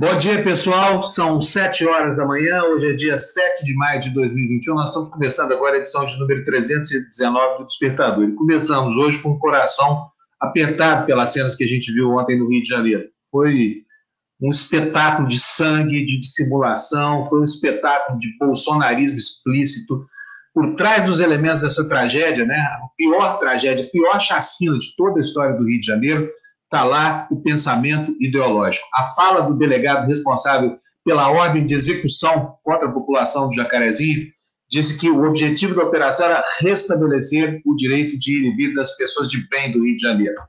Bom dia, pessoal. São 7 horas da manhã. Hoje é dia 7 de maio de 2021. Nós estamos começando agora a edição de número 319 do Despertador. E começamos hoje com o coração apertado pelas cenas que a gente viu ontem no Rio de Janeiro. Foi um espetáculo de sangue, de dissimulação, foi um espetáculo de bolsonarismo explícito. Por trás dos elementos dessa tragédia, né, a pior tragédia, a pior chacina de toda a história do Rio de Janeiro, está lá o pensamento ideológico. A fala do delegado responsável pela ordem de execução contra a população do Jacarezinho disse que o objetivo da operação era restabelecer o direito de ir e vir das pessoas de bem do Rio de Janeiro.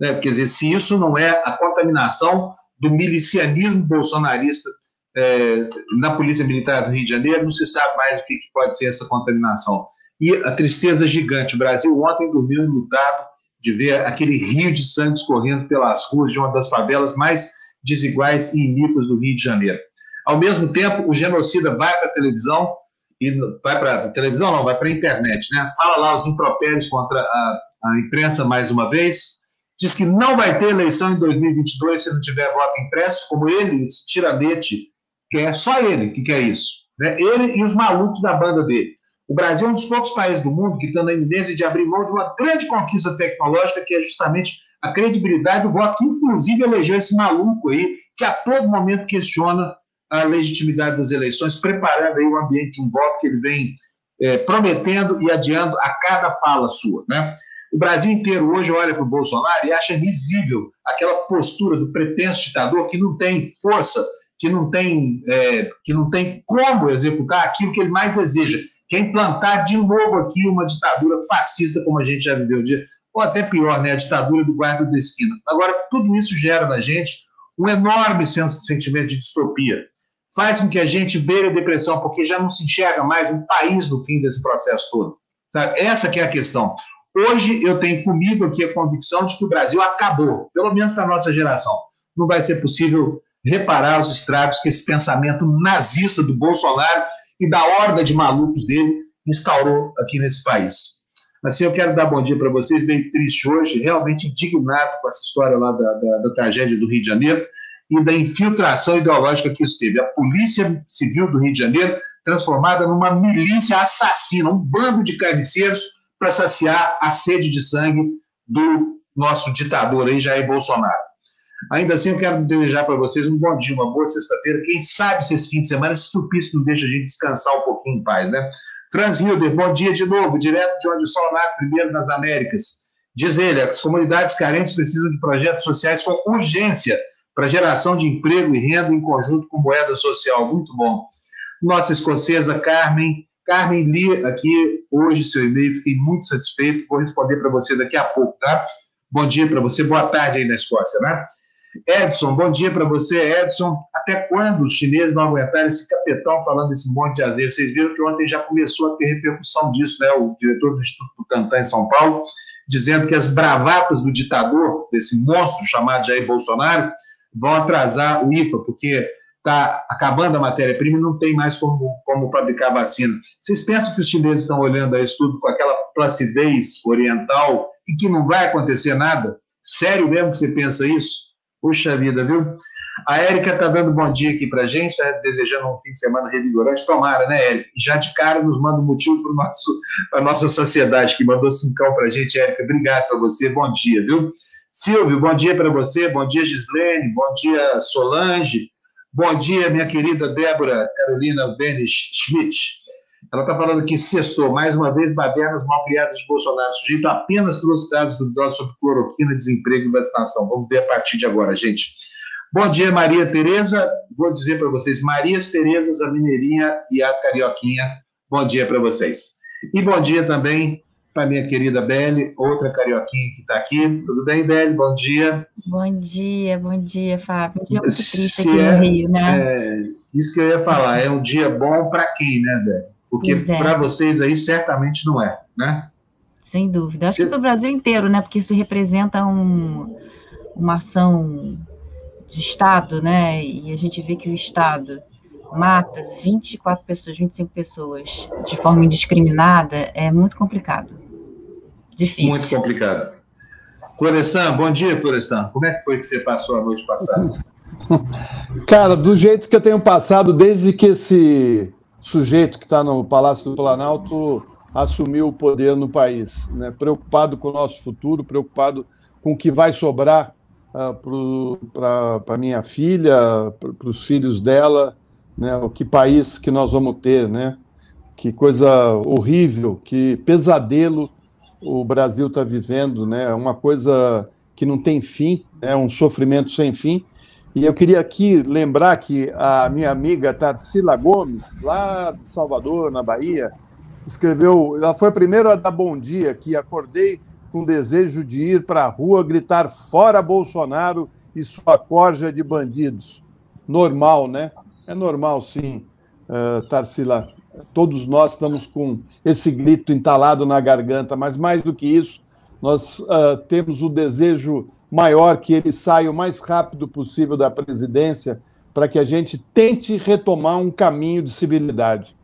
Né? Quer dizer, se isso não é a contaminação do milicianismo bolsonarista é, na Polícia Militar do Rio de Janeiro, não se sabe mais o que, que pode ser essa contaminação. E a tristeza gigante. O Brasil ontem dormiu enlutado de ver aquele rio de sangue escorrendo pelas ruas de uma das favelas mais desiguais e iníquas do Rio de Janeiro. Ao mesmo tempo, o genocida vai para a televisão, e vai para televisão, não, vai para a internet, né? Fala lá os impropérios contra a, a imprensa mais uma vez, diz que não vai ter eleição em 2022 se não tiver voto impresso, como ele, esse tiranete, quer, só ele que quer isso. Né? Ele e os malucos da banda dele. O Brasil é um dos poucos países do mundo que está na iminência de abrir mão de uma grande conquista tecnológica, que é justamente a credibilidade do voto, que inclusive elegeu esse maluco aí, que a todo momento questiona a legitimidade das eleições, preparando aí o ambiente de um voto que ele vem é, prometendo e adiando a cada fala sua. Né? O Brasil inteiro hoje olha para o Bolsonaro e acha risível aquela postura do pretenso ditador que não tem força, que não tem, é, que não tem como executar aquilo que ele mais deseja, que é implantar de novo aqui uma ditadura fascista, como a gente já viveu, ou até pior, né, a ditadura do guarda da esquina. Agora, tudo isso gera na gente um enorme sentimento de distopia. Faz com que a gente beire a depressão, porque já não se enxerga mais um país no fim desse processo todo. Sabe? Essa que é a questão. Hoje eu tenho comigo aqui a convicção de que o Brasil acabou, pelo menos para a nossa geração. Não vai ser possível reparar os estragos que esse pensamento nazista do Bolsonaro e da horda de malucos dele instaurou aqui nesse país. Assim, eu quero dar bom dia para vocês, bem triste hoje, realmente indignado com essa história lá da, da, da, tragédia do Rio de Janeiro e da infiltração ideológica que isso teve. A Polícia Civil do Rio de Janeiro transformada numa milícia assassina, um bando de carniceiros para saciar a sede de sangue do nosso ditador aí, Jair Bolsonaro. Ainda assim, eu quero desejar para vocês um bom dia, uma boa sexta-feira. Quem sabe se esse fim de semana, esse tupício não deixa a gente descansar um pouquinho em paz, né? Franz Hilder, bom dia de novo, direto de onde o sol nasce primeiro nas Américas. Diz ele, as comunidades carentes precisam de projetos sociais com urgência para geração de emprego e renda em conjunto com moeda social. Muito bom. Nossa escocesa Carmen, Carmen, li aqui hoje seu e-mail, fiquei muito satisfeito, vou responder para você daqui a pouco, tá? Bom dia para você, boa tarde aí na Escócia, né? Edson, bom dia para você, Edson. Até quando os chineses não aguentarem esse capetão falando esse monte de azeite? Vocês viram que ontem já começou a ter repercussão disso, né? O diretor do Instituto Butantan em São Paulo, dizendo que as bravatas do ditador, desse monstro chamado Jair Bolsonaro, vão atrasar o IFA, porque está acabando a matéria-prima e não tem mais como, como fabricar vacina. Vocês pensam que os chineses estão olhando isso tudo com aquela placidez oriental e que não vai acontecer nada? Sério mesmo que você pensa isso? Puxa vida, viu? A Érica está dando bom dia aqui para a gente, tá desejando um fim de semana revigorante. Tomara, né, Érica? Já de cara nos manda um motivo para a nossa sociedade, que mandou cincão para a gente, Érica. Obrigado para você, bom dia, viu? Silvio, bom dia para você, bom dia, Gislene, bom dia, Solange, bom dia, minha querida Débora Carolina Benes Schmidt. Ela está falando que sextou, mais uma vez, badernas mal criadas de Bolsonaro. O sujeito apenas trouxe dados duvidosos sobre cloroquina, desemprego e vacinação. Vamos ver a partir de agora, gente. Bom dia, Maria Tereza. Vou dizer para vocês, Marias Terezas, a Mineirinha e a Carioquinha. Bom dia para vocês. E bom dia também para minha querida Belle, outra carioquinha que está aqui. Tudo bem, Belle? Bom dia. Bom dia, bom dia, Fábio. Um dia muito triste aqui é, no Rio, né? É, isso que eu ia falar, é um dia bom para quem, né, Belle? Porque é. para vocês aí certamente não é, né? Sem dúvida. Acho que para o Brasil inteiro, né? Porque isso representa um, uma ação do Estado, né? E a gente vê que o Estado mata 24 pessoas, 25 pessoas de forma indiscriminada, é muito complicado. Difícil. Muito complicado. Florestan, bom dia, Florestan. Como é que foi que você passou a noite passada? Cara, do jeito que eu tenho passado, desde que esse sujeito que está no Palácio do Planalto assumiu o poder no país, né? preocupado com o nosso futuro, preocupado com o que vai sobrar uh, ah, para minha filha, para os filhos dela, né? o que país que nós vamos ter, né? que coisa horrível, que pesadelo o Brasil está vivendo, né? uma coisa que não tem fim, é um sofrimento sem fim. E eu queria aqui lembrar que a minha amiga Tarsila Gomes, lá de Salvador, na Bahia, escreveu, ela foi a primeira a dar bom dia, que acordei com desejo de ir para a rua gritar fora Bolsonaro e sua corja de bandidos. Normal, né? É normal, sim, uh, Tarsila. Todos nós estamos com esse grito entalado na garganta, mas mais do que isso, nós uh, temos o desejo maior que ele saia o mais rápido possível da presidência para que a gente tente retomar um caminho de civilidade.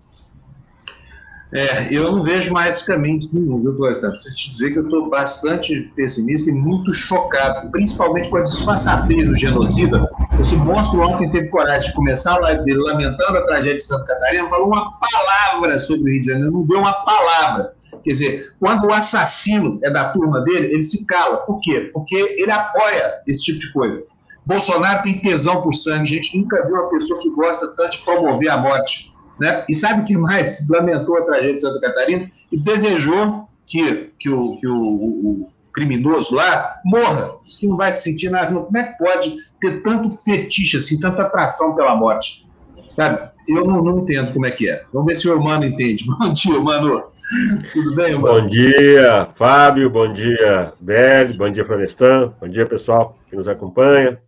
É, eu não vejo mais caminhos nenhum, viu, Florentino? Preciso te dizer que eu estou bastante pessimista e muito chocado, principalmente com a disfarçatez do genocida. Esse monstro ontem teve coragem de começar a live dele lamentando a tragédia de Santa Catarina, falou uma palavra sobre o Rio de Janeiro, não deu uma palavra. Quer dizer, quando o assassino é da turma dele, ele se cala. Por quê? Porque ele apoia esse tipo de coisa. Bolsonaro tem tesão por sangue, a gente nunca viu uma pessoa que gosta tanto de promover a morte né? E sabe o que mais lamentou a tragédia de Santa Catarina? E desejou que, que, o, que o, o criminoso lá morra. Diz que não vai se sentir nada. Como é que pode ter tanto fetiche, assim, tanta atração pela morte? Sabe? Eu não, não entendo como é que é. Vamos ver se o Mano entende. Bom dia, Mano. Tudo bem, Mano? Bom dia, Fábio. Bom dia, Beli. Bom dia, Florestan. Bom dia, pessoal que nos acompanha.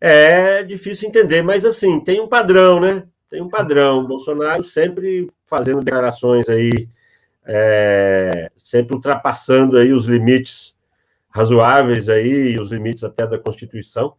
É difícil entender, mas assim, tem um padrão, né? tem um padrão. Bolsonaro sempre fazendo declarações aí, é, sempre ultrapassando aí os limites razoáveis aí, os limites até da Constituição.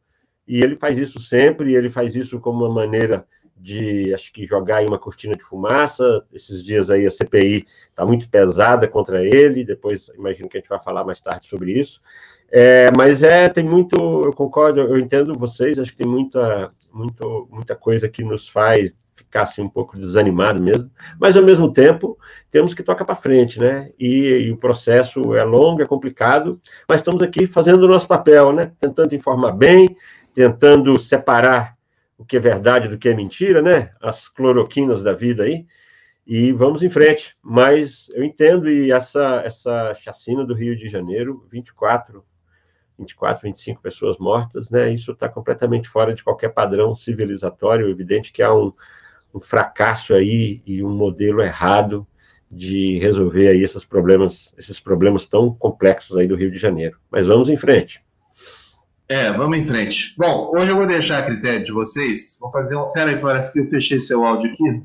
E ele faz isso sempre, ele faz isso como uma maneira de, acho que, jogar aí uma cortina de fumaça. Esses dias aí a CPI está muito pesada contra ele, depois imagino que a gente vai falar mais tarde sobre isso. É, mas é, tem muito, eu concordo, eu entendo vocês, acho que tem muita, muito, muita coisa que nos faz ficar assim, um pouco desanimado mesmo, mas ao mesmo tempo temos que tocar para frente, né? E, e, o processo é longo, é complicado, mas estamos aqui fazendo o nosso papel, né? Tentando informar bem, tentando separar o que é verdade do que é mentira, né? As cloroquinas da vida aí. E vamos em frente. Mas eu entendo, e essa, essa chacina do Rio de Janeiro, 24 24, 25 pessoas mortas, né? Isso está completamente fora de qualquer padrão civilizatório. Evidente que há um, um fracasso aí e um modelo errado de resolver aí esses problemas, esses problemas tão complexos aí do Rio de Janeiro. Mas vamos em frente. É, vamos em frente. Bom, hoje eu vou deixar a critério de vocês. Vou fazer um. Peraí, Floresta, que eu fechei seu áudio aqui.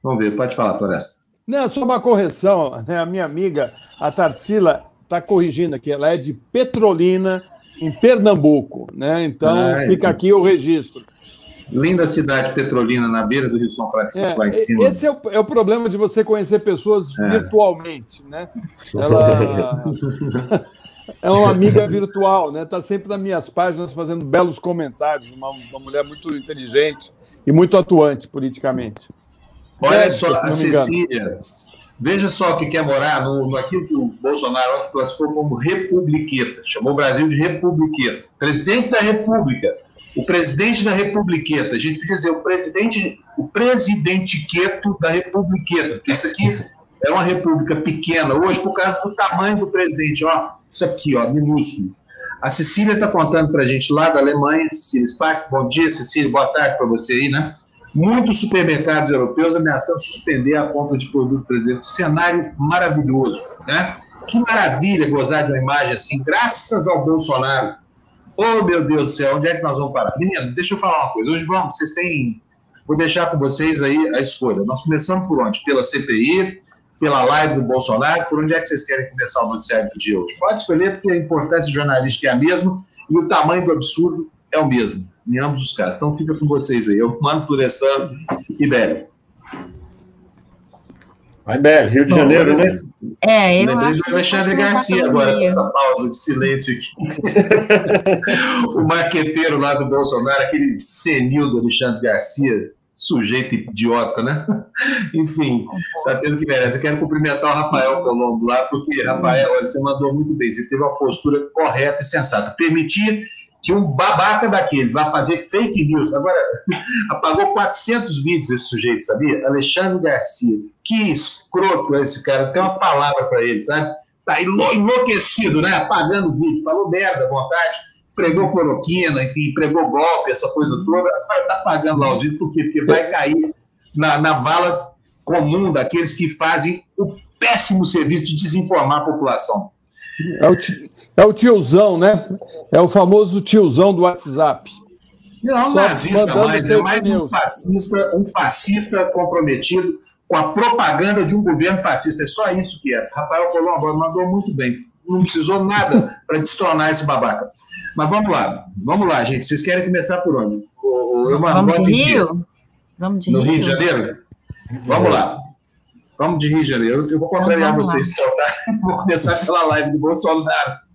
Vamos ver, pode falar, Floresta. Não, só uma correção. Né? A minha amiga, a Tarsila, está corrigindo aqui. Ela é de Petrolina, em Pernambuco. Né? Então, ah, fica aqui o registro. Linda cidade petrolina na beira do Rio São Francisco, é, lá em cima. Esse é o, é o, problema de você conhecer pessoas é. virtualmente, né? Ela é uma amiga virtual, né? Está sempre nas minhas páginas fazendo belos comentários. Uma, uma mulher muito inteligente e muito atuante politicamente. Olha é, só, a Cecília, veja só que quer morar no, naquilo que o Bolsonaro classificou como republiqueta. Chamou o Brasil de republiqueta. Presidente da República o presidente da Republiqueta, a gente podia dizer o presidente, o presidente queto da Republiqueta, porque isso aqui é uma república pequena hoje por causa do tamanho do presidente, ó, isso aqui, ó, minúsculo. A Cecília está contando para a gente lá da Alemanha, Cecília Sparks, bom dia, Cecília, boa tarde para você aí, né? Muitos supermercados europeus ameaçando suspender a compra de produtos brasileiros. Cenário maravilhoso, né? Que maravilha gozar de uma imagem assim, graças ao Bolsonaro Oh, meu Deus do céu, onde é que nós vamos parar? Menino, deixa eu falar uma coisa. Hoje vamos, vocês têm. Vou deixar com vocês aí a escolha. Nós começamos por onde? Pela CPI, pela live do Bolsonaro, por onde é que vocês querem começar o noticiário do dia hoje? Pode escolher, porque a importância jornalística é a mesma e o tamanho do absurdo é o mesmo, em ambos os casos. Então fica com vocês aí. Eu mando Florestan e Bélio. Vai, Bélio, Rio de Janeiro, né? É, eu Lembrei acho do Alexandre Garcia agora, com essa pausa de silêncio aqui. o marqueteiro lá do Bolsonaro, aquele senil do Alexandre Garcia, sujeito idiota, né? Enfim, tá tendo que merece. Eu quero cumprimentar o Rafael Colombo lá, porque, Rafael, olha, você mandou muito bem, você teve uma postura correta e sensata. Permitir que um babaca daquele vá fazer fake news. Agora, apagou 400 vídeos esse sujeito, sabia? Alexandre Garcia. Que escroto é esse cara. Tem uma palavra para ele, sabe? Tá enlouquecido, né? Apagando vídeo. Falou merda à vontade pregou cloroquina, enfim, pregou golpe, essa coisa toda, está pagando lá os vídeos, por quê? Porque vai cair na, na vala comum daqueles que fazem o péssimo serviço de desinformar a população. É o, é o tiozão, né? É o famoso tiozão do WhatsApp. Não, Só nazista mais, é mais um fascista, um fascista comprometido com a propaganda de um governo fascista. É só isso que é. Rafael Colombo mandou muito bem não precisou nada para destronar esse babaca. Mas vamos lá, vamos lá, gente. Vocês querem começar por onde? O, eu vamos de Rio? Vamos de no Rio. Rio de Janeiro? Vamos lá. Vamos de Rio de Janeiro. Eu vou contrariar então, vocês, então, tá? Vou começar pela live do Bolsonaro.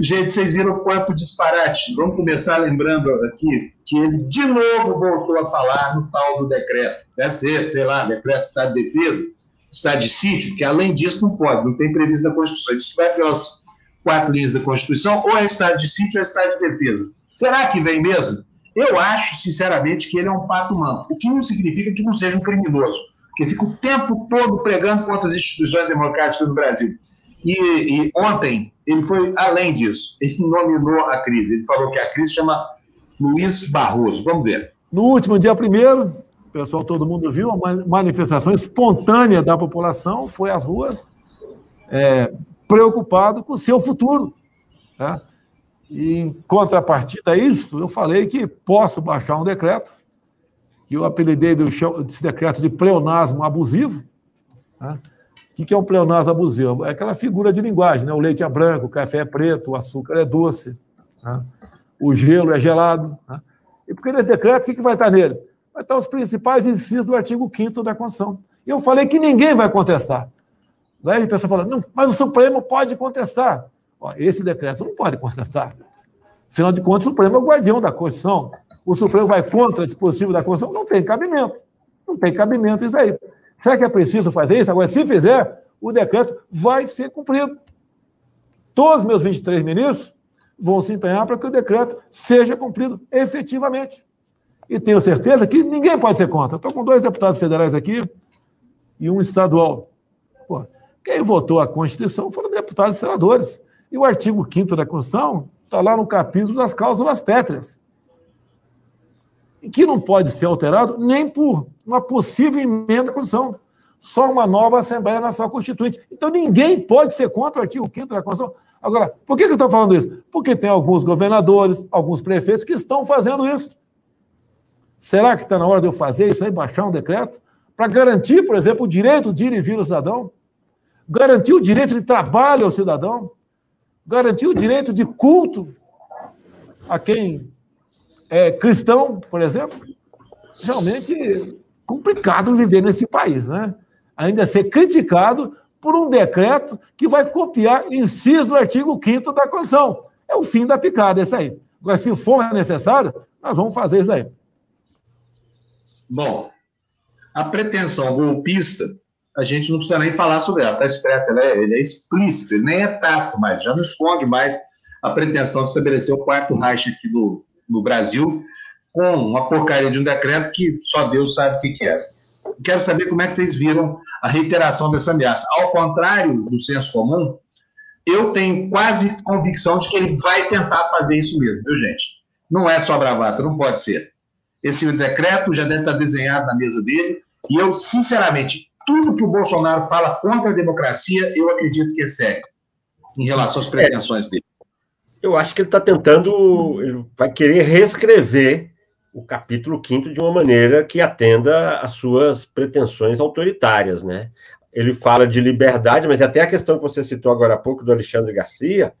Gente, vocês viram quanto disparate. Vamos começar lembrando aqui que ele de novo voltou a falar no tal do decreto. Deve ser, sei lá, decreto de Estado de Defesa estado de sítio, porque além disso não pode, não tem previsto na Constituição. Isso vai pelas quatro linhas da Constituição, ou é estado de sítio ou é estado de defesa. Será que vem mesmo? Eu acho, sinceramente, que ele é um pato humano, o que não significa que não seja um criminoso, porque fica o tempo todo pregando contra as instituições democráticas no Brasil. E, e ontem ele foi além disso, ele nominou a crise, ele falou que a crise chama Luiz Barroso. Vamos ver. No último dia primeiro, pessoal, todo mundo viu, uma manifestação espontânea da população foi às ruas, é, preocupado com o seu futuro. Tá? E, em contrapartida a isso, eu falei que posso baixar um decreto, que eu apelidei desse decreto de pleonasmo abusivo. Tá? O que é um pleonasmo abusivo? É aquela figura de linguagem, né? o leite é branco, o café é preto, o açúcar é doce, tá? o gelo é gelado. Tá? E porque nesse decreto, o que vai estar nele? Vai estar os principais incisos do artigo 5 da Constituição. E eu falei que ninguém vai contestar. Daí a pessoa fala, não, mas o Supremo pode contestar. Ó, esse decreto não pode contestar. Afinal de contas, o Supremo é o guardião da Constituição. O Supremo vai contra o dispositivo da Constituição? Não tem cabimento. Não tem cabimento isso aí. Será que é preciso fazer isso? Agora, se fizer, o decreto vai ser cumprido. Todos os meus 23 ministros vão se empenhar para que o decreto seja cumprido efetivamente. E tenho certeza que ninguém pode ser contra. Estou com dois deputados federais aqui e um estadual. Pô, quem votou a Constituição foram deputados e senadores. E o artigo 5 da Constituição está lá no capítulo das cláusulas pétreas. E que não pode ser alterado nem por uma possível emenda à Constituição. Só uma nova Assembleia Nacional Constituinte. Então ninguém pode ser contra o artigo 5 da Constituição. Agora, por que, que eu estou falando isso? Porque tem alguns governadores, alguns prefeitos que estão fazendo isso. Será que está na hora de eu fazer isso aí, baixar um decreto? Para garantir, por exemplo, o direito de ir e vir ao cidadão? Garantir o direito de trabalho ao cidadão? Garantir o direito de culto a quem é cristão, por exemplo? Realmente complicado viver nesse país, né? Ainda ser criticado por um decreto que vai copiar inciso do artigo 5 da Constituição. É o fim da picada, esse aí. Agora, se for necessário, nós vamos fazer isso aí. Bom, a pretensão golpista, a gente não precisa nem falar sobre ela, está expressa, ela é, ele é explícito, ele nem é tácito mais, já não esconde mais a pretensão de estabelecer o quarto Reich aqui no, no Brasil, com uma porcaria de um decreto que só Deus sabe o que, que é. Quero saber como é que vocês viram a reiteração dessa ameaça. Ao contrário do senso comum, eu tenho quase convicção de que ele vai tentar fazer isso mesmo, viu, gente? Não é só bravata, não pode ser. Esse decreto já deve estar desenhado na mesa dele. E eu, sinceramente, tudo que o Bolsonaro fala contra a democracia, eu acredito que é sério, em relação às pretensões dele. Eu acho que ele está tentando, ele vai querer reescrever o capítulo 5 de uma maneira que atenda às suas pretensões autoritárias, né? Ele fala de liberdade, mas até a questão que você citou agora há pouco do Alexandre Garcia,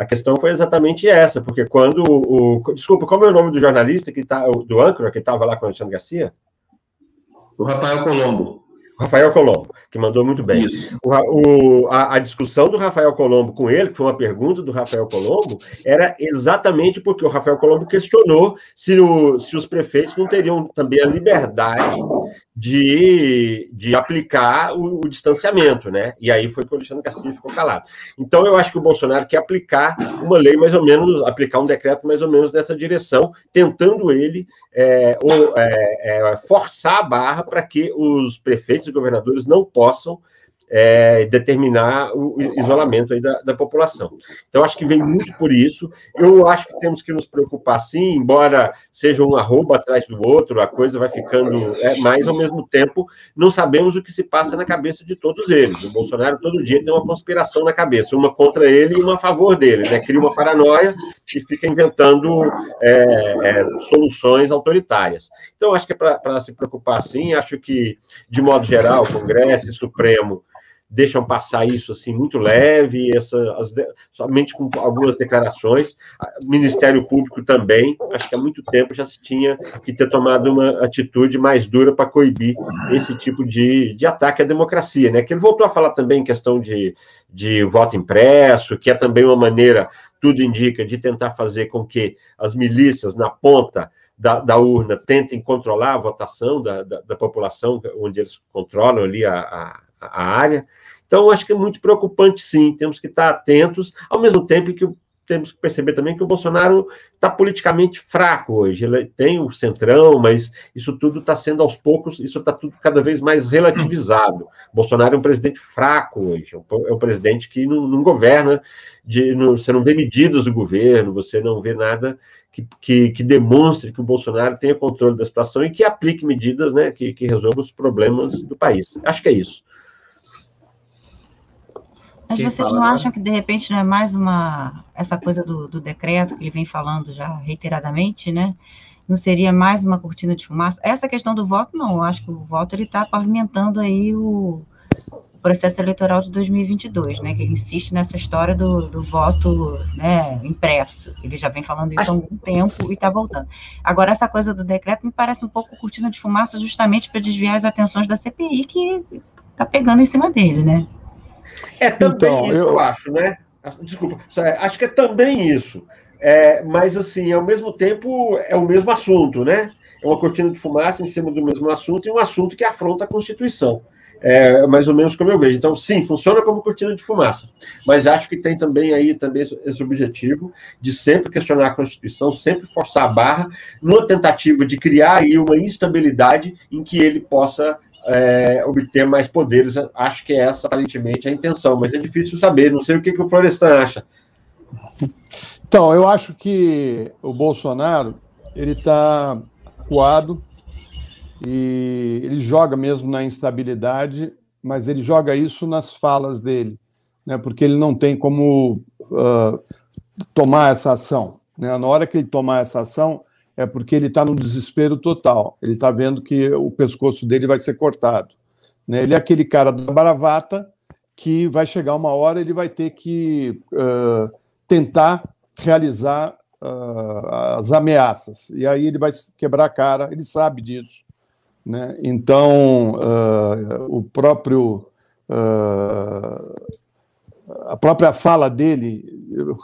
a questão foi exatamente essa, porque quando o. Desculpa, como é o nome do jornalista que tá, do âncora que estava lá com o Alexandre Garcia? O Rafael Colombo. Rafael Colombo, que mandou muito bem. Isso. O, o, a, a, discussão do Rafael Colombo com ele, que foi uma pergunta do Rafael Colombo, era exatamente porque o Rafael Colombo questionou se, o, se os prefeitos não teriam também a liberdade de, de aplicar o, o, distanciamento, né? E aí foi que o Alexandre Castilho ficou calado. Então, eu acho que o Bolsonaro quer aplicar uma lei mais ou menos, aplicar um decreto mais ou menos nessa direção, tentando ele é, ou, é, é, forçar a barra para que os prefeitos e governadores não possam é, determinar o isolamento aí da, da, população. Então, acho que vem muito por isso. Eu acho que temos que nos preocupar, sim, embora seja um arroba atrás do outro, a coisa vai ficando é, mais ao mesmo tempo, não sabemos o que se passa na cabeça de todos eles. O Bolsonaro todo dia tem uma conspiração na cabeça, uma contra ele e uma a favor dele, né? Cria uma paranoia e fica inventando é, é soluções autoritárias. Então, acho que é para se preocupar, sim, acho que, de modo geral, Congresso e Supremo deixam passar isso assim muito leve, essa, as, somente com algumas declarações. Ministério Público também, acho que há muito tempo já se tinha que ter tomado uma atitude mais dura para coibir esse tipo de, de ataque à democracia, né? Que ele voltou a falar também em questão de, de voto impresso, que é também uma maneira, tudo indica, de tentar fazer com que as milícias na ponta da, da, urna tentem controlar a votação da, da, da, população, onde eles controlam ali a, a, a área. Então, acho que é muito preocupante, sim. Temos que estar atentos, ao mesmo tempo que temos que perceber também que o Bolsonaro está politicamente fraco hoje. Ele tem o centrão, mas isso tudo está sendo aos poucos, isso está tudo cada vez mais relativizado. Bolsonaro é um presidente fraco hoje, é um presidente que não, não governa, de, não, você não vê medidas do governo, você não vê nada que, que, que, demonstre que o Bolsonaro tenha controle da situação e que aplique medidas né, que, que resolvam os problemas do país. Acho que é isso. Mas Quem vocês não acham que, de repente, não é mais uma. Essa coisa do, do decreto que ele vem falando já reiteradamente, né? Não seria mais uma cortina de fumaça? Essa questão do voto, não. Eu acho que o voto ele está pavimentando aí o, processo eleitoral de 2022, né? Que ele insiste nessa história do, do voto né, impresso. Ele já vem falando isso há algum tempo e está voltando. Agora, essa coisa do decreto me parece um pouco cortina de fumaça, justamente para desviar as atenções da CPI, que está pegando em cima dele, né? É também então, isso, eu... eu acho, né? Desculpa, acho que é também isso. É, mas, assim, ao mesmo tempo, é o mesmo assunto, né? É uma cortina de fumaça em cima do mesmo assunto e um assunto que afronta a Constituição. É mais ou menos como eu vejo. Então, sim, funciona como cortina de fumaça. Mas acho que tem também aí também esse objetivo de sempre questionar a Constituição, sempre forçar a barra, numa tentativa de criar aí uma instabilidade em que ele possa é, obter mais poderes. Acho que é essa, aparentemente, a intenção, mas é difícil saber. Não sei o que, que o Florestan acha. Então, eu acho que o Bolsonaro ele está coado e ele joga mesmo na instabilidade, mas ele joga isso nas falas dele, né? Porque ele não tem como uh, tomar essa ação. Né? Na hora que ele tomar essa ação, é porque ele está no desespero total. Ele está vendo que o pescoço dele vai ser cortado. Né? Ele é aquele cara da bravata que vai chegar uma hora ele vai ter que uh, tentar realizar uh, as ameaças. E aí ele vai quebrar a cara, ele sabe disso. Né? Então, uh, o próprio. A própria fala dele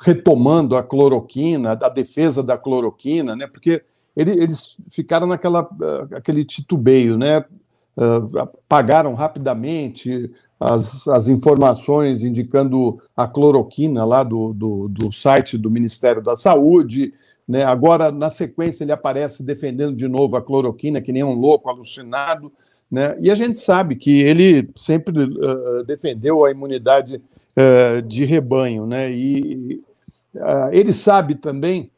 retomando a cloroquina, a defesa da cloroquina, né? porque ele, eles ficaram naquela ah, aquele titubeio, né? Ah, pagaram rapidamente as, as informações indicando a cloroquina lá do, do, do site do Ministério da Saúde. Né? Agora, na sequência, ele aparece defendendo de novo a cloroquina, que nem um louco alucinado. Né? E a gente sabe que ele sempre uh, defendeu a imunidade uh, de rebanho, né? E uh, ele sabe também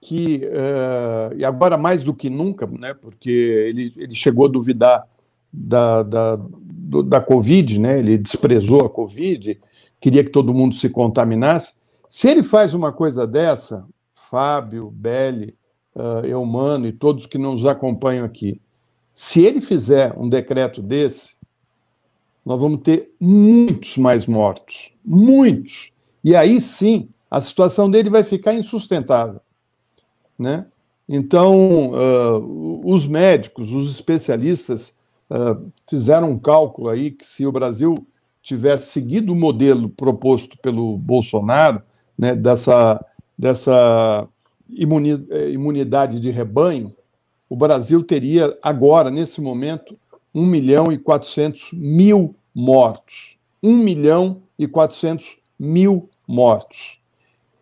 que, uh, e agora mais do que nunca, né? Porque ele, ele chegou a duvidar da, da, do, da Covid, né? Ele desprezou a Covid, queria que todo mundo se contaminasse. Se ele faz uma coisa dessa, Fábio, Belli, uh, Eumano e todos que nos acompanham aqui, se ele fizer um decreto desse, nós vamos ter muitos mais mortos. Muitos. E aí sim, a situação dele vai ficar insustentável. Né? Então, uh, os médicos, os especialistas, uh, fizeram um cálculo aí que se o Brasil tivesse seguido o modelo proposto pelo Bolsonaro, né, dessa, dessa imunidade de rebanho, o Brasil teria agora, nesse momento, 1 milhão e 400 mil mortos. 1 milhão e 400 mil mortos.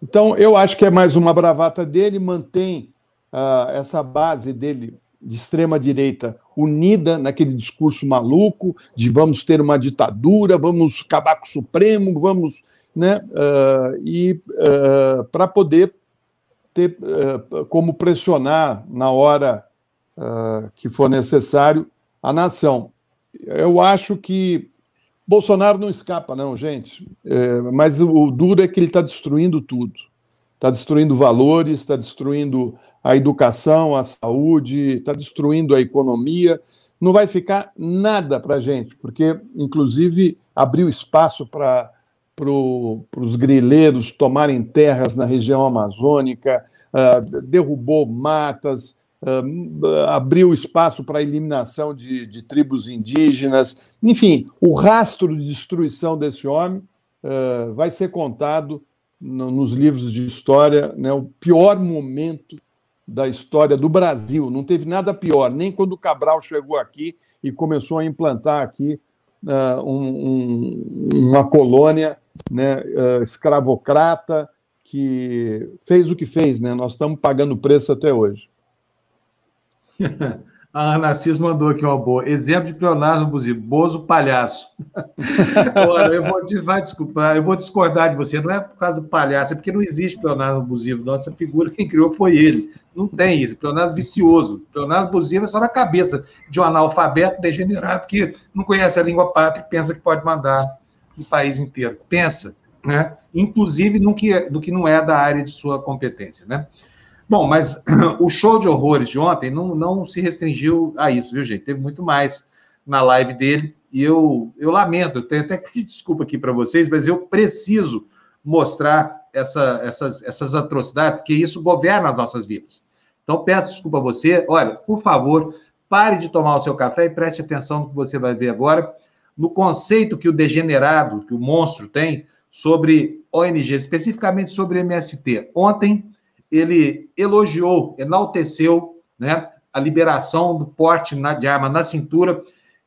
Então, eu acho que é mais uma bravata dele, mantém uh, essa base dele de extrema-direita unida naquele discurso maluco de vamos ter uma ditadura, vamos acabar com o Supremo, vamos. Né, uh, e uh, para poder ter como pressionar na hora que for necessário a nação. Eu acho que Bolsonaro não escapa, não, gente. É, mas o, duro é que ele está destruindo tudo. Está destruindo valores, está destruindo a educação, a saúde, está destruindo a economia. Não vai ficar nada para a gente, porque, inclusive, abriu espaço para pro, os grileiros tomarem terras na região amazônica, uh, derrubou matas, abriu espaço para a eliminação de, de, tribos indígenas. Enfim, o rastro de destruição desse homem uh, vai ser contado no, nos livros de história, né, o pior momento da história do Brasil. Não teve nada pior, nem quando o Cabral chegou aqui e começou a implantar aqui uh, um, um, uma colônia né, uh, escravocrata que fez o que fez. Né? Nós estamos pagando preço até hoje. A Ana Cis mandou aqui uma boa. Exemplo de pleonasmo abusivo. Bozo palhaço. Olha, eu vou, vai eu vou discordar de você. Não é por causa do palhaço, é porque não existe pleonasmo abusivo. Nossa figura, quem criou foi ele. Não tem isso. Pleonasmo vicioso. Pleonasmo abusivo é só na cabeça de um analfabeto degenerado que não conhece a língua pátria e pensa que pode mandar no país inteiro. Pensa, né? Inclusive no que, do que não é da área de sua competência, né? Bom, mas o show de horrores de ontem não, não se restringiu a isso, viu, gente? Teve muito mais na live dele e eu, eu lamento, eu tenho até que desculpa aqui para vocês, mas eu preciso mostrar essa, essas, essas atrocidades, porque isso governa as nossas vidas. Então, peço desculpa a você. Olha, por favor, pare de tomar o seu café e preste atenção no que você vai ver agora, no conceito que o degenerado, que o monstro tem sobre ONG, especificamente sobre MST. Ontem, ele elogiou, enalteceu né, a liberação do porte de arma na cintura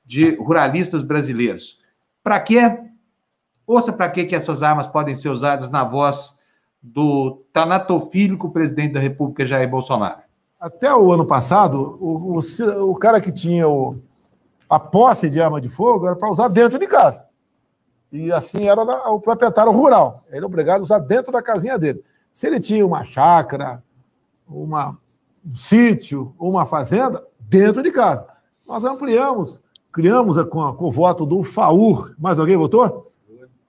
de ruralistas brasileiros. Para quê? Ouça para que essas armas podem ser usadas na voz do tanatofílico presidente da República, Jair Bolsonaro. Até o ano passado, o, o, o cara que tinha o, a posse de arma de fogo era para usar dentro de casa. E assim era o proprietário rural. Ele é obrigado a usar dentro da casinha dele. Se ele tinha uma chácara, uma, um sítio, uma fazenda, dentro de casa. Nós ampliamos, criamos com, com o voto do FAUR. Mais alguém votou?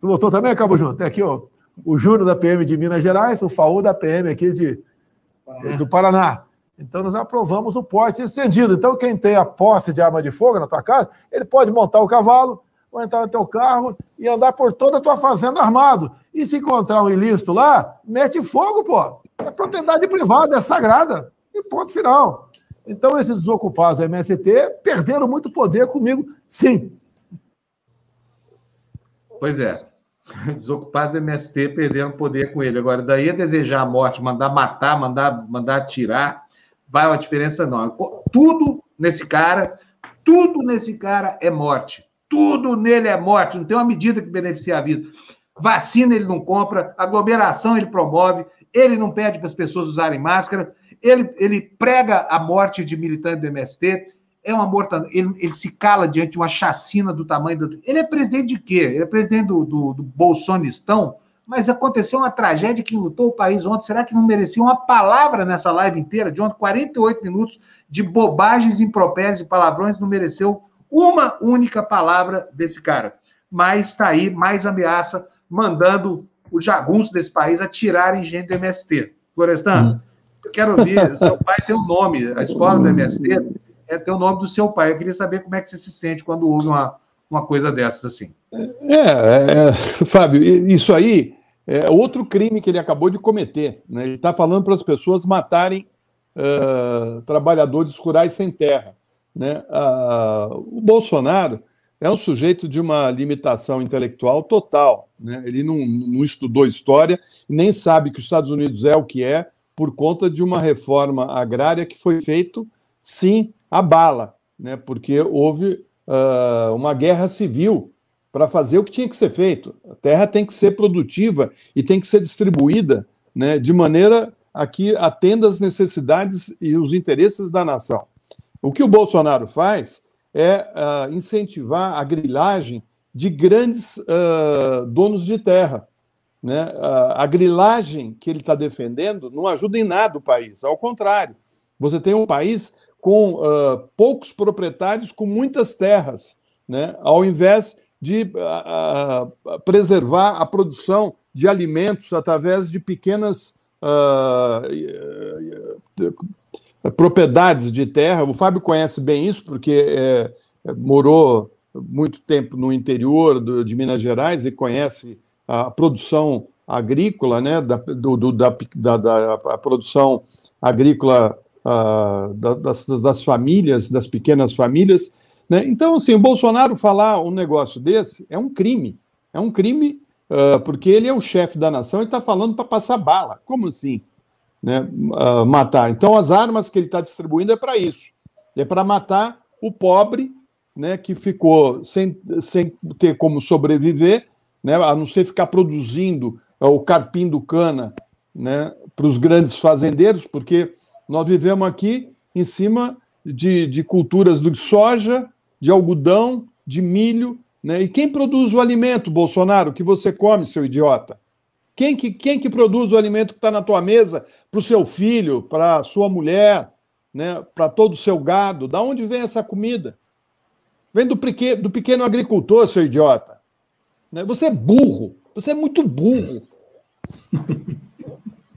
Tu votou também, Cabo Junto? Tem aqui, ó, o Júnior da PM de Minas Gerais, o FAUR da PM aqui de, Paraná. do Paraná. Então, nós aprovamos o porte estendido. Então, quem tem a posse de arma de fogo na tua casa, ele pode montar o cavalo, ou entrar no teu carro e andar por toda a tua fazenda armado. E se encontrar um ilícito lá, mete fogo, pô. É propriedade privada, é sagrada. E ponto final. Então, esses desocupados do MST perderam muito poder comigo, sim. Pois é. Desocupados do MST perderam poder com ele. Agora, daí a desejar a morte, mandar matar, mandar, mandar atirar, vai uma diferença não. Tudo nesse cara, tudo nesse cara é morte. Tudo nele é morte, não tem uma medida que beneficie a vida. Vacina ele não compra, aglomeração ele promove, ele não pede para as pessoas usarem máscara, ele, ele prega a morte de militante do MST, é uma morta, ele, ele, se cala diante de uma chacina do tamanho do. Ele é presidente de quê? Ele é presidente do, do, do Bolsonistão, mas aconteceu uma tragédia que lutou o país ontem. Será que não merecia uma palavra nessa live inteira? De ontem, 48 minutos de bobagens, impropérios e palavrões, não mereceu uma única palavra desse cara. Mas está aí, mais ameaça, mandando os jagunços desse país atirarem gente do MST. Florestan, hum. eu quero ouvir, seu pai tem um nome, a escola do MST é ter o nome do seu pai. Eu queria saber como é que você se sente quando ouve uma, uma coisa dessas assim. É, é, é Fábio, isso aí é outro crime que ele acabou de cometer. Né? Ele está falando para as pessoas matarem uh, trabalhadores rurais sem terra Né? Ah, o Bolsonaro é um sujeito de uma limitação intelectual total. Né? Ele não, não estudou história, nem sabe que os Estados Unidos é o que é por conta de uma reforma agrária que foi feito, sim, a bala, né? porque houve uh, uma guerra civil para fazer o que tinha que ser feito. A terra tem que ser produtiva e tem que ser distribuída né, de maneira a que atenda às necessidades e os interesses da nação. O que o Bolsonaro faz é uh, incentivar a grilagem de grandes uh, donos de terra. Né? Uh, a grilagem que ele está defendendo não ajuda em nada o país, ao contrário. Você tem um país com poucos proprietários com muitas terras, né? ao invés de preservar a produção de alimentos através de pequenas propriedades de terra. O Fábio conhece bem isso, porque é, morou muito tempo no interior do, de Minas Gerais e conhece a produção agrícola, né, da, do, do, da, da, da produção agrícola uh, das, das famílias, das pequenas famílias. Né? Então, assim, o Bolsonaro falar um negócio desse é um crime. É um crime uh, porque ele é o chefe da nação e está falando para passar bala. Como assim? Né, uh, matar. Então, as armas que ele está distribuindo é para isso. É para matar o pobre, né, que ficou sem, sem ter como sobreviver, né, a não ser ficar produzindo uh, o carpim do cana né, para os grandes fazendeiros, porque nós vivemos aqui em cima de, de culturas de soja, de algodão, de milho. Né, e quem produz o alimento, Bolsonaro, que você come, seu idiota? Quem que, quem que produz o alimento que está na tua mesa para o seu filho, para a sua mulher, né, para todo o seu gado? Da onde vem essa comida? Vem do, pequeno, do pequeno agricultor, seu idiota. Né? Você é burro. Você é muito burro.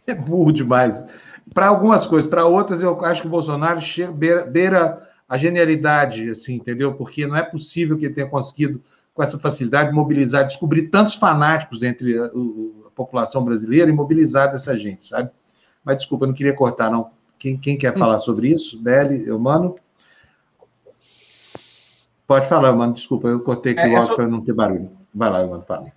é burro demais. Para algumas coisas, para outras, eu acho que o Bolsonaro chega, beira, beira a genialidade, assim, entendeu? Porque não é possível que ele tenha conseguido, com essa facilidade, mobilizar, descobrir tantos fanáticos entre o, população brasileira e mobilizar essa gente, sabe? Mas desculpa, eu não queria cortar, não. Quem, quem quer falar sobre isso? Beli, mano. Pode falar, mano. Desculpa, eu cortei aqui é, logo é para não ter barulho. Vai lá, mano, fala.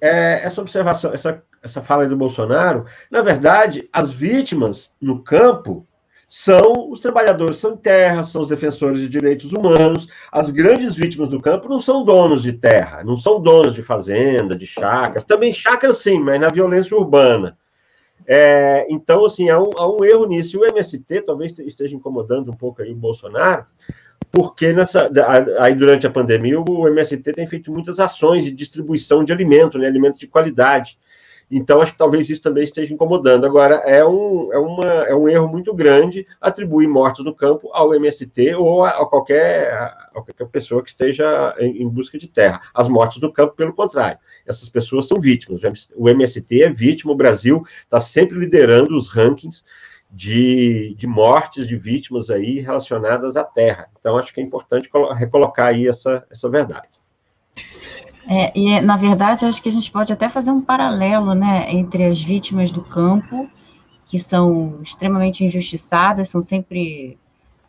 É, essa observação, essa, essa fala do Bolsonaro, na verdade, as vítimas no campo são os trabalhadores sem terra, são os defensores de direitos humanos. As grandes vítimas do campo não são donos de terra, não são donos de fazenda, de chácaras. Também chácaras sim, mas na violência urbana. É, então, assim, há um, há um, erro nisso. E o MST talvez esteja incomodando um pouco aí o Bolsonaro, porque nessa, aí durante a pandemia o MST tem feito muitas ações de distribuição de alimento, né, alimento de qualidade. Então, acho que talvez isso também esteja incomodando. Agora, é um, é uma, é um erro muito grande atribuir mortos no campo ao MST ou a, a qualquer, a qualquer pessoa que esteja em, em, busca de terra. As mortes do campo, pelo contrário, essas pessoas são vítimas. O MST é vítima, o Brasil está sempre liderando os rankings de, de mortes de vítimas aí relacionadas à terra. Então, acho que é importante recolocar aí essa, essa verdade. É, e, na verdade, acho que a gente pode até fazer um paralelo né, entre as vítimas do campo, que são extremamente injustiçadas, são sempre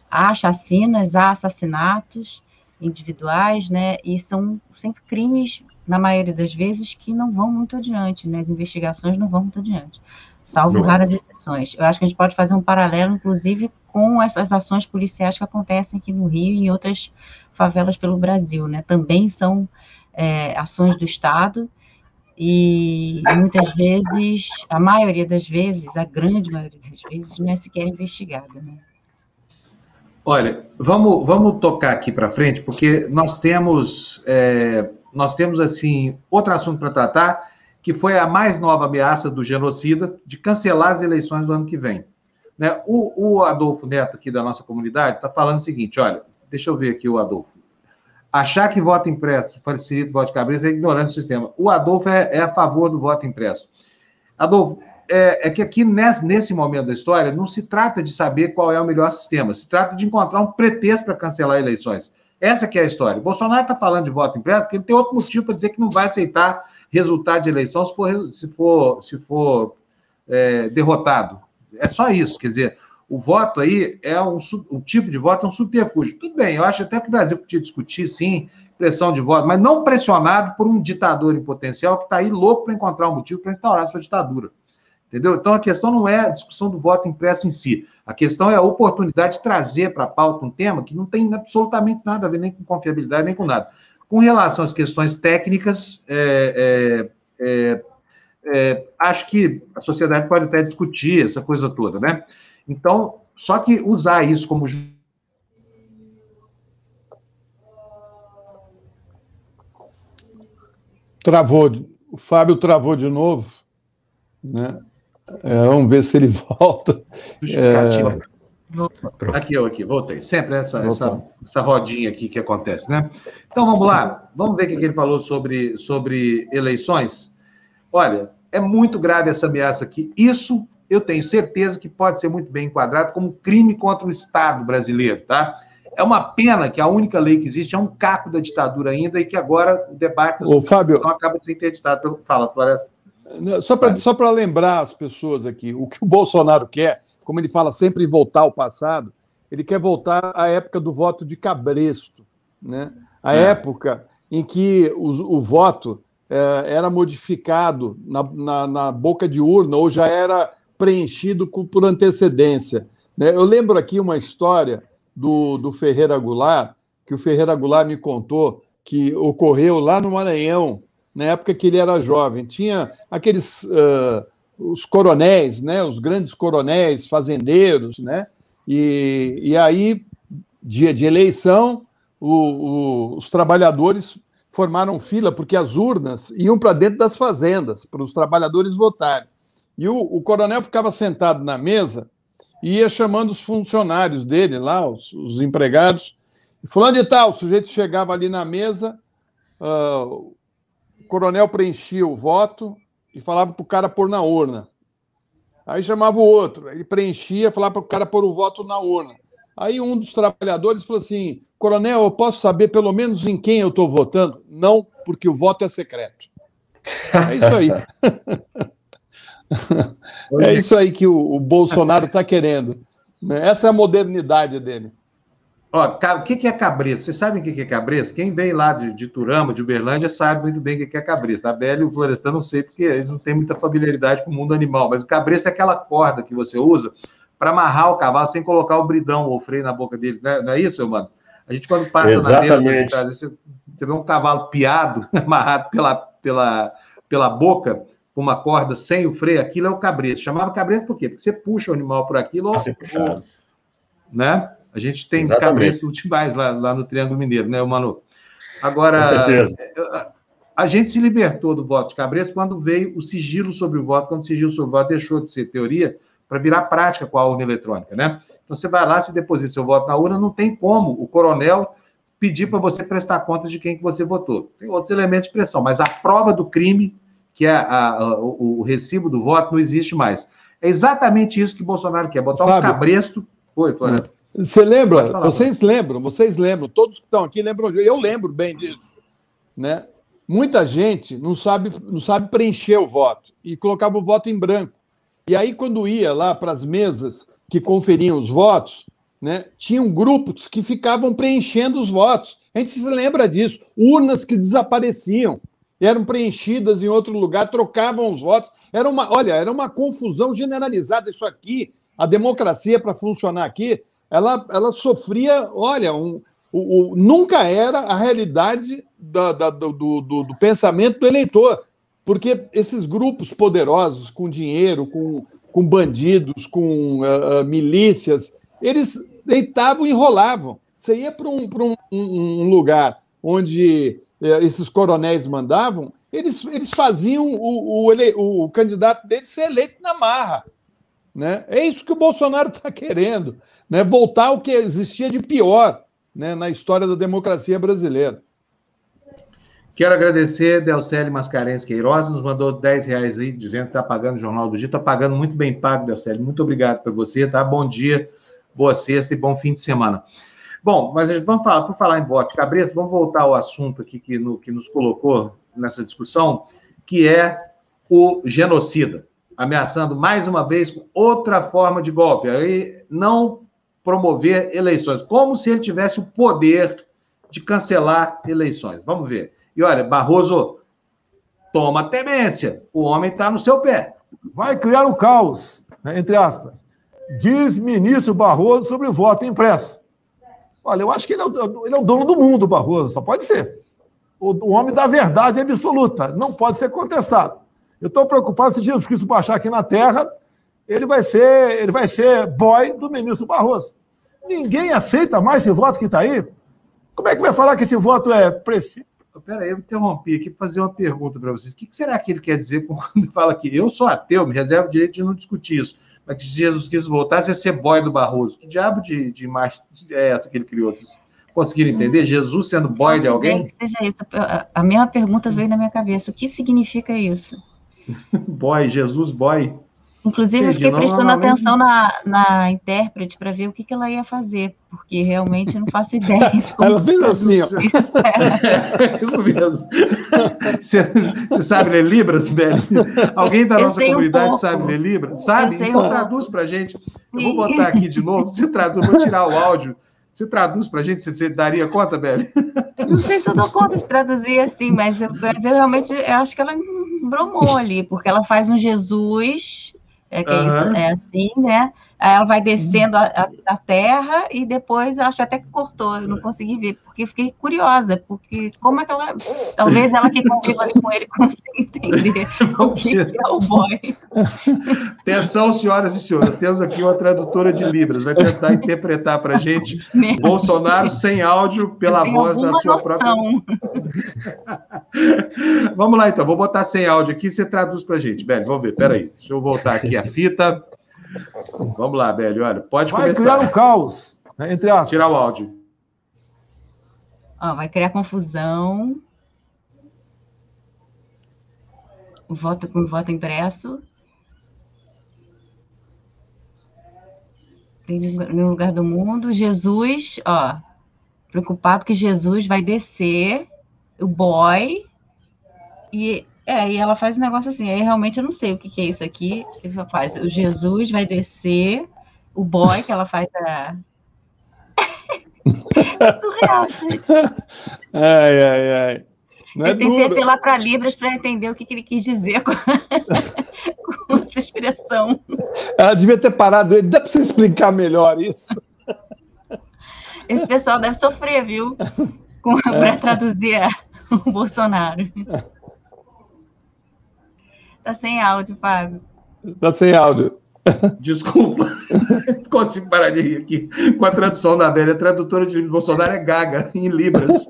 há chacinas, há assassinatos individuais, né, e são sempre crimes, na maioria das vezes, que não vão muito adiante, né, as investigações não vão muito adiante, salvo não. raras exceções. Eu acho que a gente pode fazer um paralelo, inclusive, com essas ações policiais que acontecem aqui no Rio e em outras favelas pelo Brasil, né, também são é, ações do Estado, e muitas vezes, a maioria das vezes, a grande maioria das vezes, não é sequer investigada. Né? Olha, vamos, vamos tocar aqui para frente, porque nós temos, é, nós temos assim outro assunto para tratar, que foi a mais nova ameaça do genocida de cancelar as eleições do ano que vem. Né? O, o Adolfo Neto, aqui da nossa comunidade, está falando o seguinte: olha, deixa eu ver aqui o Adolfo. Achar que voto impresso facilita o voto de cabeça é ignorância do sistema. O Adolfo é, é, a favor do voto impresso. Adolfo, é, é que aqui nesse, nesse, momento da história não se trata de saber qual é o melhor sistema, se trata de encontrar um pretexto para cancelar eleições. Essa que é a história. O Bolsonaro está falando de voto impresso porque ele tem outro motivo para dizer que não vai aceitar resultado de eleição se for, se for, se for é, derrotado. É só isso. Quer dizer, o voto aí é um, um tipo de voto é um subterfúgio. Tudo bem, eu acho até que o Brasil podia discutir, sim, pressão de voto, mas não pressionado por um ditador em potencial que está aí louco para encontrar um motivo para instaurar sua ditadura. Entendeu? Então a questão não é a discussão do voto impresso em si. A questão é a oportunidade de trazer para a pauta um tema que não tem absolutamente nada a ver nem com confiabilidade, nem com nada. Com relação às questões técnicas, é, é, é, é acho que a sociedade pode até discutir essa coisa toda, né? Então, só que usar isso como. Travou, o Fábio travou de novo, né? É, vamos ver se ele volta. É... Aqui, eu aqui, voltei. Sempre essa, essa, essa rodinha aqui que acontece, né? Então vamos lá, vamos ver o que ele falou sobre, sobre eleições. Olha, é muito grave essa ameaça aqui. Isso eu tenho certeza que pode ser muito bem enquadrado como crime contra o Estado brasileiro, tá? É uma pena que a única lei que existe é um caco da ditadura ainda e que agora o debate Ô, Fábio, acaba de ser interditado. Fala, Floresta. Só para só lembrar as pessoas aqui, o que o Bolsonaro quer, como ele fala sempre em voltar ao passado, ele quer voltar à época do voto de cabresto, né? a é. época em que o, o voto é, era modificado na, na, na boca de urna ou já era preenchido por antecedência. Né? Eu lembro aqui uma história do, do Ferreira Goulart, que o Ferreira Goulart me contou que ocorreu lá no Maranhão, na época que ele era jovem. Tinha aqueles uh, os coronéis, né? os grandes coronéis, fazendeiros, né? e, e aí, dia de eleição, o, o, os trabalhadores formaram fila porque as urnas iam para dentro das fazendas, para os trabalhadores votarem. E o, o coronel ficava sentado na mesa e ia chamando os funcionários dele lá, os, os empregados. Fulano de tal, o sujeito chegava ali na mesa, uh, o coronel preenchia o voto e falava para o cara pôr na urna. Aí chamava o outro, ele preenchia, falava para o cara pôr o voto na urna. Aí um dos trabalhadores falou assim: Coronel, eu posso saber pelo menos em quem eu estou votando? Não, porque o voto é secreto. É isso aí. é isso aí que o, o Bolsonaro está querendo. Né? Essa é a modernidade dele. Ó, o que é cabresto? Vocês sabem o que é cabresto? Quem vem lá de, de Turama, de Uberlândia, sabe muito bem o que é cabresto. A Bela e o Florestan não sei, porque eles não têm muita familiaridade com o mundo animal, mas o cabresto é aquela corda que você usa para amarrar o cavalo sem colocar o bridão ou o freio na boca dele. Não é, não é isso, mano? A gente, quando passa Exatamente. na mesa, você, você vê um cavalo piado, amarrado pela, pela, pela boca, com uma corda sem o freio, aquilo é o cabresto. Chamava cabresto por quê? Porque você puxa o animal por aquilo, ou, né? A gente tem cabresto demais lá, lá no Triângulo Mineiro, né, Manu? Agora, a gente se libertou do voto de cabresto quando veio o sigilo sobre o voto, quando o sigilo sobre o voto deixou de ser teoria para virar prática com a urna eletrônica, né? Então você vai lá, se deposita seu voto na urna, não tem como o coronel pedir para você prestar contas de quem que você votou. Tem outros elementos de pressão, mas a prova do crime que é a, a, o, o, recibo do voto não existe mais. É exatamente isso que Bolsonaro quer, botar Fábio, um cabresto. Oi. Você lembra? Falar, vocês lembram, vocês lembram, todos que estão aqui lembram, eu lembro bem disso. Né? Muita gente não sabe, não sabe preencher o voto e colocava o voto em branco. E aí, quando ia lá para as mesas que conferiam os votos, né, tinham grupos que ficavam preenchendo os votos. A gente se lembra disso. Urnas que desapareciam eram preenchidas em outro lugar, trocavam os votos. Era uma, olha, era uma confusão generalizada isso aqui. A democracia para funcionar aqui, ela, ela sofria, olha, um, o, o, nunca era a realidade da, da, do, do, do, pensamento do eleitor, porque esses grupos poderosos, com dinheiro, com, com bandidos, com uh, uh, milícias, eles deitavam e enrolavam. Você ia para um, um, um lugar onde é, esses coronéis mandavam, eles, eles faziam o, o, ele, o, candidato deles ser eleito na marra. Né? É isso que o Bolsonaro está querendo, né? voltar ao que existia de pior né? na história da democracia brasileira. Quero agradecer, Delcele Mascarenhas Queiroz, nos mandou 10 reais aí, dizendo que está pagando o Jornal do Dia. Está pagando muito bem pago, Delcele. Muito obrigado para você, tá? Bom dia, boa sexta e bom fim de semana. Bom, mas vamos falar, por falar em voto cabeça, vamos voltar ao assunto aqui que, no, que nos colocou nessa discussão, que é o genocida. ameaçando mais uma vez outra forma de golpe. Aí não promover eleições, como se ele tivesse o poder de cancelar eleições. Vamos ver. E olha, Barroso, toma temência. O homem está no seu pé. Vai criar um caos, né, entre aspas. Diz ministro Barroso sobre o voto impresso. Olha, eu acho que ele é, o, ele é o dono do mundo, Barroso, só pode ser. O, o homem da verdade absoluta, não pode ser contestado. Eu estou preocupado se Jesus Cristo baixar aqui na Terra, ele vai ser, ele vai ser boy do ministro Barroso. Ninguém aceita mais esse voto que está aí. Como é que vai falar que esse voto é preciso? Peraí, eu interrompi aqui para fazer uma pergunta para vocês. O que será que ele quer dizer quando fala que eu sou ateu, me reservo o direito de não discutir isso? Que Jesus Cristo voltasse a ser boy do Barroso. Que diabo de, de imagem é essa que ele criou? Vocês conseguiram entender? Jesus sendo boy de alguém? Que seja isso. A mesma pergunta veio na minha cabeça. O que significa isso? boy, Jesus boy. Inclusive, eu fiquei prestando atenção na, na intérprete para ver o que, que ela ia fazer, porque realmente eu não faço ideia de como. ela fez assim, ó. Isso, é. isso mesmo. Você, você, sabe ler Libras, velho? Alguém da nossa comunidade um sabe ler Libras? Sabe? Então um traduz para gente. Sim. Eu vou botar aqui de novo. Você traduz, vou tirar o áudio. Você traduz para a gente? Você, você, daria conta, Beli? Não sei se eu dou conta de traduzir assim, mas eu, mas eu realmente eu acho que ela bromou ali, porque ela faz um Jesus é, que uhum. isso, é assim, né? Ela vai descendo a, a, a, terra e depois eu acho até que cortou, eu não consegui ver, porque fiquei curiosa, porque como é que ela. Talvez ela que conviva com ele consiga entender o que, que é o boy. Atenção, senhoras e senhores, temos aqui uma tradutora de Libras, vai tentar interpretar para a gente Bolsonaro sem áudio pela voz da sua noção. própria. Vamos lá então, vou botar sem áudio aqui, você traduz para a gente, Belo, vamos ver, peraí, deixa eu voltar aqui a fita. Vamos lá, Bélio, olha, pode vai começar. Vai criar um caos, né, entre aspas. Tirar o áudio. Ó, vai criar confusão. O voto com o voto impresso. Tem no lugar do mundo. Jesus, ó, preocupado que Jesus vai descer, o boy, e é, e ela faz um negócio assim, aí realmente eu não sei o que, que é isso aqui. Ela faz, o Jesus vai descer, o boy que ela faz a. é surreal, gente. Ai, ai, ai. Não é eu tentei apelar para Libras para entender o que, que, ele quis dizer com, com essa expressão. Ela devia ter parado ele. Dá para você explicar melhor isso? Esse pessoal deve sofrer, viu? Para é. traduzir o Bolsonaro. Tá sem áudio, Fábio. Tá sem áudio. Desculpa, consigo parar de rir aqui. Com a tradução da velha, a tradutora de Bolsonaro é gaga, em Libras.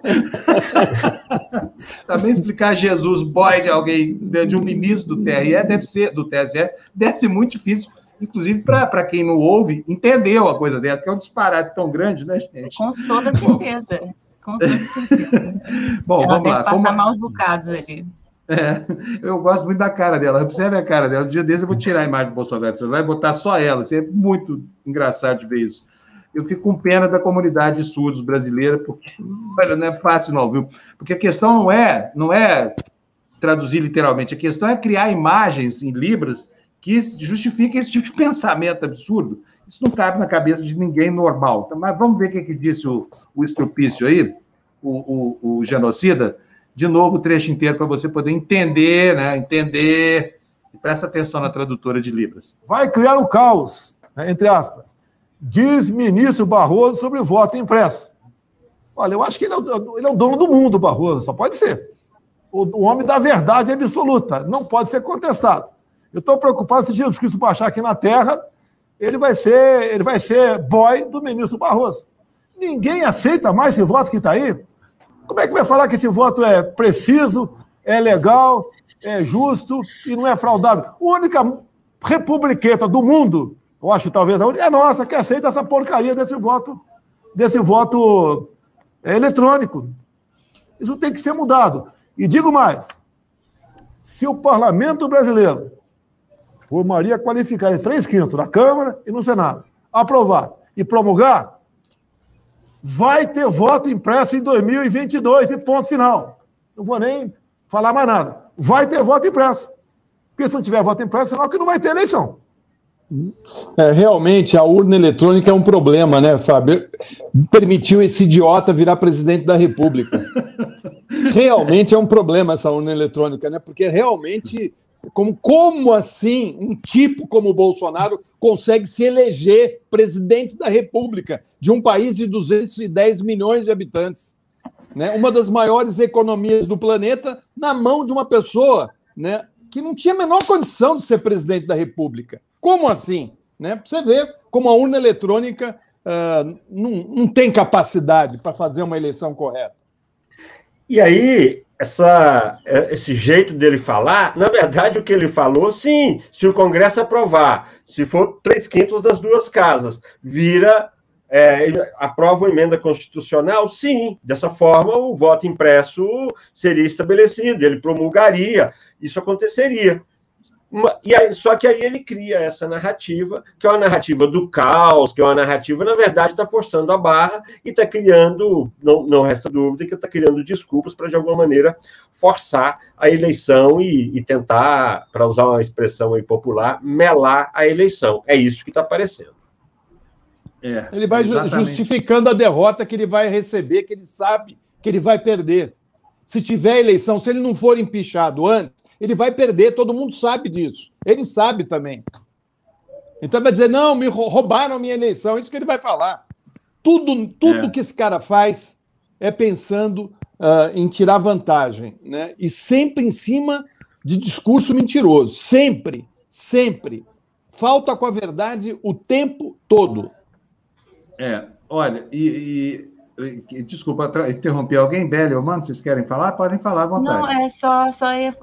Também explicar Jesus, boy de alguém, de um ministro do TRE, deve ser, do TSE, deve ser muito difícil, inclusive para quem não ouve, entender uma coisa dessa, que é um disparate tão grande, né, gente? Com toda certeza. Com toda certeza. Bom, Ela vamos deve lá. passar Como... maus bocados ali. É, eu gosto muito da cara dela. Observe a cara dela. Um dia desses eu vou tirar a imagem do Bolsonaro. Você vai botar só ela. Isso é muito engraçado de ver isso. Eu fico com pena da comunidade de surdos brasileira, porque olha, não é fácil, não, viu? Porque a questão não é, não é traduzir literalmente, a questão é criar imagens em Libras que justifiquem esse tipo de pensamento absurdo. Isso não cabe na cabeça de ninguém normal. Mas vamos ver o que, que disse o, o estrupício aí, o, o, o genocida de novo o trecho inteiro para você poder entender, né? Entender. E presta atenção na tradutora de Libras. Vai criar um caos, né, entre aspas. Diz ministro Barroso sobre o voto impresso. Olha, eu acho que ele é, o, ele é o dono do mundo, Barroso, só pode ser. O, o homem da verdade absoluta, não pode ser contestado. Eu estou preocupado se Jesus Cristo baixar aqui na Terra, ele vai ser, ele vai ser boy do ministro Barroso. Ninguém aceita mais esse voto que está aí. Como é que vai falar que esse voto é preciso, é legal, é justo e não é fraudável? A única republiqueta do mundo, eu acho talvez a única, é nossa, que aceita essa porcaria desse voto, desse voto é, eletrônico. Isso tem que ser mudado. E digo mais: se o parlamento brasileiro, por maioria qualificada em três quintos, na Câmara e no Senado, aprovar e promulgar, vai ter voto impresso em 2022 e ponto final. Não vou nem falar mais nada. Vai ter voto impresso. Porque se não tiver voto impresso, senão que não vai ter eleição. É, realmente, a urna eletrônica é um problema, né, Fábio? Permitiu esse idiota virar presidente da República. Realmente é um problema essa urna eletrônica, né? Porque realmente, como, como assim um tipo como o Bolsonaro consegue se eleger presidente da República de um país de 210 milhões de habitantes? Né? Uma das maiores economias do planeta na mão de uma pessoa né, que não tinha a menor condição de ser presidente da República. Como assim? Né? Você vê como a urna eletrônica uh, não, não tem capacidade para fazer uma eleição correta. E aí, essa, esse jeito dele falar, na verdade, o que ele falou, sim, se o Congresso aprovar, se for três quintos das duas casas, vira. É, aprova a emenda constitucional? Sim. Dessa forma, o voto impresso seria estabelecido, ele promulgaria, isso aconteceria. E aí, só que aí ele cria essa narrativa, que é uma narrativa do caos, que é uma narrativa, na verdade, está forçando a barra e está criando, não, não resta dúvida, que está criando desculpas para, de alguma maneira, forçar a eleição e, e tentar, para usar uma expressão aí popular, melar a eleição. É isso que está aparecendo. É, ele vai exatamente. justificando a derrota que ele vai receber, que ele sabe que ele vai perder. Se tiver eleição, se ele não for empichado antes, ele vai perder, todo mundo sabe disso. Ele sabe também. Então vai dizer: não, me roubaram a minha eleição. Isso que ele vai falar. Tudo, tudo é. que esse cara faz é pensando uh, em tirar vantagem. Né? E sempre em cima de discurso mentiroso. Sempre, sempre. Falta com a verdade o tempo todo. É, olha, e, Desculpa, interromper alguém, Beli ou Mano, vocês querem falar? Podem falar à vontade. Não, é só, só é,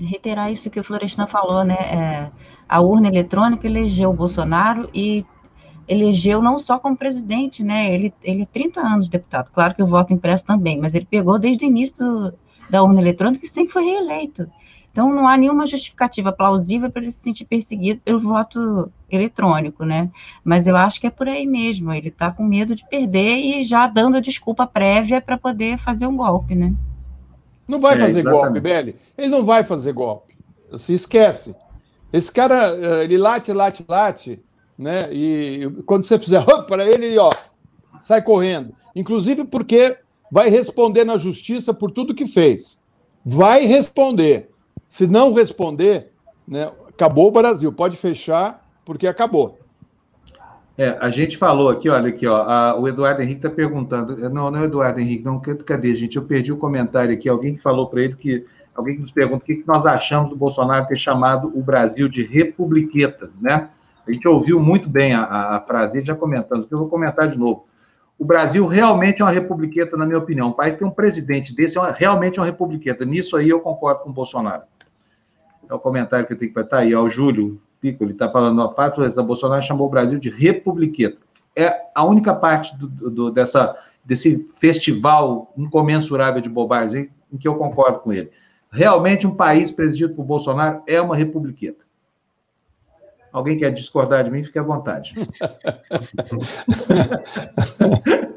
reiterar isso que o Florestan falou, né? É, a urna eletrônica elegeu o Bolsonaro e elegeu não só como presidente, né? Ele, ele é 30 anos deputado, claro que o voto impresso também, mas ele pegou desde o início do, da urna eletrônica e sempre foi reeleito. Então, não há nenhuma justificativa plausível para ele se sentir perseguido pelo voto eletrônico, né? Mas eu acho que é por aí mesmo. Ele está com medo de perder e já dando a desculpa prévia para poder fazer um golpe, né? Não vai é, fazer exatamente. golpe, Belly. Ele não vai fazer golpe. Se esquece. Esse cara, eh, ele late, late, late, né? E quando você fizer para ele, ele, ó, sai correndo. Inclusive porque vai responder na justiça por tudo que fez. Vai responder. Se não responder, né, acabou o Brasil. Pode fechar, porque acabou. É, a gente falou aqui, olha aqui, ó, a, o Eduardo Henrique está perguntando. Não, não é Eduardo Henrique, não. Cadê, gente? Eu perdi o comentário aqui. Alguém que falou para ele que. Alguém que nos pergunta o que, que nós achamos do Bolsonaro ter chamado o Brasil de republiqueta, né? A gente ouviu muito bem a, a, a frase já comentando, eu vou comentar de novo. O Brasil realmente é uma republiqueta, na minha opinião. Um país que tem um presidente desse é uma, realmente uma republiqueta. Nisso aí eu concordo com o Bolsonaro é o comentário que eu tenho que estar aí, ó, o Júlio Pico, ele está falando, a Fábio da Bolsonaro chamou o Brasil de republiqueta. É a única parte do, do, dessa, desse festival incomensurável de bobagem em que eu concordo com ele. Realmente, um país presidido por Bolsonaro é uma republiqueta. Alguém quer discordar de mim, fique à vontade.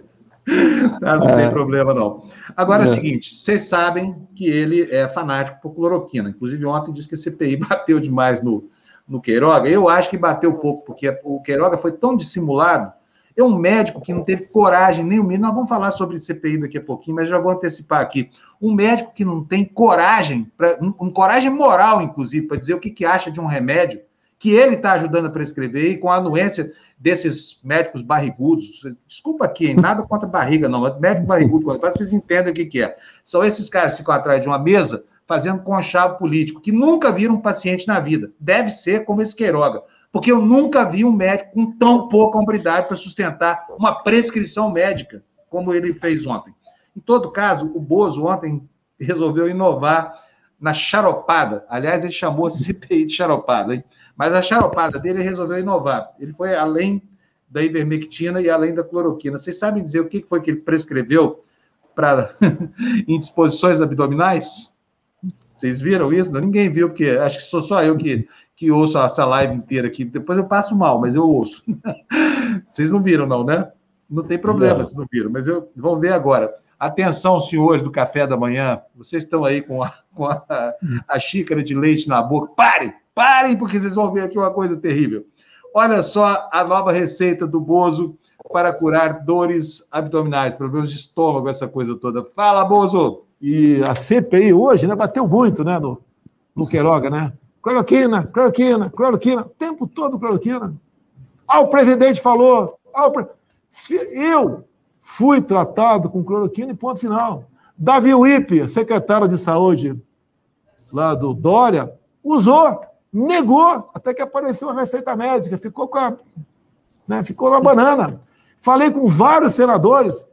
Ah, não tem é. problema, não. Agora é o é. seguinte: vocês sabem que ele é fanático por cloroquina. Inclusive, ontem disse que a CPI bateu demais no, no Queiroga. Eu acho que bateu pouco, porque o Queiroga foi tão dissimulado. É um médico que não teve coragem nenhuma. Nós vamos falar sobre CPI daqui a pouquinho, mas já vou antecipar aqui. Um médico que não tem coragem, pra, um, um coragem moral, inclusive, para dizer o que, que acha de um remédio que ele está ajudando a prescrever e com a anuência desses médicos barrigudos. Desculpa aqui, nada contra barriga, não. Médico barrigudo, vocês entendem o que, que é. São esses caras que ficam atrás de uma mesa fazendo conchavo político, que nunca viram um paciente na vida. Deve ser como esse Queiroga. Porque eu nunca vi um médico com tão pouca hombridade para sustentar uma prescrição médica, como ele fez ontem. Em todo caso, o Bozo ontem resolveu inovar na charopada. Aliás, ele chamou a CPI de charopada, hein? Mas a xaropada dele resolveu inovar. Ele foi além da ivermectina e além da cloroquina. Vocês sabem dizer o que foi que ele prescreveu para indisposições abdominais? Vocês viram isso? Não, ninguém viu, porque acho que sou só eu que, que ouço essa live inteira aqui. Depois eu passo mal, mas eu ouço. Vocês não viram, não, né? Não tem problema não. se não viram, mas eu, vamos ver agora. Atenção, senhores do café da manhã, vocês estão aí com a, com a, a xícara de leite na boca. Parem, parem, porque vocês vão ver aqui uma coisa terrível. Olha só a nova receita do Bozo para curar dores abdominais, problemas de estômago, essa coisa toda. Fala, Bozo! E a CPI hoje, né, bateu muito, né, no, no Queiroga, né? Cloroquina, cloroquina, cloroquina, o tempo todo cloroquina. Ah, o presidente falou. Ah, pre... Eu fui tratado com cloroquina e ponto final. Davi Wipe, secretário de saúde lá do Dória, usou, negou, até que apareceu a receita médica, ficou com a. Né, ficou na banana. Falei com vários senadores.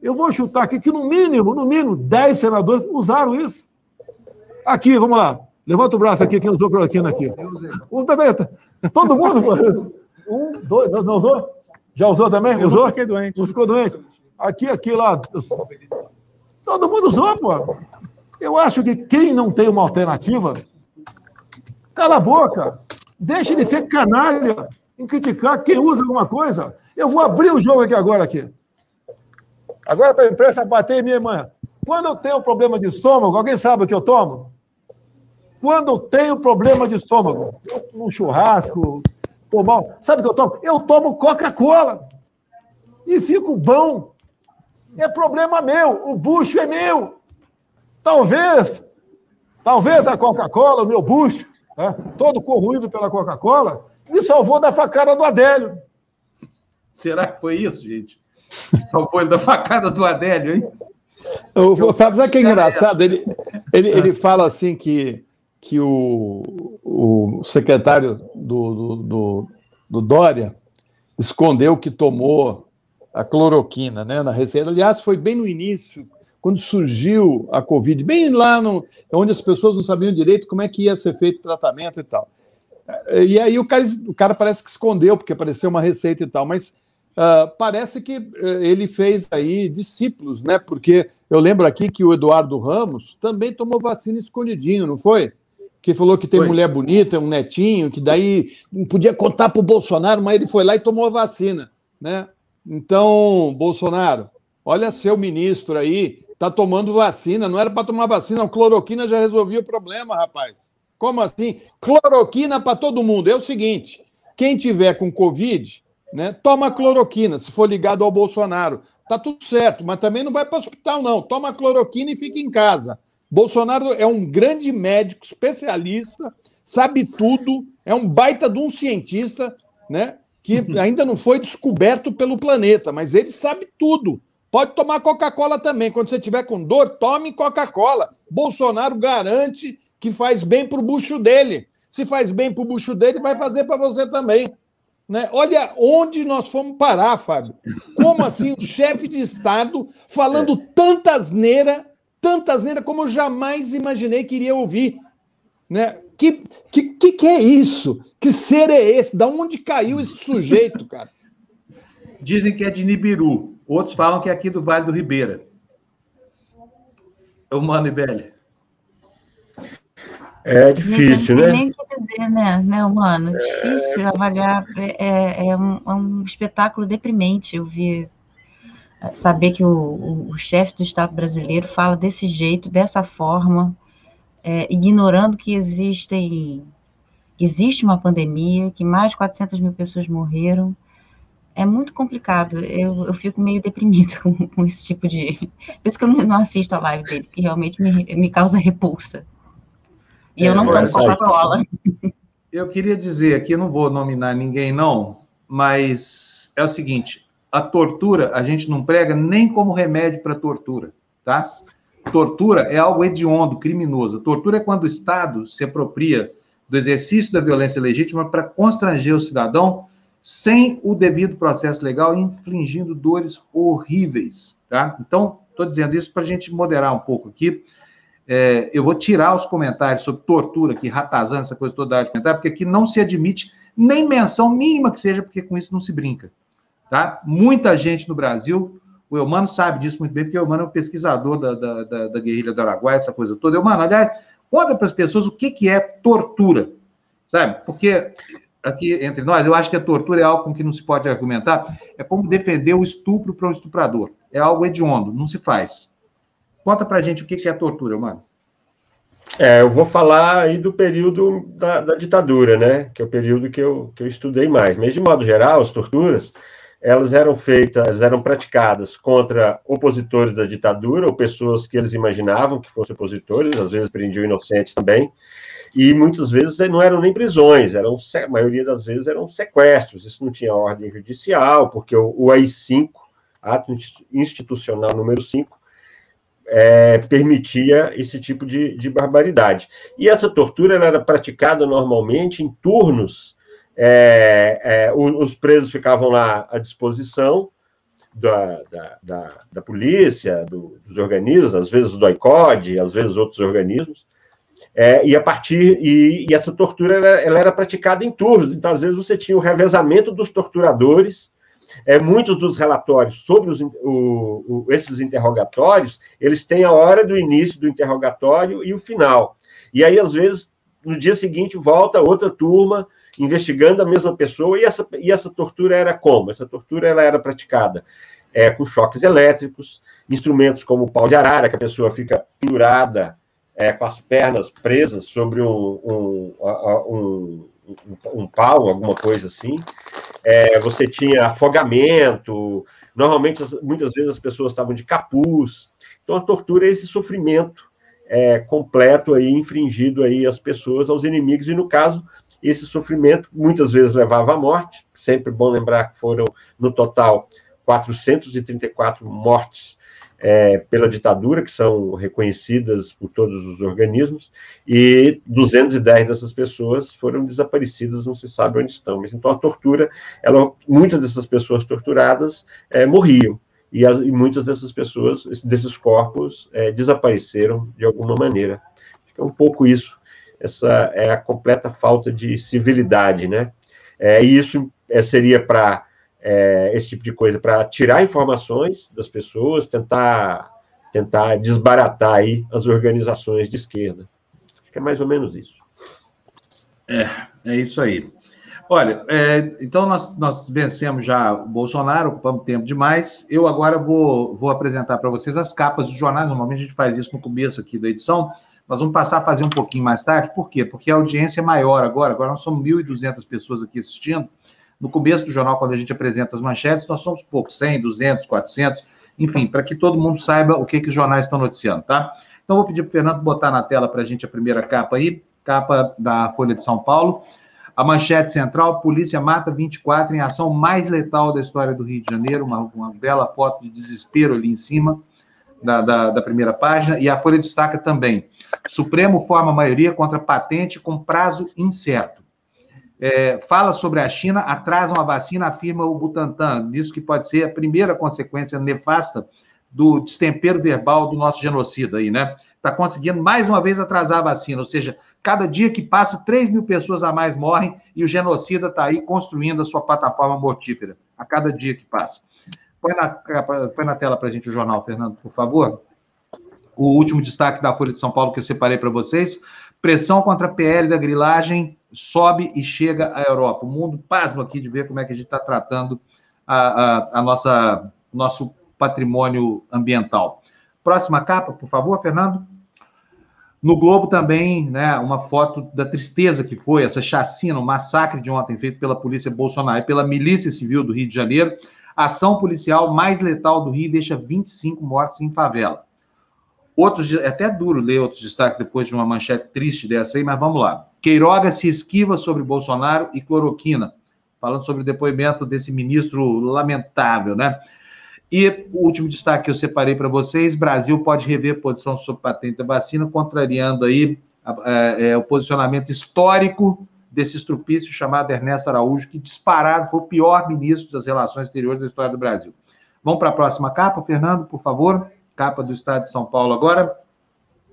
Eu vou chutar aqui que, no mínimo, no mínimo, 10 senadores usaram isso. Aqui, vamos lá. Levanta o braço aqui, quem usou cloroquina aqui. Um também. Tá. Todo mundo. Um, dois, não usou? Já usou também? Eu usou? fiquei doente. Não ficou doente? Aqui, aqui, lá. Todo mundo usou, pô. Eu acho que quem não tem uma alternativa, cala a boca. Deixe de ser canalha em criticar quem usa alguma coisa. Eu vou abrir o jogo aqui agora aqui. Agora para a imprensa bater em minha irmã. Quando eu tenho problema de estômago, alguém sabe o que eu tomo? Quando eu tenho problema de estômago, um churrasco, tomar. Sabe o que eu tomo? Eu tomo Coca-Cola. E fico bom. É problema meu. O bucho é meu. Talvez, talvez a Coca-Cola, o meu bucho, né, todo corroído pela Coca-Cola, me salvou da facada do Adélio. Será que foi isso, gente? Salvou ele da facada do Adélio, hein? O, o Fábio, sabe o que é engraçado? Ele, ele, ele fala assim que que o, o secretário do, do, do, do Dória escondeu que tomou a cloroquina né, na receita. Aliás, foi bem no início, quando surgiu a Covid, bem lá no, onde as pessoas não sabiam direito como é que ia ser feito o tratamento e tal. E aí o cara, o cara parece que escondeu, porque apareceu uma receita e tal, mas uh, parece que uh, ele fez aí discípulos, né? Porque eu lembro aqui que o Eduardo Ramos também tomou vacina escondidinho, não foi? que falou que tem foi. mulher bonita, um netinho, que daí não podia contar para o Bolsonaro, mas ele foi lá e tomou a vacina. Né? Então, Bolsonaro, olha seu ministro aí, tá tomando vacina, não era para tomar vacina, a cloroquina já resolvia o problema, rapaz. Como assim? Cloroquina para todo mundo. É o seguinte: quem tiver com Covid, né, toma cloroquina, se for ligado ao Bolsonaro. Tá tudo certo, mas também não vai para o hospital, não. Toma cloroquina e fica em casa. Bolsonaro é um grande médico, especialista, sabe tudo, é um baita de um cientista, né? Que ainda não foi descoberto pelo planeta, mas ele sabe tudo. Pode tomar Coca-Cola também. Quando você tiver com dor, tome Coca-Cola. Bolsonaro garante que faz bem para o bucho dele. Se faz bem para o bucho dele, vai fazer para você também. Né? Olha onde nós fomos parar, Fábio. Como assim o chefe de Estado falando é. tanta asneira tanta asneira como eu jamais imaginei que iria ouvir. Né? Que, que, que, que é isso? Que ser é esse? Da onde caiu esse sujeito, cara? Dizem que é de Nibiru. Outros falam que é aqui do Vale do Ribeira. É o Mano Ibele. É difícil, né? Nem o que dizer, né, né humano? Difícil avaliar. É, é, é, um, é um espetáculo deprimente. Eu vi saber que o, o, o chefe do Estado brasileiro fala desse jeito, dessa forma, é, ignorando que existem, existe uma pandemia, que mais de 400 mil pessoas morreram. É muito complicado. Eu, eu fico meio deprimida com, com esse tipo de. Por isso que eu não, assisto a live dele, porque realmente me, me causa repulsa. E é, eu não tomo Coca-Cola. Eu queria dizer aqui, eu não vou nominar ninguém, não, mas é o seguinte: a tortura a gente não prega nem como remédio para tortura, tá? Tortura é algo hediondo, criminoso. Tortura é quando o Estado se apropria do exercício da violência legítima para constranger o cidadão sem o devido processo legal, infligindo dores horríveis, tá? Então, estou dizendo isso para a gente moderar um pouco aqui. É, eu vou tirar os comentários sobre tortura, que ratazana, essa coisa toda de comentário, porque aqui não se admite nem menção mínima que seja, porque com isso não se brinca. Tá? Muita gente no Brasil, o Eumano sabe disso muito bem, porque o Eumano é um pesquisador da, da, da, da guerrilha do Araguaia, essa coisa toda. Eumano, aliás, conta para as pessoas o que, que é tortura, sabe? Porque aqui entre nós, eu acho que a tortura é algo com que não se pode argumentar, é como defender o estupro para um estuprador. é algo hediondo, não se faz. Conta pra gente o que é a tortura, mano. É, eu vou falar aí do período da, da, ditadura, né? Que é o período que eu, que eu estudei mais. Mas, de modo geral, as torturas, elas eram feitas, eram praticadas contra opositores da ditadura, ou pessoas que eles imaginavam que fossem opositores, às vezes prendiam inocentes também, e muitas vezes não eram nem prisões, eram, a maioria das vezes eram sequestros, isso não tinha ordem judicial, porque o, o AI-5, Ato Institucional número 5, é, permitia esse tipo de, de, barbaridade. E essa tortura era praticada normalmente em turnos, é, é, os presos ficavam lá à disposição da, da, da, da polícia, do, dos organismos, às vezes do ICOD, às vezes outros organismos, é, e a partir e, e essa tortura ela, ela, era praticada em turnos, então às vezes você tinha o revezamento dos torturadores. É, muitos dos relatórios sobre os, o, o, esses interrogatórios, eles têm a hora do início do interrogatório e o final. E aí, às vezes, no dia seguinte, volta outra turma investigando a mesma pessoa, e essa, e essa tortura era como? Essa tortura ela era praticada é, com choques elétricos, instrumentos como o pau de arara, que a pessoa fica pendurada é, com as pernas presas sobre um, um, um, um, pau, alguma coisa assim. É, você tinha afogamento, normalmente, muitas vezes as pessoas estavam de capuz. Então, a tortura é esse sofrimento é, completo aí, infringido aí às pessoas, aos inimigos, e no caso, esse sofrimento muitas vezes levava à morte, sempre bom lembrar que foram, no total, 434 mortes é, pela ditadura, que são reconhecidas por todos os organismos, e 210 dessas pessoas foram desaparecidas, não se sabe onde estão. Mas então a tortura, ela, muitas dessas pessoas torturadas é, morriam, e, as, e, muitas dessas pessoas, desses corpos, é, desapareceram de alguma maneira. É um pouco isso, essa é a completa falta de civilidade, né? É, e isso é, seria para é, esse tipo de coisa para tirar informações das pessoas, tentar tentar desbaratar aí as organizações de esquerda. Acho que é mais ou menos isso. É, é isso aí. Olha, é, então nós, nós vencemos já o Bolsonaro, ocupamos tempo demais. Eu agora vou, vou apresentar para vocês as capas dos jornais. Normalmente a gente faz isso no começo aqui da edição. Nós vamos passar a fazer um pouquinho mais tarde. Por quê? Porque a audiência é maior agora. Agora nós somos 1.200 pessoas aqui assistindo. No começo do jornal, quando a gente apresenta as manchetes, nós somos poucos, 100, 200, 400, enfim, para que todo mundo saiba o que, que os jornais estão noticiando, tá? Então, vou pedir para o Fernando botar na tela para a gente a primeira capa aí, capa da Folha de São Paulo. A manchete central: Polícia mata 24 em ação mais letal da história do Rio de Janeiro. Uma, uma bela foto de desespero ali em cima da, da, da, primeira página. E a Folha destaca também: Supremo forma maioria contra patente com prazo incerto é, fala sobre a China, atrasam a vacina, afirma o Butantan. Isso que pode ser a primeira consequência nefasta do destempero verbal do nosso genocida aí, né? Está conseguindo mais uma vez atrasar a vacina, ou seja, cada dia que passa, 3 mil pessoas a mais morrem e o genocida está aí construindo a sua plataforma mortífera, a cada dia que passa. Põe na, põe na tela para a gente o jornal, Fernando, por favor. O último destaque da Folha de São Paulo que eu separei para vocês. Pressão contra a PL da grilagem sobe e chega à Europa. O mundo pasmo aqui de ver como é que a gente está tratando a, a, a nossa nosso patrimônio ambiental. Próxima capa, por favor, Fernando. No Globo também, né, uma foto da tristeza que foi essa chacina, o massacre de ontem feito pela polícia Bolsonaro e pela milícia civil do Rio de Janeiro. A ação policial mais letal do Rio deixa 25 mortos em favela. Outros, é até duro ler outros destaques depois de uma manchete triste dessa aí, mas vamos lá. Queiroga se esquiva sobre Bolsonaro e cloroquina, falando sobre o depoimento desse ministro lamentável, né? E o último destaque que eu separei para vocês: Brasil pode rever posição sobre patente da vacina, contrariando aí é, é, o posicionamento histórico desse estrupício chamado Ernesto Araújo, que disparado foi o pior ministro das relações exteriores da história do Brasil. Vamos para a próxima capa, Fernando, por favor capa do Estado de São Paulo agora.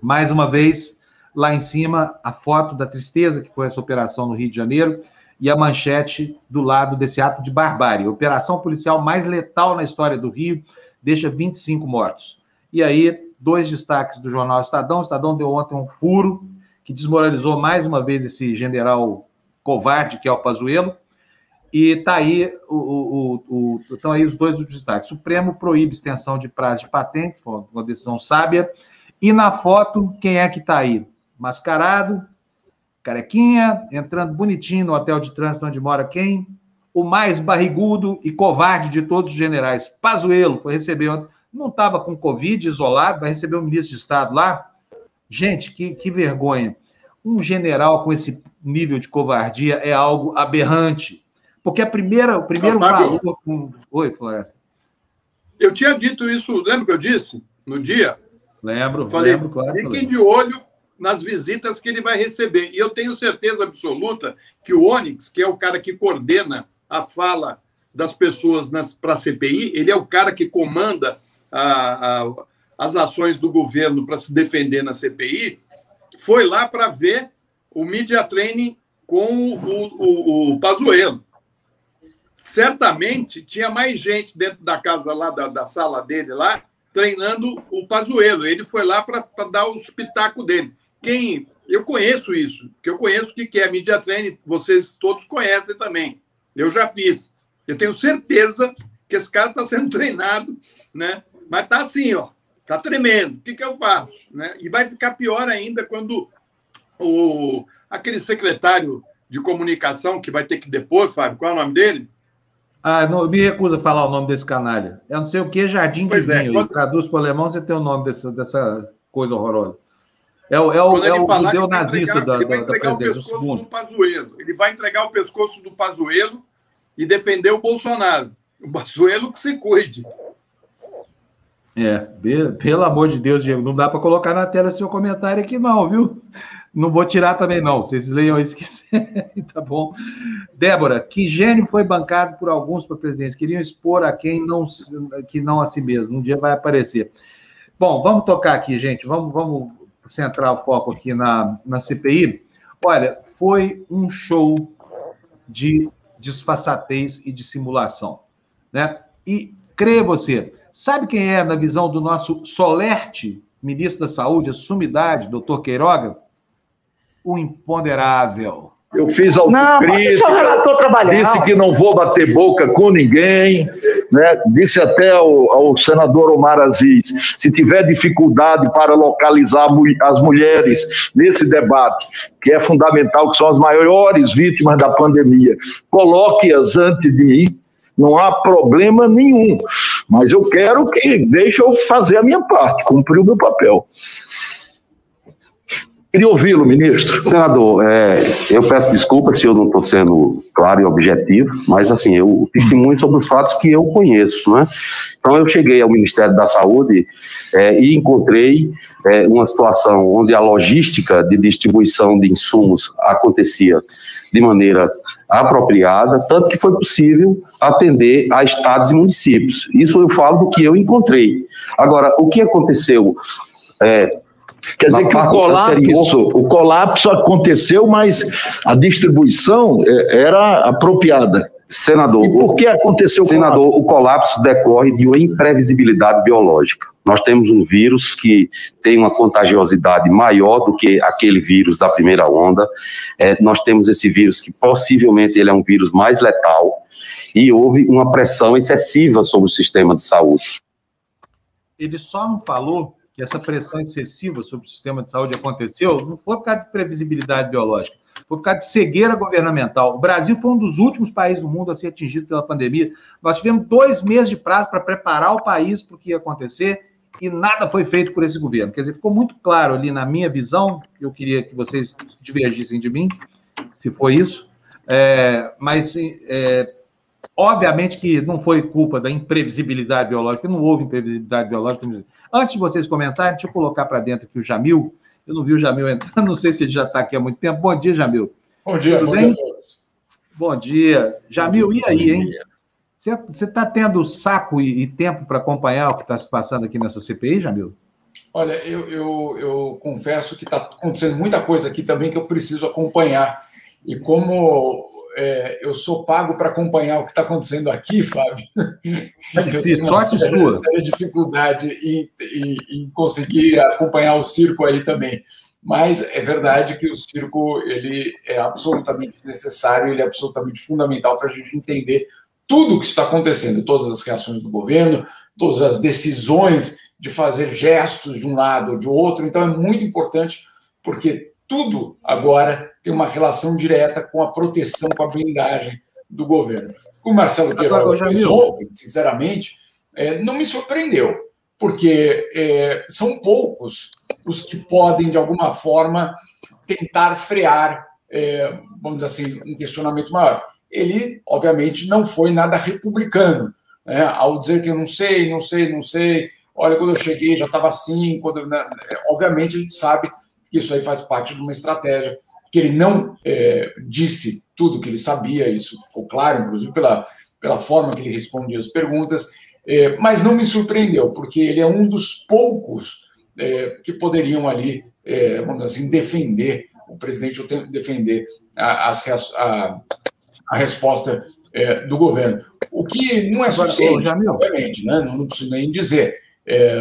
Mais uma vez, lá em cima, a foto da tristeza que foi essa operação no Rio de Janeiro e a manchete do lado desse ato de barbárie. Operação policial mais letal na história do Rio, deixa 25 mortos. E aí, dois destaques do jornal Estadão. O Estadão deu ontem um furo que desmoralizou mais uma vez esse general covarde que é o Pazuello. E está aí, o, o, o, estão aí os dois destaques. O Supremo proíbe extensão de prazo de patente, foi uma decisão sábia. E na foto, quem é que está aí? Mascarado, carequinha, entrando bonitinho no hotel de trânsito onde mora quem? O mais barrigudo e covarde de todos os generais, Pazuello, foi receber, não estava com Covid, isolado, vai receber o ministro de Estado lá. Gente, que, que vergonha. Um general com esse nível de covardia é algo aberrante. Porque a primeira, o primeiro valor. Com... Oi, Floresta. Eu tinha dito isso, lembra que eu disse? No dia? Lembro, falei, lembro, claro. Fiquem de olho nas visitas que ele vai receber. E eu tenho certeza absoluta que o Onyx, que é o cara que coordena a fala das pessoas para a CPI, ele é o cara que comanda a, a, as ações do governo para se defender na CPI, foi lá para ver o media training com o, o, o Pazuello certamente tinha mais gente dentro da casa lá, da, da sala dele lá, treinando o Pazuello. Ele foi lá para dar o espetáculo dele. Quem eu conheço isso, porque eu conheço o que é media training, vocês todos conhecem também. Eu já fiz. Eu tenho certeza que esse cara está sendo treinado, né? Mas tá assim, ó, tá tremendo. O que, que eu faço, né? E vai ficar pior ainda quando o aquele secretário de comunicação que vai ter que depor, Fábio, qual é o nome dele? Ah, não, me recuso a falar o nome desse canalha. É não sei o que, Jardim pois de é, Vinho. Quando... Traduz para o alemão, você tem o nome dessa, dessa coisa horrorosa. É o, é o, é o judeu nazista da, ele vai entregar da presidência. O pescoço do Pazuello. Ele vai entregar o pescoço do Pazuello e defender o Bolsonaro. O Pazuello que se cuide. É, pelo amor de Deus, Diego, não dá para colocar na tela seu comentário aqui não, viu? Não vou tirar também, não. Vocês leiam isso que tá bom. Débora, que gênio foi bancado por alguns para presidente. Queriam expor a quem não, que não a si mesmo. Um dia vai aparecer. Bom, vamos tocar aqui, gente. Vamos, vamos centrar o foco aqui na, na CPI. Olha, foi um show de disfarçatez e dissimulação. Né? E crê você, sabe quem é, na visão do nosso Solerte, ministro da Saúde, a sumidade, doutor Queiroga? o imponderável. Eu fiz autocrítica, disse que não vou bater boca com ninguém, né? disse até ao, ao, senador Omar Aziz, se tiver dificuldade para localizar as mulheres nesse debate, que é fundamental, que são as maiores vítimas da pandemia, coloque-as antes de mim, não há problema nenhum, mas eu quero que deixe eu fazer a minha parte, cumprir o meu papel. Queria ouvi-lo, ministro. Senador, é, eu peço desculpa se eu não estou sendo claro e objetivo, mas assim, eu testemunho sobre os fatos que eu conheço, né? Então eu cheguei ao Ministério da Saúde é, e encontrei é, uma situação onde a logística de distribuição de insumos acontecia de maneira apropriada, tanto que foi possível atender a estados e municípios. Isso eu falo do que eu encontrei. Agora, o que aconteceu é, Quer dizer que o colapso, o colapso aconteceu, mas a distribuição é, era apropriada. Senador, e por que aconteceu senador, o colapso? o colapso decorre de uma imprevisibilidade biológica. Nós temos um vírus que tem uma contagiosidade maior do que aquele vírus da primeira onda. É, nós temos esse vírus que possivelmente ele é um vírus mais letal e houve uma pressão excessiva sobre o sistema de saúde. Ele só não falou que essa pressão excessiva sobre o sistema de saúde aconteceu, não foi por causa de previsibilidade biológica, foi por causa de cegueira governamental. O Brasil foi um dos últimos países do mundo a ser atingido pela pandemia. Nós tivemos dois meses de prazo para preparar o país para o que ia acontecer e nada foi feito por esse governo. Quer dizer, ficou muito claro ali na minha visão, eu queria que vocês divergissem de mim, se foi isso, é, mas é, Obviamente que não foi culpa da imprevisibilidade biológica, não houve imprevisibilidade biológica. Antes de vocês comentarem, deixa eu colocar para dentro aqui o Jamil. Eu não vi o Jamil entrando, não sei se ele já está aqui há muito tempo. Bom dia, Jamil. Bom dia, Tudo bom bem? dia a todos. Bom dia. Jamil, e aí, hein? Você está tendo saco e, e tempo para acompanhar o que está se passando aqui nessa CPI, Jamil? Olha, eu, eu, eu confesso que está acontecendo muita coisa aqui também que eu preciso acompanhar. E como é, eu sou pago para acompanhar o que está acontecendo aqui, Fábio. É difícil, sorte sua. dificuldade em, em, em, conseguir acompanhar o circo aí também. mas é verdade que o circo ele é absolutamente necessário, ele é absolutamente fundamental para a gente entender tudo o que está acontecendo, todas as reações do governo, todas as decisões de fazer gestos de um lado ou de outro. Então é muito importante porque tudo agora tem uma relação direta com a proteção, com a blindagem do governo. O Marcelo Queiroga fez ontem, sinceramente, é, não me surpreendeu, porque é, são poucos os que podem, de alguma forma, tentar frear, é, vamos dizer assim, um questionamento maior. Ele, obviamente, não foi nada republicano, né? ao dizer que eu não sei, não sei, não sei, olha, quando eu cheguei já estava assim, quando, né? obviamente gente sabe que isso aí faz parte de uma estratégia, que ele não é, disse tudo que ele sabia, isso ficou claro, inclusive pela, pela forma que ele respondia as perguntas, é, mas não me surpreendeu, porque ele é um dos poucos é, que poderiam ali, é, vamos dizer assim, defender, o presidente defender a, as, a, a resposta é, do governo. O que não é suficiente, obviamente, né? não, não preciso nem dizer. É,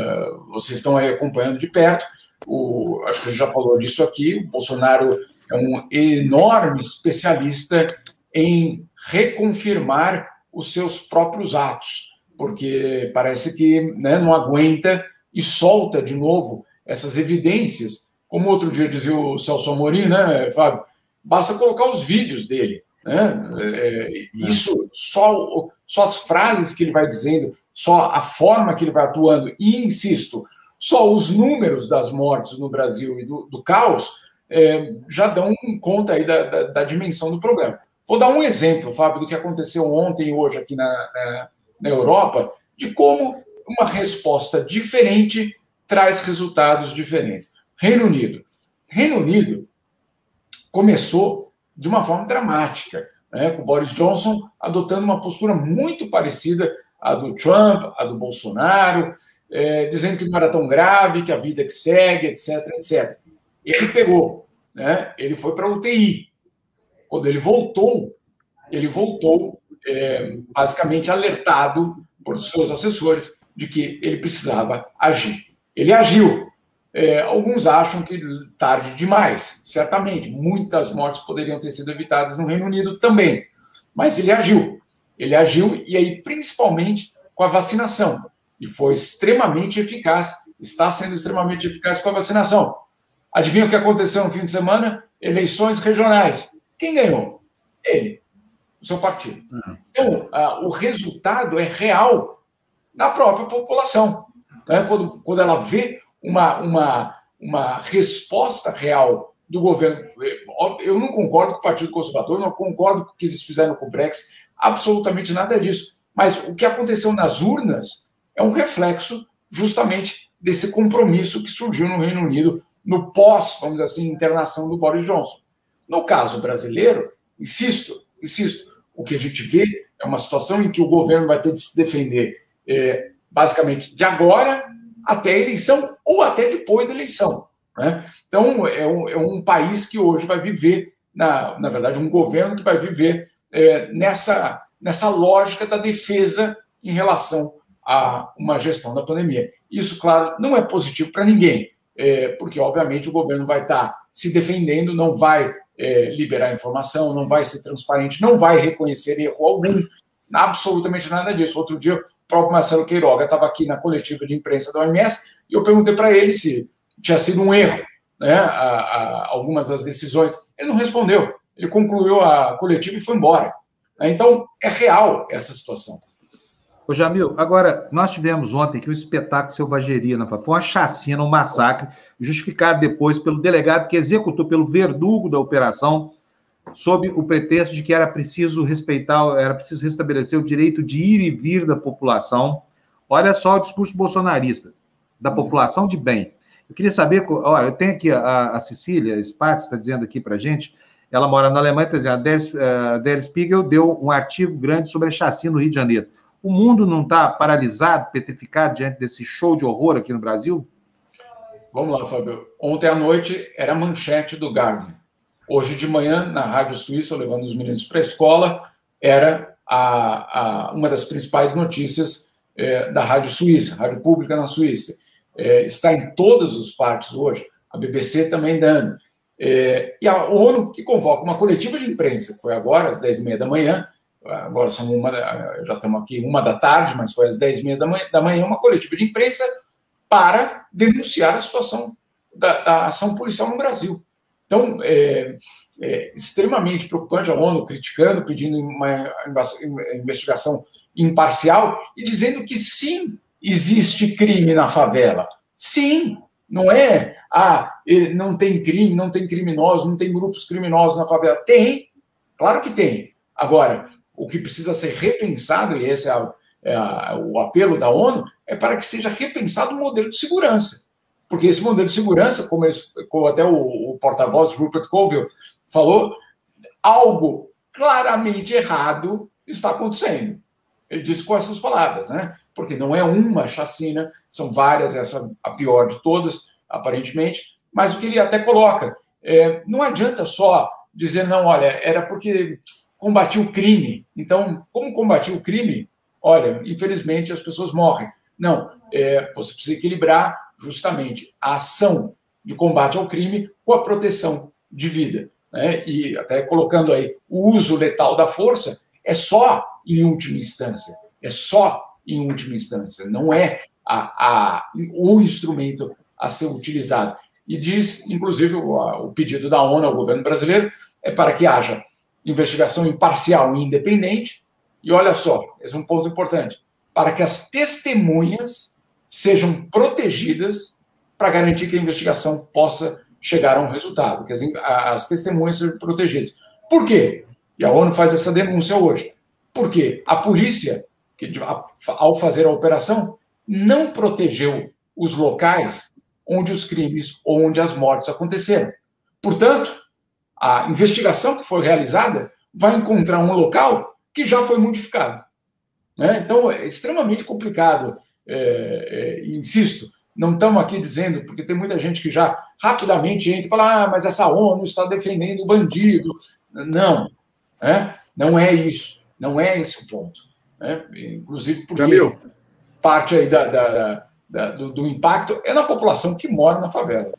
vocês estão aí acompanhando de perto, o, acho que a gente já falou disso aqui, o Bolsonaro é um enorme especialista em reconfirmar os seus próprios atos, porque parece que né, não aguenta e solta de novo essas evidências. Como outro dia dizia o Celso Amorim, né, Fábio? Basta colocar os vídeos dele. Né? É, é isso, só, só as frases que ele vai dizendo, só a forma que ele vai atuando, e insisto, só os números das mortes no Brasil e do, do caos é, já dão conta aí da, da, da, dimensão do problema. Vou dar um exemplo, Fábio, do que aconteceu ontem e hoje aqui na, na, na Europa, de como uma resposta diferente traz resultados diferentes. Reino Unido. Reino Unido começou de uma forma dramática, né, com Boris Johnson adotando uma postura muito parecida à do Trump, à do Bolsonaro, é, dizendo que não era tão grave, que a vida que segue, etc, etc. Ele pegou, né? Ele foi para UTI. Quando ele voltou, ele voltou é, basicamente alertado por seus assessores de que ele precisava agir. Ele agiu. É, alguns acham que tarde demais, certamente. Muitas mortes poderiam ter sido evitadas no Reino Unido também. Mas ele agiu. Ele agiu, e aí, principalmente com a vacinação e foi extremamente eficaz, está sendo extremamente eficaz com a vacinação. Adivinha o que aconteceu no fim de semana? Eleições regionais. Quem ganhou? Ele, o seu partido. Uhum. Então, o resultado é real na própria população. Né? Quando, quando ela vê uma, uma, uma resposta real do governo. Eu não concordo com o Partido Conservador, não concordo com o que eles fizeram com o Brexit, absolutamente nada disso. Mas o que aconteceu nas urnas é um reflexo justamente desse compromisso que surgiu no Reino Unido no pós, vamos dizer assim, internação do Boris Johnson. No caso brasileiro, insisto, insisto, o que a gente vê é uma situação em que o governo vai ter de se defender é, basicamente de agora até a eleição ou até depois da eleição. Né? Então, é um, é um, país que hoje vai viver, na, na verdade, um governo que vai viver é, nessa, nessa lógica da defesa em relação a uma gestão da pandemia. Isso, claro, não é positivo para ninguém, é, porque, obviamente, o governo vai estar tá se defendendo, não vai é, liberar informação, não vai ser transparente, não vai reconhecer erro algum, absolutamente nada disso. Outro dia, o próprio Marcelo Queiroga estava aqui na coletiva de imprensa da OMS e eu perguntei para ele se tinha sido um erro né, a, a, algumas das decisões. Ele não respondeu. Ele concluiu a coletiva e foi embora. Então, é real essa situação. Ô, Jamil, agora, nós tivemos ontem aqui um espetáculo de selvageria na Foi uma chacina, um massacre, justificado depois pelo delegado que executou, pelo verdugo da operação, sob o pretexto de que era preciso respeitar, era preciso restabelecer o direito de ir e vir da população. Olha só o discurso bolsonarista, da população de bem. Eu queria saber, olha, eu tenho aqui a, a Cecília Spatz, está dizendo aqui para gente, ela mora na Alemanha, está dizendo, a Der, uh, Spiegel deu um artigo grande sobre a chacina no Rio de Janeiro. O mundo não está paralisado, petrificado diante desse show de horror aqui no Brasil? Vamos lá, Fábio. Ontem à noite era manchete do Guardian. Hoje de manhã, na Rádio Suíça, levando os meninos para a escola, era a, a, uma das principais notícias é, da Rádio Suíça, Rádio Pública na Suíça. É, está em todas as partes hoje a BBC também dando. É, e a ONU que convoca uma coletiva de imprensa, foi agora, às 10h30 da manhã, agora são uma, já estamos aqui uma da tarde, mas foi às 10h30 da manhã, da manhã, uma coletiva de imprensa para denunciar a situação da, da ação policial no Brasil. Então, é, é, extremamente preocupante a ONU criticando, pedindo uma investigação imparcial e dizendo que sim, existe crime na favela. Sim, não é, ah, não tem crime, não tem criminosos, não tem grupos criminosos na favela. Tem, claro que tem. Agora, o que precisa ser repensado, e esse é, a, é a, o apelo da ONU, é para que seja repensado o modelo de segurança. Porque esse modelo de segurança, como, como até o, o porta-voz Rupert Colville falou, algo claramente errado está acontecendo. Ele disse com essas palavras, né? Porque não é uma chacina, são várias, essa a pior de todas, aparentemente. Mas o que ele até coloca, é, não adianta só dizer, não, olha, era porque combati o crime. Então, como combati o crime? Olha, infelizmente as pessoas morrem. Não, é, você precisa equilibrar justamente a ação de combate ao crime com a proteção de vida. Né? E até colocando aí o uso letal da força é só em última instância, é só em última instância, não é a, a, o instrumento a ser utilizado. E diz, inclusive, o, o pedido da ONU ao governo brasileiro é para que haja investigação imparcial e independente, e olha só, esse é um ponto importante, para que as testemunhas sejam protegidas para garantir que a investigação possa chegar a um resultado, que as, as testemunhas sejam protegidas. Por quê? E a ONU faz essa denúncia hoje. Porque a polícia, que, ao fazer a operação, não protegeu os locais onde os crimes ou onde as mortes aconteceram. Portanto, a investigação que foi realizada vai encontrar um local que já foi modificado. Né? Então, é extremamente complicado é, é, insisto, não estamos aqui dizendo, porque tem muita gente que já rapidamente entra e fala, ah, mas essa ONU está defendendo o bandido. Não, né? não é isso, não é esse o ponto. Né? Inclusive porque Jamil. parte aí da, da, da do, do, impacto é na população que mora na favela.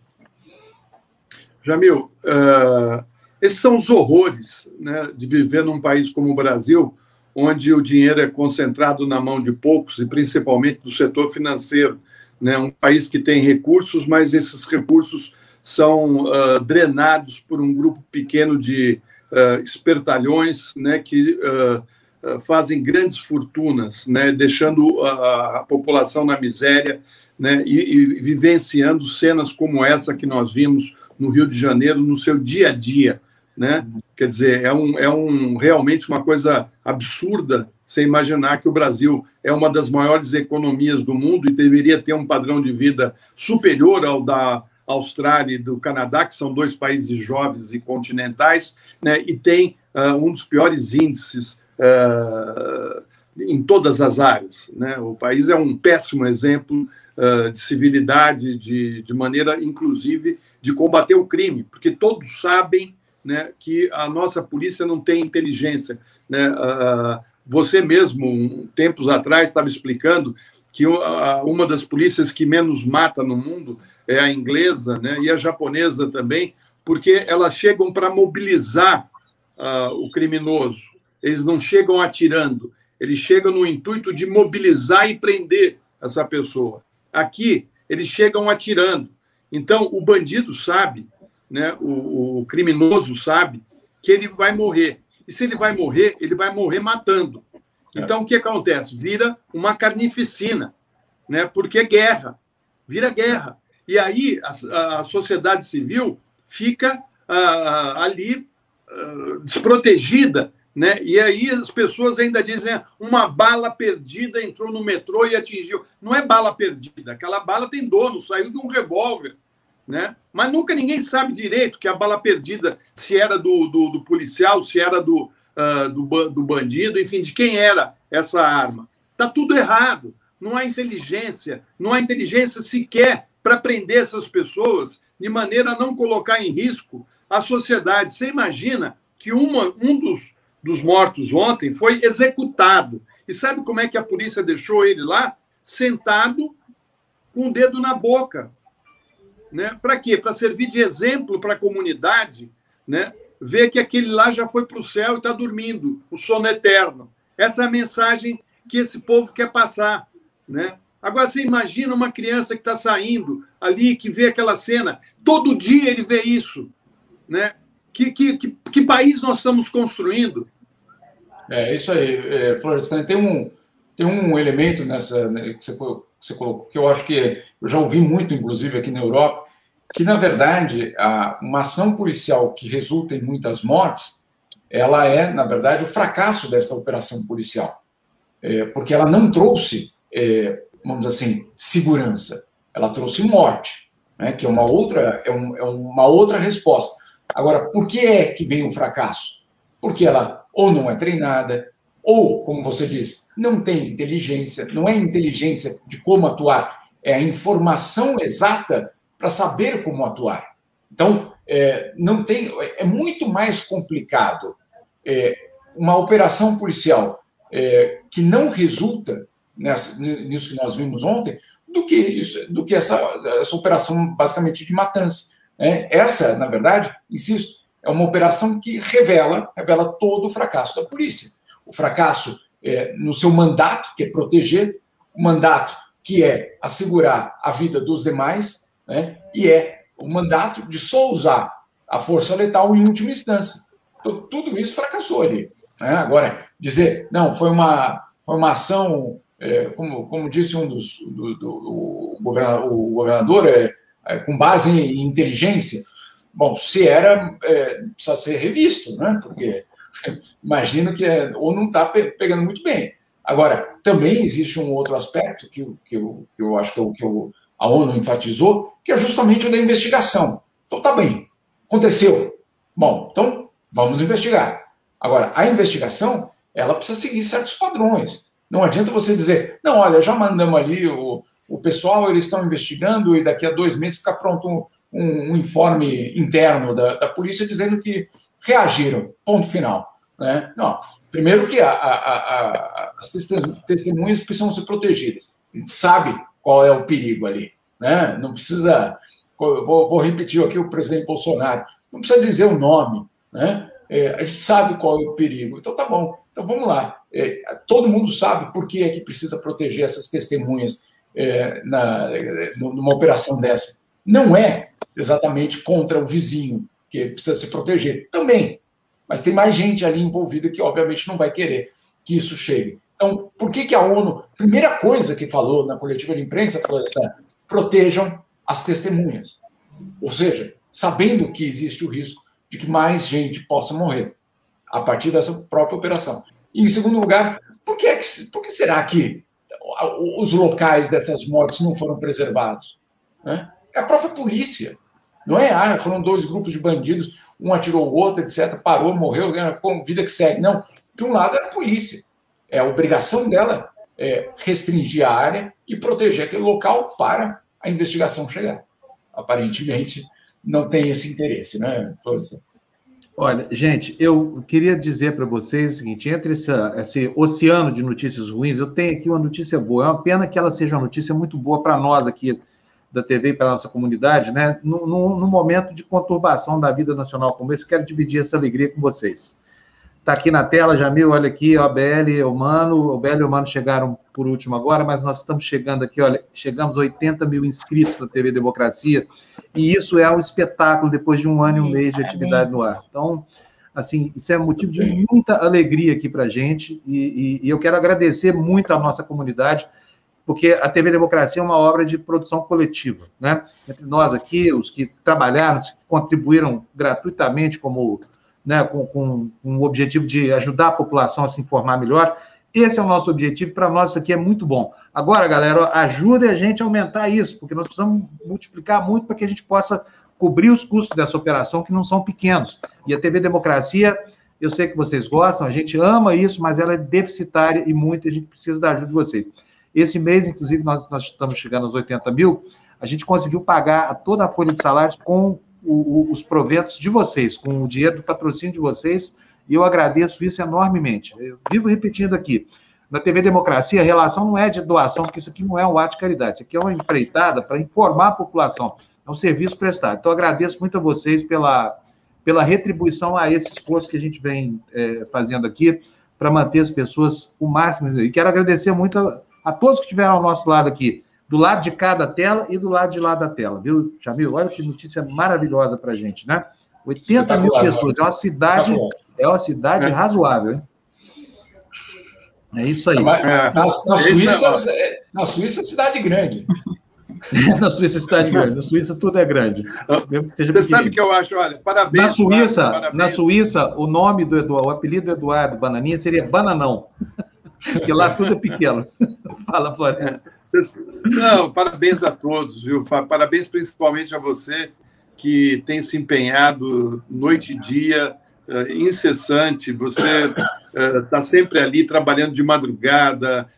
Jamil, uh, esses são os horrores né, de viver num país como o Brasil, onde o dinheiro é concentrado na mão de poucos e principalmente do setor financeiro. Né? Um país que tem recursos, mas esses recursos são uh, drenados por um grupo pequeno de uh, espertalhões né? que uh, fazem grandes fortunas, né? deixando a, a população na miséria né? E, e vivenciando cenas como essa que nós vimos no Rio de Janeiro no seu dia a dia né? Quer dizer, é, um, é um, realmente uma coisa absurda você imaginar que o Brasil é uma das maiores economias do mundo e deveria ter um padrão de vida superior ao da Austrália e do Canadá, que são dois países jovens e continentais, né? e tem uh, um dos piores índices uh, em todas as áreas. Né? O país é um péssimo exemplo uh, de civilidade, de, de maneira, inclusive, de combater o crime, porque todos sabem né, que a nossa polícia não tem inteligência. Né? Uh, você mesmo, tempos atrás, estava explicando que uh, uma das polícias que menos mata no mundo é a inglesa né, e a japonesa também, porque elas chegam para mobilizar uh, o criminoso. Eles não chegam atirando, eles chegam no intuito de mobilizar e prender essa pessoa. Aqui, eles chegam atirando. Então, o bandido sabe né, o, o criminoso sabe que ele vai morrer. E se ele vai morrer, ele vai morrer matando. Então, o que acontece? Vira uma carnificina, né? porque é guerra, vira guerra. E aí a, a sociedade civil fica uh, ali uh, desprotegida. Né? E aí as pessoas ainda dizem uma bala perdida entrou no metrô e atingiu. Não é bala perdida, aquela bala tem dono, saiu de um revólver né? Mas nunca ninguém sabe direito que a bala perdida, se era do, do, do policial, se era do, uh, do, do bandido, enfim, de quem era essa arma. Está tudo errado. Não há inteligência, não há inteligência sequer para prender essas pessoas de maneira a não colocar em risco a sociedade. Você imagina que uma, um dos, dos mortos ontem foi executado. E sabe como é que a polícia deixou ele lá? Sentado com o dedo na boca, né? Para quê? Para servir de exemplo para a comunidade, né? Ver que aquele lá já foi para o céu e está dormindo, o sono eterno. Essa é a mensagem que esse povo quer passar, né? Agora você imagina uma criança que está saindo ali, que vê aquela cena, todo dia ele vê isso, né? Que, que, que, que país nós estamos construindo? É isso aí, é, Florestan. Tem um, tem um elemento nessa né, que, você, você colocou que eu acho que eu já ouvi muito, inclusive aqui na Europa, que na verdade a, uma ação policial que resulta em muitas mortes, ela é na verdade o fracasso dessa operação policial, é, porque ela não trouxe, é, vamos dizer assim, segurança, ela trouxe morte, né, que é uma outra é, um, é uma outra resposta. Agora, por que é que vem o fracasso? Porque ela ou não é treinada, ou, como você diz, não tem inteligência, não é inteligência de como atuar, é a informação exata para saber como atuar. Então, é, não tem, é muito mais complicado é, uma operação policial é, que não resulta nessa, nisso que nós vimos ontem do que, isso, do que essa, essa operação basicamente de matança. Né? Essa, na verdade, insisto, é uma operação que revela, revela todo o fracasso da polícia. O fracasso é, no seu mandato, que é proteger, o mandato que é assegurar a vida dos demais, né? e é o mandato de só usar a força letal em última instância. Então, tudo isso fracassou ali. Né? Agora, dizer, não, foi uma, foi uma ação, é, como, como disse um dos. Do, do, o, governador, o governador é, é, com base em inteligência. Bom, se era, é, precisa ser revisto, né? Porque imagino que é, ou não está pegando muito bem. Agora, também existe um outro aspecto que, que, eu, que eu acho que, eu, que eu, a ONU enfatizou, que é justamente o da investigação. Então, tá bem, aconteceu. Bom, então vamos investigar. Agora, a investigação, ela precisa seguir certos padrões. Não adianta você dizer, não, olha, já mandamos ali o, o pessoal, eles estão investigando e daqui a dois meses fica pronto um, um, um informe interno da, da polícia dizendo que reagiram, ponto final. Né? Não, primeiro que a, a, a, as testemunhas precisam ser protegidas. A gente sabe qual é o perigo ali. Né? Não precisa. Vou, vou repetir aqui o presidente Bolsonaro. Não precisa dizer o nome. Né? É, a gente sabe qual é o perigo. Então tá bom. Então vamos lá. É, todo mundo sabe por que é que precisa proteger essas testemunhas é, na, numa operação dessa. Não é exatamente contra o vizinho que precisa se proteger. Também. Mas tem mais gente ali envolvida que, obviamente, não vai querer que isso chegue. Então, por que, que a ONU, primeira coisa que falou na coletiva de imprensa, falou assim, protejam as testemunhas. Ou seja, sabendo que existe o risco de que mais gente possa morrer a partir dessa própria operação. E, em segundo lugar, por que, é por que será que os locais dessas mortes não foram preservados? Né? É a própria polícia. Não é, ah, foram dois grupos de bandidos, um atirou o outro, etc., parou, morreu, né, com vida que segue. Não. De um lado é a polícia. É a obrigação dela é restringir a área e proteger aquele local para a investigação chegar. Aparentemente, não tem esse interesse, né, Floresta? Olha, gente, eu queria dizer para vocês o seguinte: entre essa, esse oceano de notícias ruins, eu tenho aqui uma notícia boa. É uma pena que ela seja uma notícia muito boa para nós aqui da TV para a nossa comunidade, né? No, no, momento de conturbação da vida nacional como esse, quero dividir essa alegria com vocês. Está aqui na tela, Jamil, olha aqui, BL e o Mano. O BL e o Mano chegaram por último agora, mas nós estamos chegando aqui, olha, chegamos a 80 mil inscritos na TV Democracia, e isso é um espetáculo depois de um ano e um mês de atividade no ar. Então, assim, isso é motivo de muita alegria aqui para a gente, e, e, e eu quero agradecer muito à nossa comunidade, porque a TV Democracia é uma obra de produção coletiva, né? Entre nós aqui, os que trabalharam, os que contribuíram gratuitamente como, né, com, com, com o objetivo de ajudar a população a se informar melhor, esse é o nosso objetivo, para nós isso aqui é muito bom. Agora, galera, ajude a gente a aumentar isso, porque nós precisamos multiplicar muito para que a gente possa cobrir os custos dessa operação, que não são pequenos. E a TV Democracia, eu sei que vocês gostam, a gente ama isso, mas ela é deficitária e muito, a gente precisa da ajuda de vocês. Esse mês, inclusive, nós, nós estamos chegando aos 80 mil, a gente conseguiu pagar toda a folha de salários com o, o, os proventos de vocês, com o dinheiro do patrocínio de vocês, e eu agradeço isso enormemente. Eu vivo repetindo aqui. Na TV Democracia, a relação não é de doação, porque isso aqui não é um ato de caridade, isso aqui é uma empreitada para informar a população. é um serviço prestado. Então, agradeço muito a vocês pela, pela retribuição a esse esforço que a gente vem é, fazendo aqui para manter as pessoas o máximo. E quero agradecer muito a, a, todos que estiveram ao nosso lado aqui, do lado de cada tela e do lado de lá da tela, viu, Jamil? Olha que notícia maravilhosa para a gente, né? 80 mil pessoas, é uma cidade, é uma cidade é. razoável, hein? É isso aí. É, na, na, Suíça, é, na Suíça, cidade grande. na Suíça, é cidade grande. Na Suíça, tudo é grande. Você sabe que eu acho, olha, parabéns. Na Suíça, parabéns. na Suíça o nome do Eduardo, o apelido do Eduardo Bananinha seria Bananão. Porque lá tudo é pequeno. Fala, Floriano. Não, parabéns a todos, viu? Parabéns principalmente a você que tem se empenhado noite e dia, uh, incessante. Você está uh, sempre ali trabalhando de madrugada,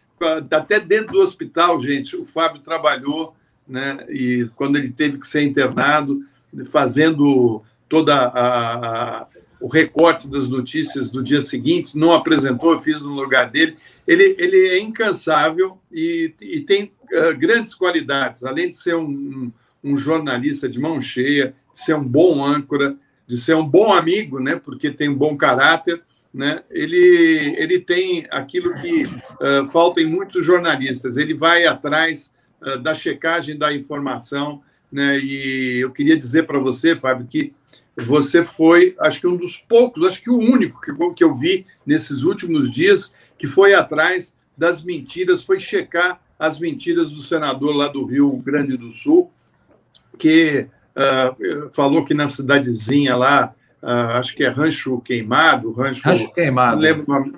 até dentro do hospital, gente. O Fábio trabalhou, né? E quando ele teve que ser internado, fazendo toda a o recorte das notícias do dia seguinte, não apresentou, eu fiz no lugar dele. Ele, ele é incansável e, e tem uh, grandes qualidades, além de ser um, um, jornalista de mão cheia, de ser um bom âncora, de ser um bom amigo, né, porque tem um bom caráter. Né, ele, ele tem aquilo que uh, falta em muitos jornalistas, ele vai atrás uh, da checagem da informação. Né, e eu queria dizer para você, Fábio, que você foi, acho que um dos poucos, acho que o único que, que eu vi nesses últimos dias que foi atrás das mentiras, foi checar as mentiras do senador lá do Rio Grande do Sul, que uh, falou que na cidadezinha lá, uh, acho que é Rancho Queimado, Rancho, Rancho Queimado, lembro,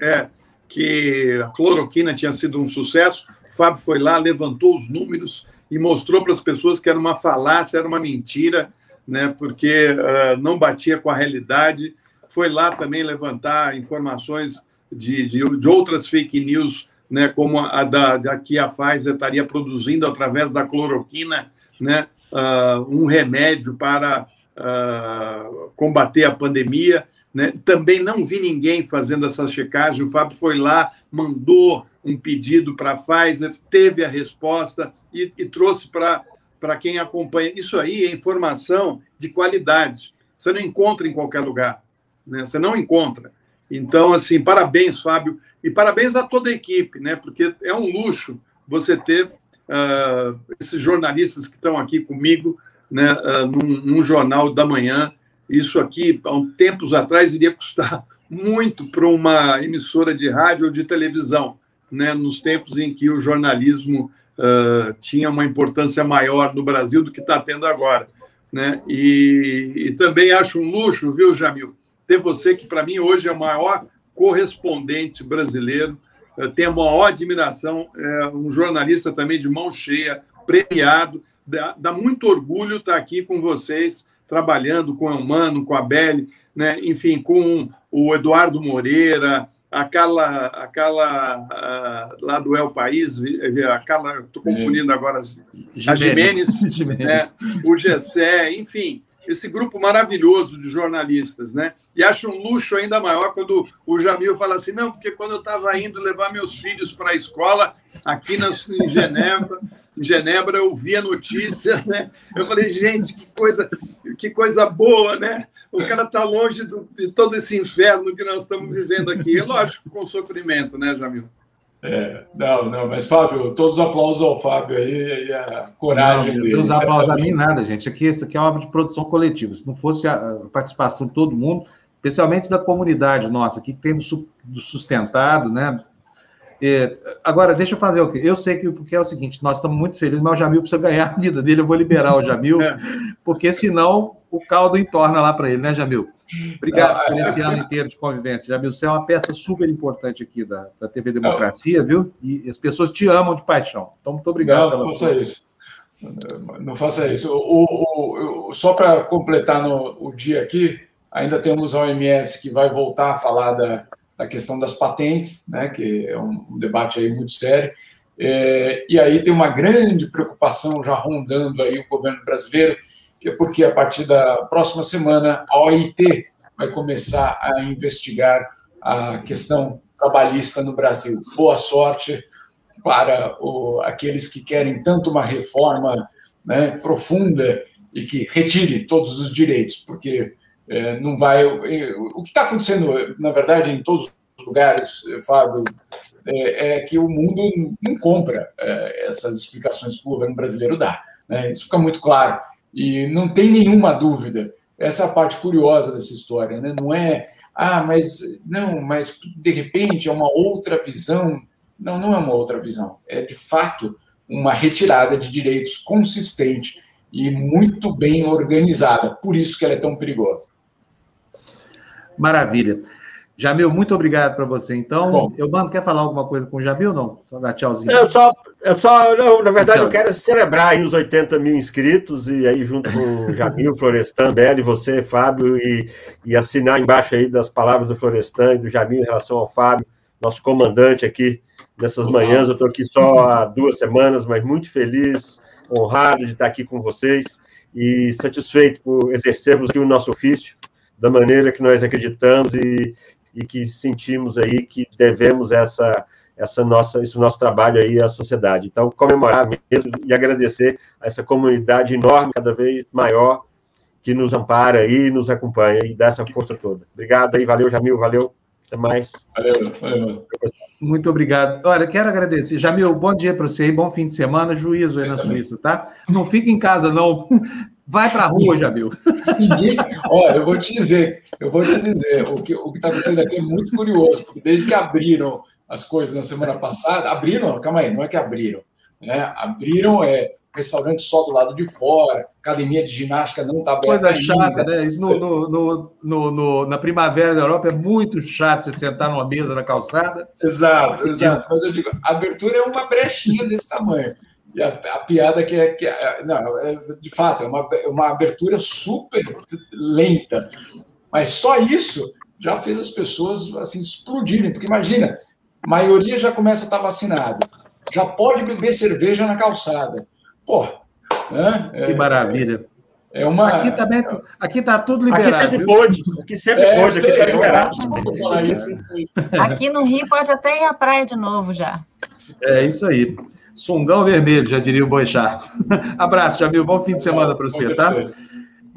é, que a cloroquina tinha sido um sucesso. O Fábio foi lá, levantou os números e mostrou para as pessoas que era uma falácia, era uma mentira, né, porque uh, não batia com a realidade. Foi lá também levantar informações de, de, de outras fake news, né, como a da, da, que a Pfizer estaria produzindo através da cloroquina, né, uh, um remédio para uh, combater a pandemia. Né? Também não vi ninguém fazendo essa checagem. O Fábio foi lá, mandou um pedido para a Pfizer, teve a resposta e, e trouxe para para quem acompanha. Isso aí é informação de qualidade. Você não encontra em qualquer lugar. Né? Você não encontra. Então, assim, parabéns, Fábio, e parabéns a toda a equipe, né? Porque é um luxo você ter uh, esses jornalistas que estão aqui comigo, né? Uh, num, num, jornal da manhã. Isso aqui, há um tempos atrás, iria custar muito para uma emissora de rádio ou de televisão, né? Nos tempos em que o jornalismo uh, tinha uma importância maior no Brasil do que está tendo agora. Né? E, e, também acho um luxo, viu, Jamil, ter você, que para mim hoje é o maior correspondente brasileiro, uh, tenho a maior admiração, é um jornalista também de mão cheia, premiado, dá, dá muito orgulho estar aqui com vocês, trabalhando com o Mano, com a Belle, né? enfim, com o Eduardo Moreira, a Carla, a Carla lá do El País, a Carla, estou confundindo agora, a Jimenez, né, o Gessé, enfim, esse grupo maravilhoso de jornalistas, né? E acho um luxo ainda maior quando o Jamil fala assim, não, porque quando eu estava indo levar meus filhos para a escola aqui na, em Genebra, em Genebra eu vi a notícia, né? Eu falei, gente, que coisa, que coisa boa, né? O cara está longe do, de todo esse inferno que nós estamos vivendo aqui. É lógico, com sofrimento, né, Jamil? É, não, não, mas Fábio, todos os aplausos ao Fábio aí e a coragem não, dele. Não aplausos a mim nada, gente. Aqui, isso aqui é uma obra de produção coletiva. Se não fosse a participação de todo mundo, especialmente da comunidade nossa, que tem sustentado, né? É, agora, deixa eu fazer o quê? Eu sei que porque é o seguinte: nós estamos muito felizes, mas o Jamil precisa ganhar a vida dele. Eu vou liberar o Jamil, é. porque senão o caldo entorna lá para ele, né, Jamil? Obrigado por esse ano inteiro de convivência. Jamil, você é uma peça super importante aqui da, da TV Democracia, viu? E as pessoas te amam de paixão. Então, muito obrigado. Não, não faça isso. Não faça isso. O, o, o, só para completar no, o dia aqui, ainda temos a OMS que vai voltar a falar da, da questão das patentes, né, que é um, debate aí muito sério. É, e aí tem uma grande preocupação já rondando aí o governo brasileiro, que é porque a partir da próxima semana a OIT vai começar a investigar a questão trabalhista no Brasil. Boa sorte para o, aqueles que querem tanto uma reforma né, profunda e que retire todos os direitos, porque é, não vai. O que está acontecendo, na verdade, em todos os lugares, Fábio, é, é que o mundo não compra é, essas explicações que o governo brasileiro dá. Né? Isso fica muito claro. E não tem nenhuma dúvida. Essa é a parte curiosa dessa história. Né? Não é, ah, mas não, mas de repente é uma outra visão. Não, não é uma outra visão. É de fato uma retirada de direitos consistente e muito bem organizada. Por isso que ela é tão perigosa. Maravilha. Jamil, muito obrigado para você. Então, Bom. eu mando, quer falar alguma coisa com o Jamil, não? Só dar tchauzinho. Eu só, eu só na verdade, Tchau. eu quero celebrar aí os 80 mil inscritos e aí junto com o Jamil, Florestan, Beli, você, Fábio, e, e assinar embaixo aí das palavras do Florestan e do Jamil em relação ao Fábio, nosso comandante aqui nessas manhãs. Eu estou aqui só há duas semanas, mas muito feliz, honrado de estar aqui com vocês e satisfeito por exercermos aqui o nosso ofício da maneira que nós acreditamos e, e que sentimos aí que devemos essa essa nossa esse nosso trabalho aí à sociedade. Então, comemorar mesmo e agradecer a essa comunidade enorme, cada vez maior, que nos ampara e nos acompanha e dá essa força toda. Obrigado aí, valeu, Jamil, valeu. Até mais. Valeu, valeu. Muito obrigado. Olha, quero agradecer. Jamil, bom dia para você aí, bom fim de semana, juízo aí na Suíça, tá? Não fica em casa, não. Vai para a rua, Jamil. Ninguém. Olha, eu vou te dizer, eu vou te dizer, o que o está acontecendo aqui é muito curioso, porque desde que abriram as coisas na semana passada, abriram, calma aí, não é que abriram, né? Abriram é restaurante só do lado de fora, academia de ginástica não está aberta. Coisa chata, né? Isso no, no, no, no, na primavera da Europa é muito chato você sentar numa mesa na calçada. Exato, exato. Mas eu digo, a abertura é uma brechinha desse tamanho. E a, a piada que é, que é, não, é, de fato, é uma, é uma abertura super lenta. Mas só isso já fez as pessoas assim explodirem, porque imagina, a maioria já começa a estar vacinado, já pode beber cerveja na calçada. Pô, né? Que maravilha. É uma. Aqui também, aqui está tudo liberado. Aqui sempre pode. Aqui sempre é, pode. Aqui está liberado. Aqui no Rio pode até ir à praia de novo já. É isso aí. Sungão vermelho, já diria o Boixá. Abraço, Jamil. Bom fim de semana para você, tá?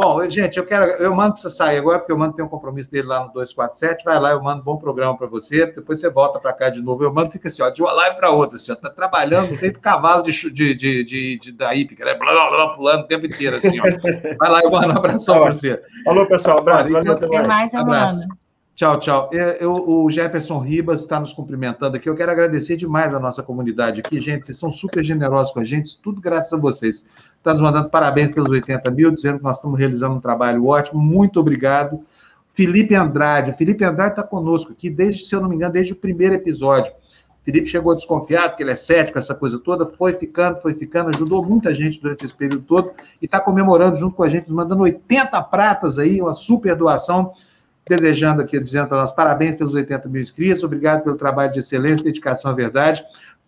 Bom, gente, eu quero, eu mando para você sair agora, porque eu mando tem um compromisso dele lá no 247. Vai lá, eu mando um bom programa para você. Depois você volta para cá de novo. Eu mando, fica assim, ó, de uma live para outra, assim, ó, tá trabalhando feito cavalo de, de, de, de, de da hípica, né? Blá, blá, blá, pulando o tempo inteiro, assim, ó. Vai lá, eu mando um abração para você. Falou, pessoal. Abraço. Valeu, até mais. mais abraço. Tchau, tchau. Eu, o Jefferson Ribas está nos cumprimentando aqui. Eu quero agradecer demais a nossa comunidade aqui. Gente, vocês são super generosos com a gente, tudo graças a vocês. Está nos mandando parabéns pelos 80 mil, dizendo que nós estamos realizando um trabalho ótimo. Muito obrigado. Felipe Andrade. Felipe Andrade está conosco aqui, desde, se eu não me engano, desde o primeiro episódio. Felipe chegou desconfiado, que ele é cético, essa coisa toda, foi ficando, foi ficando, ajudou muita gente durante esse período todo e está comemorando junto com a gente, mandando 80 pratas aí, uma super doação desejando aqui, dizendo para nós parabéns pelos 80 mil inscritos, obrigado pelo trabalho de excelência, dedicação à verdade.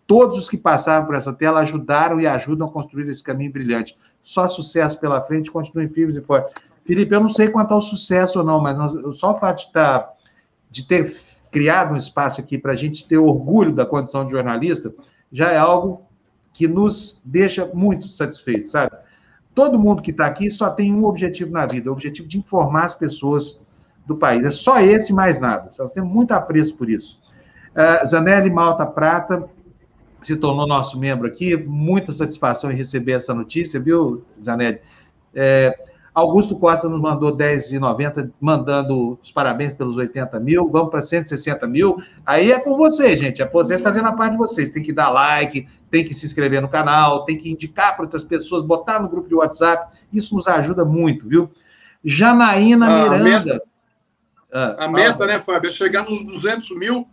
Todos os que passaram por essa tela ajudaram e ajudam a construir esse caminho brilhante. Só sucesso pela frente, continuem firmes e fortes. Felipe, eu não sei quanto ao sucesso ou não, mas nós, só o fato de, tá, de ter criado um espaço aqui para a gente ter orgulho da condição de jornalista já é algo que nos deixa muito satisfeitos, sabe? Todo mundo que está aqui só tem um objetivo na vida, o objetivo de informar as pessoas do país. É só esse mais nada. Eu tenho muito apreço por isso. Uh, Zanelli Malta Prata se tornou nosso membro aqui. Muita satisfação em receber essa notícia, viu, Zanelli? É, Augusto Costa nos mandou 10,90, mandando os parabéns pelos 80 mil. Vamos para 160 mil. Aí é com vocês, gente. É vocês fazendo a parte de vocês. Tem que dar like, tem que se inscrever no canal, tem que indicar para outras pessoas, botar no grupo de WhatsApp. Isso nos ajuda muito, viu? Janaína ah, Miranda. Ah, a meta, né, Fábio, é chegar nos 200 mil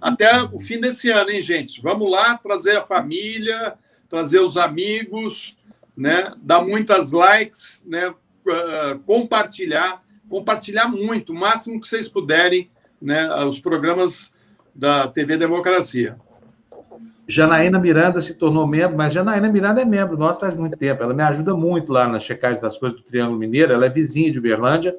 até o fim desse ano, hein, gente? Vamos lá trazer a família, trazer os amigos, né? Dar muitas likes, né? Uh, compartilhar, compartilhar muito, o máximo que vocês puderem, né? Os programas da TV Democracia. Janaína Miranda se tornou membro, mas Janaína Miranda é membro nossa faz muito tempo. Ela me ajuda muito lá na checagem das coisas do Triângulo Mineiro. Ela é vizinha de Uberlândia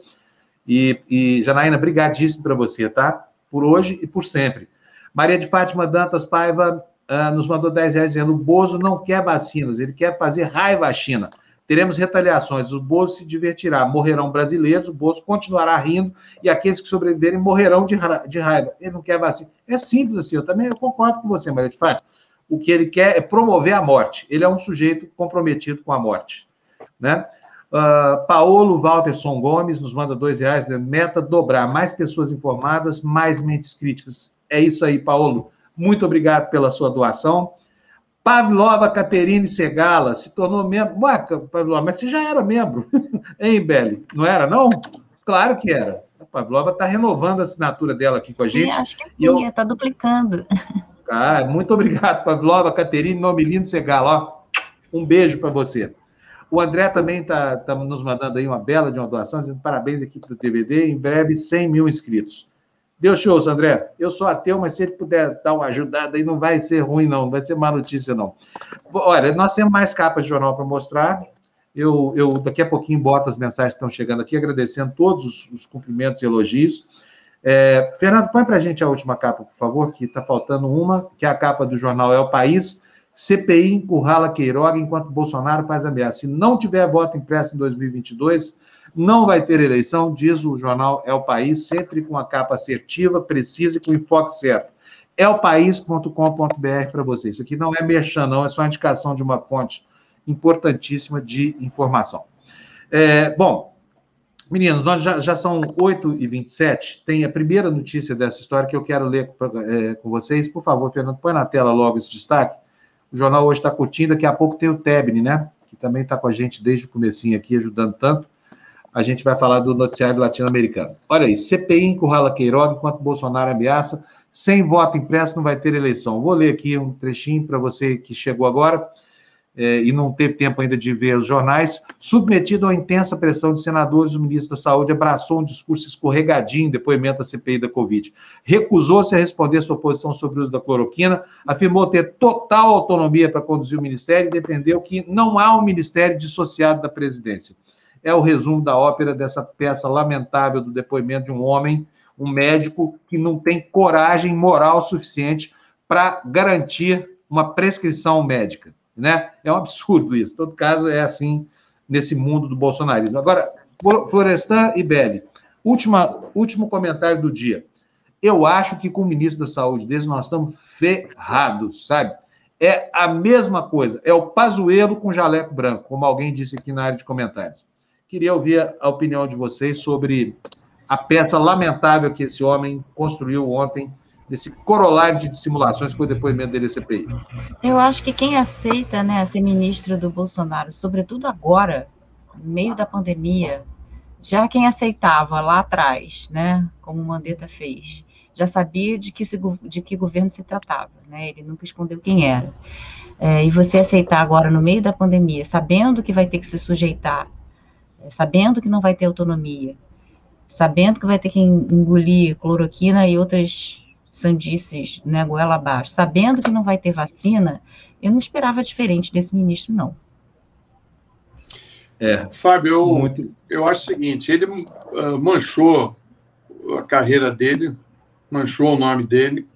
e, e Janaína, brigadíssimo para você, tá? Por hoje e por sempre. Maria de Fátima Dantas Paiva, uh, nos mandou 10 reais dizendo: o Bozo não quer vacinas, ele quer fazer raiva à China. Teremos retaliações, o Bozo se divertirá, morrerão brasileiros, o Bozo continuará rindo e aqueles que sobreviverem morrerão de, de raiva. Ele não quer vacina. É simples assim, eu também eu concordo com você, Maria de Fato. O que ele quer é promover a morte. Ele é um sujeito comprometido com a morte. Né? Uh, Paulo Walterson Gomes nos manda dois reais. Né? Meta dobrar. Mais pessoas informadas, mais mentes críticas. É isso aí, Paulo. Muito obrigado pela sua doação. Pavlova Caterine Segala se tornou membro. Ué, Pavlova, mas você já era membro, hein, Beli? Não era, não? Claro que era. A Pavlova está renovando a assinatura dela aqui com a gente. Sim, acho que sim, está eu... duplicando. Ah, muito obrigado, Pavlova Caterine, nome lindo Segala. Ó, um beijo para você. O André também está tá nos mandando aí uma bela de uma doação, dizendo parabéns aqui para o TVD, em breve 100 mil inscritos. Deus te ouça, André. Eu sou ateu, mas se ele puder dar uma ajudada aí, não vai ser ruim, não. Não vai ser má notícia, não. Olha, nós temos mais capas de jornal para mostrar. Eu, eu, daqui a pouquinho boto as mensagens que estão chegando aqui, agradecendo todos os, os cumprimentos e elogios. É, Fernando, põe para a gente a última capa, por favor, que está faltando uma, que é a capa do jornal É o País. CPI encurrala Queiroga enquanto Bolsonaro faz ameaça. Se não tiver voto impresso em 2022, não vai ter eleição, diz o jornal É o País, sempre com a capa assertiva, precisa e com enfoque certo. É o país.com.br para vocês. Isso aqui não é merchan, não, é só indicação de uma fonte importantíssima de informação. É, bom, meninos, nós já, já são 8h27. Tem a primeira notícia dessa história que eu quero ler é, com vocês. Por favor, Fernando, põe na tela logo esse destaque. O jornal hoje está curtindo, daqui a pouco tem o Tebni, né? Que também está com a gente desde o comecinho aqui, ajudando tanto a gente vai falar do noticiário latino-americano. Olha aí, CPI encurrala Queiroga enquanto Bolsonaro ameaça, sem voto impresso não vai ter eleição. Vou ler aqui um trechinho para você que chegou agora é, e não teve tempo ainda de ver os jornais. Submetido a intensa pressão de senadores, o ministro da Saúde abraçou um discurso escorregadinho em depoimento à CPI da Covid. Recusou-se a responder sua posição sobre o uso da cloroquina, afirmou ter total autonomia para conduzir o ministério e defendeu que não há um ministério dissociado da presidência é o resumo da ópera dessa peça lamentável do depoimento de um homem, um médico que não tem coragem moral suficiente para garantir uma prescrição médica, né? É um absurdo isso. Em todo caso, é assim nesse mundo do bolsonarismo. Agora, Florestan e Belli, última, último comentário do dia. Eu acho que com o ministro da Saúde desde nós estamos ferrados, sabe? É a mesma coisa, é o pazuelo com jaleco branco, como alguém disse aqui na área de comentários. Queria ouvir a opinião de vocês sobre a peça lamentável que esse homem construiu ontem, desse corolário de dissimulações que foi o depoimento dele à CPI. Eu acho que quem aceita né, ser ministro do Bolsonaro, sobretudo agora, no meio da pandemia, já quem aceitava lá atrás, né, como o Mandetta fez, já sabia de que, se, de que governo se tratava, né, ele nunca escondeu quem era. É, e você aceitar agora, no meio da pandemia, sabendo que vai ter que se sujeitar é, sabendo que não vai ter autonomia, sabendo que vai ter que engolir cloroquina e outras sandices, né, goela abaixo, sabendo que não vai ter vacina, eu não esperava diferente desse ministro, não. É, Fábio, eu, muito... eu acho o seguinte, ele uh, manchou a carreira dele, manchou o nome dele,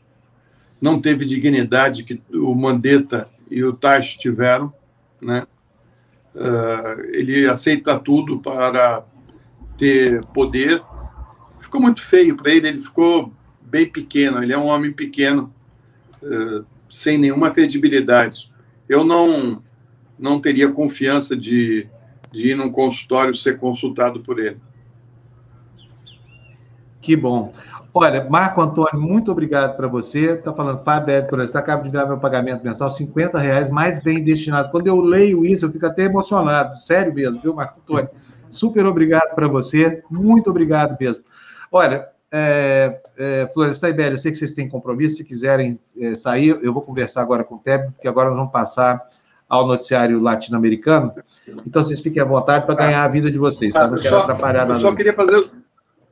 não teve dignidade que o Mandetta e o Taix tiveram, né? Uh, ele aceita tudo para ter poder. Ficou muito feio para ele, ele ficou bem pequeno, ele é um homem pequeno, uh, sem nenhuma credibilidade. Eu não, não teria confiança de, de ir num consultório ser consultado por ele. Que bom. Olha, Marco Antônio, muito obrigado para você. Está falando, Fábio está acaba de enviar meu pagamento mensal, 50 reais, mais bem destinado. Quando eu leio isso, eu fico até emocionado. Sério mesmo, viu, Marco Antônio? Super obrigado para você. Muito obrigado mesmo. Olha, é, é, Florestan e Bélia, eu sei que vocês têm compromisso. Se quiserem é, sair, eu vou conversar agora com o Teb, porque agora nós vamos passar ao noticiário latino-americano. Então, vocês fiquem à vontade para ganhar a vida de vocês, tá? Não quero só, atrapalhar nada. Eu só queria fazer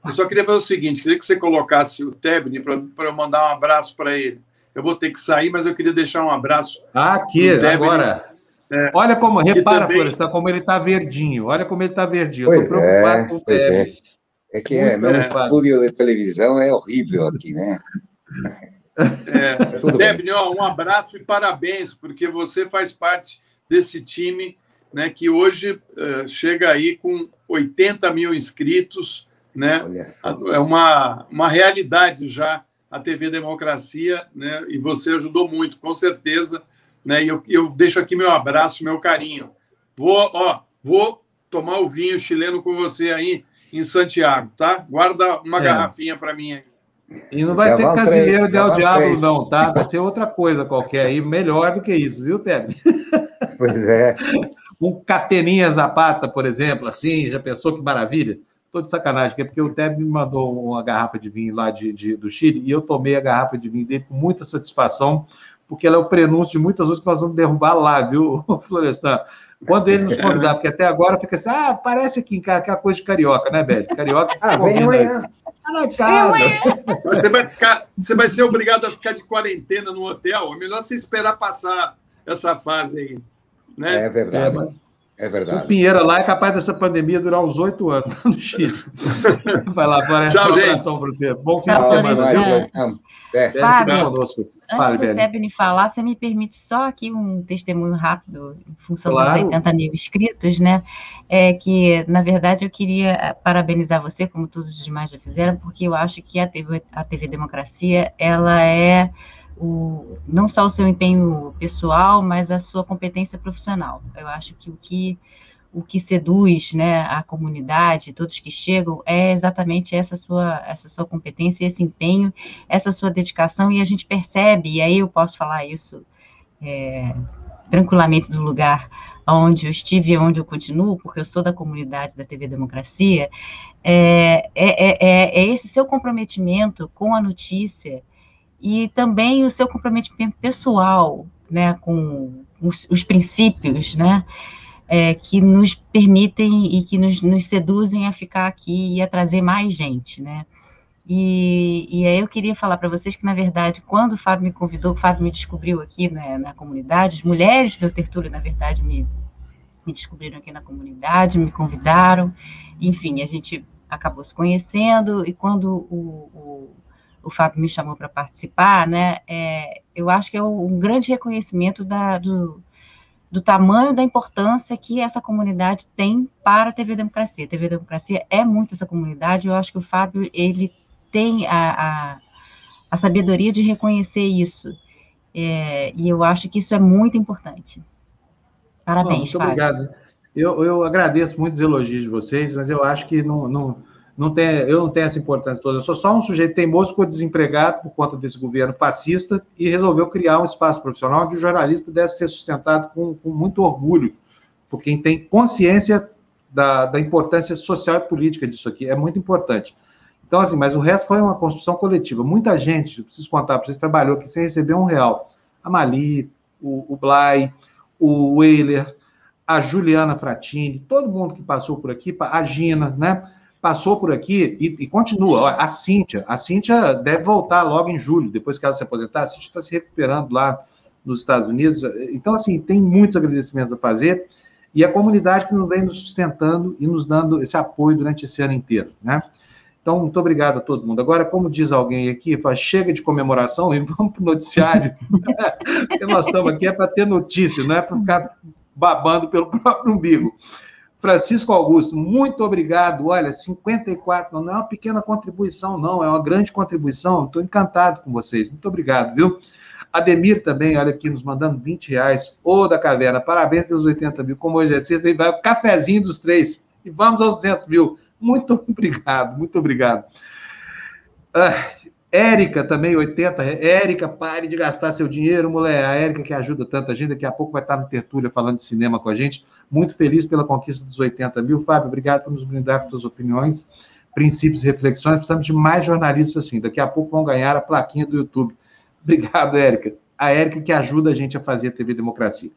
eu só queria fazer o seguinte: queria que você colocasse o Tebni para eu mandar um abraço para ele. Eu vou ter que sair, mas eu queria deixar um abraço. Aqui, agora. É, Olha como, repara, também... Floresta, como ele está verdinho. Olha como ele está verdinho. Pois eu é, com o pois é. É que é, meu estúdio de televisão é horrível aqui, né? É, Debne, um abraço e parabéns, porque você faz parte desse time né, que hoje uh, chega aí com 80 mil inscritos. Né? É uma, uma realidade já a TV Democracia, né? e você ajudou muito, com certeza. Né? E eu, eu deixo aqui meu abraço, meu carinho. Vou, ó, vou tomar o vinho chileno com você aí em Santiago, tá? Guarda uma é. garrafinha para mim aí. E não vai já ser Casileiro de Diabo, não, tá? Vai ser outra coisa qualquer aí, melhor do que isso, viu, Tebe? Pois é. um Capeninha Zapata, por exemplo, assim, já pensou que maravilha? Estou de sacanagem, porque o Tebe me mandou uma garrafa de vinho lá de, de, do Chile e eu tomei a garrafa de vinho dele com muita satisfação, porque ela é o prenúncio de muitas coisas que nós vamos derrubar lá, viu, Florestan? Quando ele nos convidar, porque até agora fica assim, ah, parece aqui em casa, aquela coisa de carioca, né, velho? Carioca. ah, vem amanhã. Tá na casa. Você vai, ficar, você vai ser obrigado a ficar de quarentena no hotel. É melhor você esperar passar essa fase aí. Né? É verdade. É, é verdade. O Pinheira lá é capaz dessa pandemia durar uns oito anos no X. Vai lá, parece Tchau, gente. para você. Bom fim de semana. É. Fábio. Antes do Tebni falar, você me permite só aqui um testemunho rápido, em função claro. dos 80 mil inscritos, né? É que, na verdade, eu queria parabenizar você, como todos os demais já fizeram, porque eu acho que a TV, a TV Democracia, ela é o, não só o seu empenho pessoal, mas a sua competência profissional. Eu acho que o que o que seduz né, a comunidade, todos que chegam, é exatamente essa sua, essa sua competência, esse empenho, essa sua dedicação, e a gente percebe, e aí eu posso falar isso é, tranquilamente do lugar onde eu estive e onde eu continuo, porque eu sou da comunidade da TV Democracia, é, é, é, é esse seu comprometimento com a notícia e também o seu comprometimento pessoal, né, com os, os princípios, né, é, que nos permitem e que nos, nos, seduzem a ficar aqui e a trazer mais gente, né? E, e aí eu queria falar para vocês que, na verdade, quando o Fábio me convidou, o Fábio me descobriu aqui né, na comunidade, as mulheres do Tertúlio, na verdade, me, me descobriram aqui na comunidade, me convidaram, enfim, a gente acabou se conhecendo, e quando o, o, o Fábio me chamou para participar, né, é, eu acho que é um grande reconhecimento da, do, do tamanho da importância que essa comunidade tem para a TV Democracia. A TV Democracia é muito essa comunidade, eu acho que o Fábio, ele tem a, a, a sabedoria de reconhecer isso, é, e eu acho que isso é muito importante. Parabéns, Bom, muito Fábio. obrigado. Eu, eu agradeço muito os elogios de vocês, mas eu acho que não, não, não tem, eu não tenho essa importância toda. Eu sou só um sujeito teimoso ficou desempregado por conta desse governo fascista e resolveu criar um espaço profissional onde o jornalismo pudesse ser sustentado com, com muito orgulho por quem tem consciência da, da, importância social e política disso aqui. É muito importante. Então, assim, mas o resto foi uma construção coletiva. Muita gente, preciso contar para vocês, trabalhou aqui sem receber um real. A Mali, o, o Blay, o Weiler, a Juliana Fratini, todo mundo que passou por aqui, a Gina, né? Passou por aqui e, e, continua. A Cíntia, a Cíntia deve voltar logo em julho, depois que ela se aposentar. A Cíntia está se recuperando lá nos Estados Unidos. Então, assim, tem muitos agradecimentos a fazer e a comunidade que nos vem nos sustentando e nos dando esse apoio durante esse ano inteiro, né? Então, muito obrigado a todo mundo. Agora, como diz alguém aqui, faz, chega de comemoração e vamos para o noticiário. Porque nós estamos aqui é para ter notícia, não é para ficar babando pelo próprio umbigo. Francisco Augusto, muito obrigado. Olha, 54 não é uma pequena contribuição, não, é uma grande contribuição. Estou encantado com vocês. Muito obrigado, viu? Ademir também, olha aqui, nos mandando 20 reais. Ô da caverna, parabéns pelos 80 mil. Como hoje é sexta, vai o cafezinho dos três. E vamos aos 200 mil. Muito obrigado, muito obrigado. Ah, Érica também, 80. Érica, pare de gastar seu dinheiro, mulher. A Érica que ajuda tanta gente, daqui a pouco vai estar no Tertúlia falando de cinema com a gente. Muito feliz pela conquista dos 80 mil. Fábio, obrigado por nos brindar com suas opiniões, princípios e reflexões. Precisamos de mais jornalistas assim. Daqui a pouco vão ganhar a plaquinha do YouTube. Obrigado, Érica. A Érica que ajuda a gente a fazer a TV Democracia.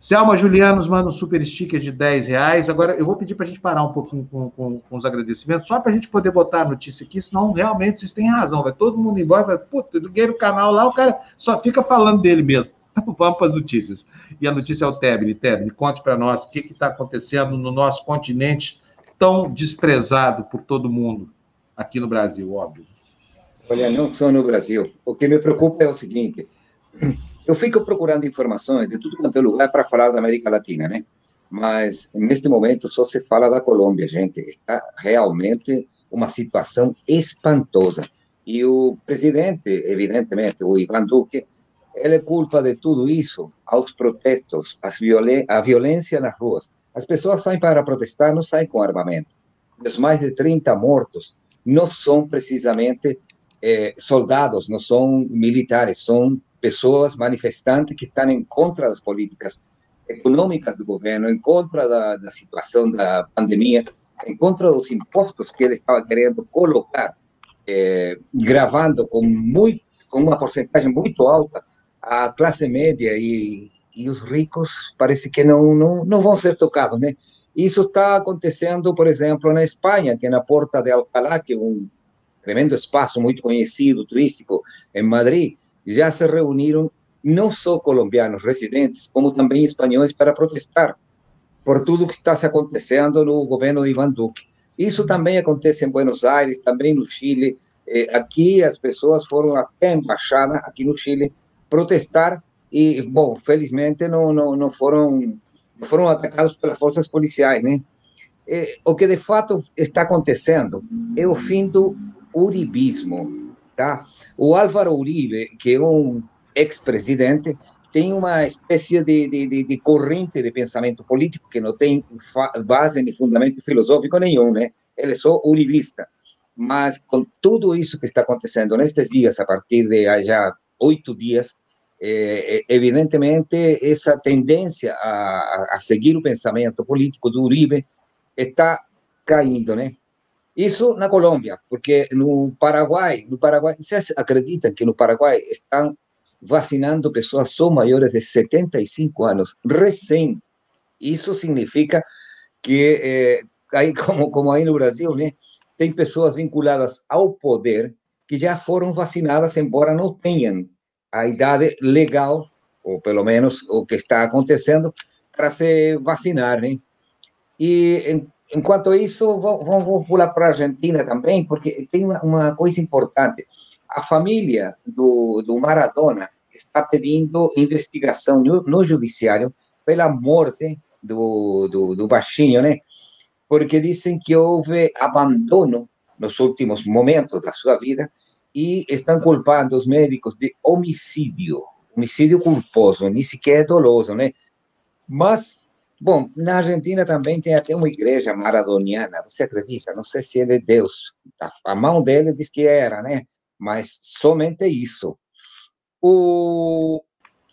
Selma nos manda um super sticker de 10 reais. Agora, eu vou pedir para a gente parar um pouquinho com, com, com os agradecimentos, só para a gente poder botar a notícia aqui, senão realmente vocês têm razão. Vai todo mundo embora, vai, puta, liguei no canal lá, o cara só fica falando dele mesmo. Vamos para as notícias. E a notícia é o Tebni. Tebni, conte para nós o que está acontecendo no nosso continente tão desprezado por todo mundo, aqui no Brasil, óbvio. Olha, não só no Brasil. O que me preocupa é o seguinte: eu fico procurando informações de tudo quanto é lugar para falar da América Latina, né? Mas neste momento só se fala da Colômbia, gente. Está realmente uma situação espantosa. E o presidente, evidentemente, o Ivan Duque, ele culpa de tudo isso aos protestos, às à violência nas ruas. As pessoas saem para protestar, não saem com armamento. Os mais de 30 mortos não são precisamente eh, soldados, não são militares, são pessoas manifestantes que estão em contra das políticas econômicas do governo, em contra da, da situação da pandemia, em contra dos impostos que ele estava querendo colocar, eh, gravando com, muito, com uma porcentagem muito alta a classe média e, e os ricos parece que não, não, não vão ser tocados, né? Isso está acontecendo, por exemplo, na Espanha, que é na Porta de Alcalá, que é um tremendo espaço muito conhecido, turístico, em Madrid, já se reuniram não só colombianos residentes, como também espanhóis para protestar por tudo que está se acontecendo no governo de Ivan Duque. Isso também acontece em Buenos Aires, também no Chile. Eh, aqui as pessoas foram até a embaixada, aqui no Chile, protestar e, bom, felizmente não, não, não foram foram atacados pelas forças policiais, né? Eh, o que de fato está acontecendo é o fim do uribismo, tá? O Álvaro Uribe, que é um ex-presidente, tem uma espécie de, de, de, corrente de pensamento político que não tem base nem fundamento filosófico nenhum, né? Ele é só uribista. Mas com tudo isso que está acontecendo nestes dias, a partir de já oito dias, eh, evidentemente essa tendência a, seguir o pensamento político do Uribe está caindo? Isso na Colômbia, porque no Paraguai, no Paraguai, vocês acreditam que no Paraguai estão vacinando pessoas só maiores de 75 anos, recém. Isso significa que, eh, como, como aí no Brasil, né, tem pessoas vinculadas ao poder que já foram vacinadas, embora não tenham a idade legal, ou pelo menos o que está acontecendo, para se vacinar, né? E enquanto isso, vamos pular para a Argentina também, porque tem uma, coisa importante a família do, do Maradona está pedindo investigação no, no judiciário pela morte do, do, do baixinho, né? Porque dizem que houve abandono nos últimos momentos da sua vida e estão culpando os médicos de homicídio, homicídio culposo, nem sequer doloso, né? Mas, bom, na Argentina também tem até uma igreja maradoniana, você acredita? Não sei se ele é Deus, a mão dele diz que era, né? mas somente isso. O,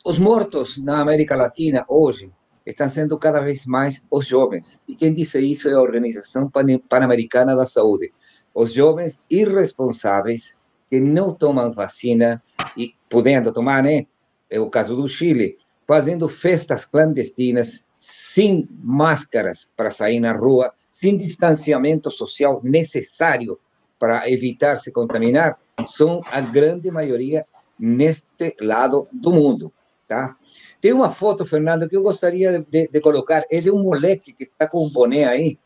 os mortos na América Latina hoje estão sendo cada vez mais os jovens. E quem disse isso é a Organização Pan-Americana da Saúde. Os jovens irresponsáveis que não tomam vacina e podendo tomar, né? É o caso do Chile, fazendo festas clandestinas sem máscaras para sair na rua, sem distanciamento social necessário para evitar se contaminar, são a grande maioria neste lado do mundo, tá? Tem uma foto, Fernando, que eu gostaria de, de colocar, é de um moleque que está com um boné aí,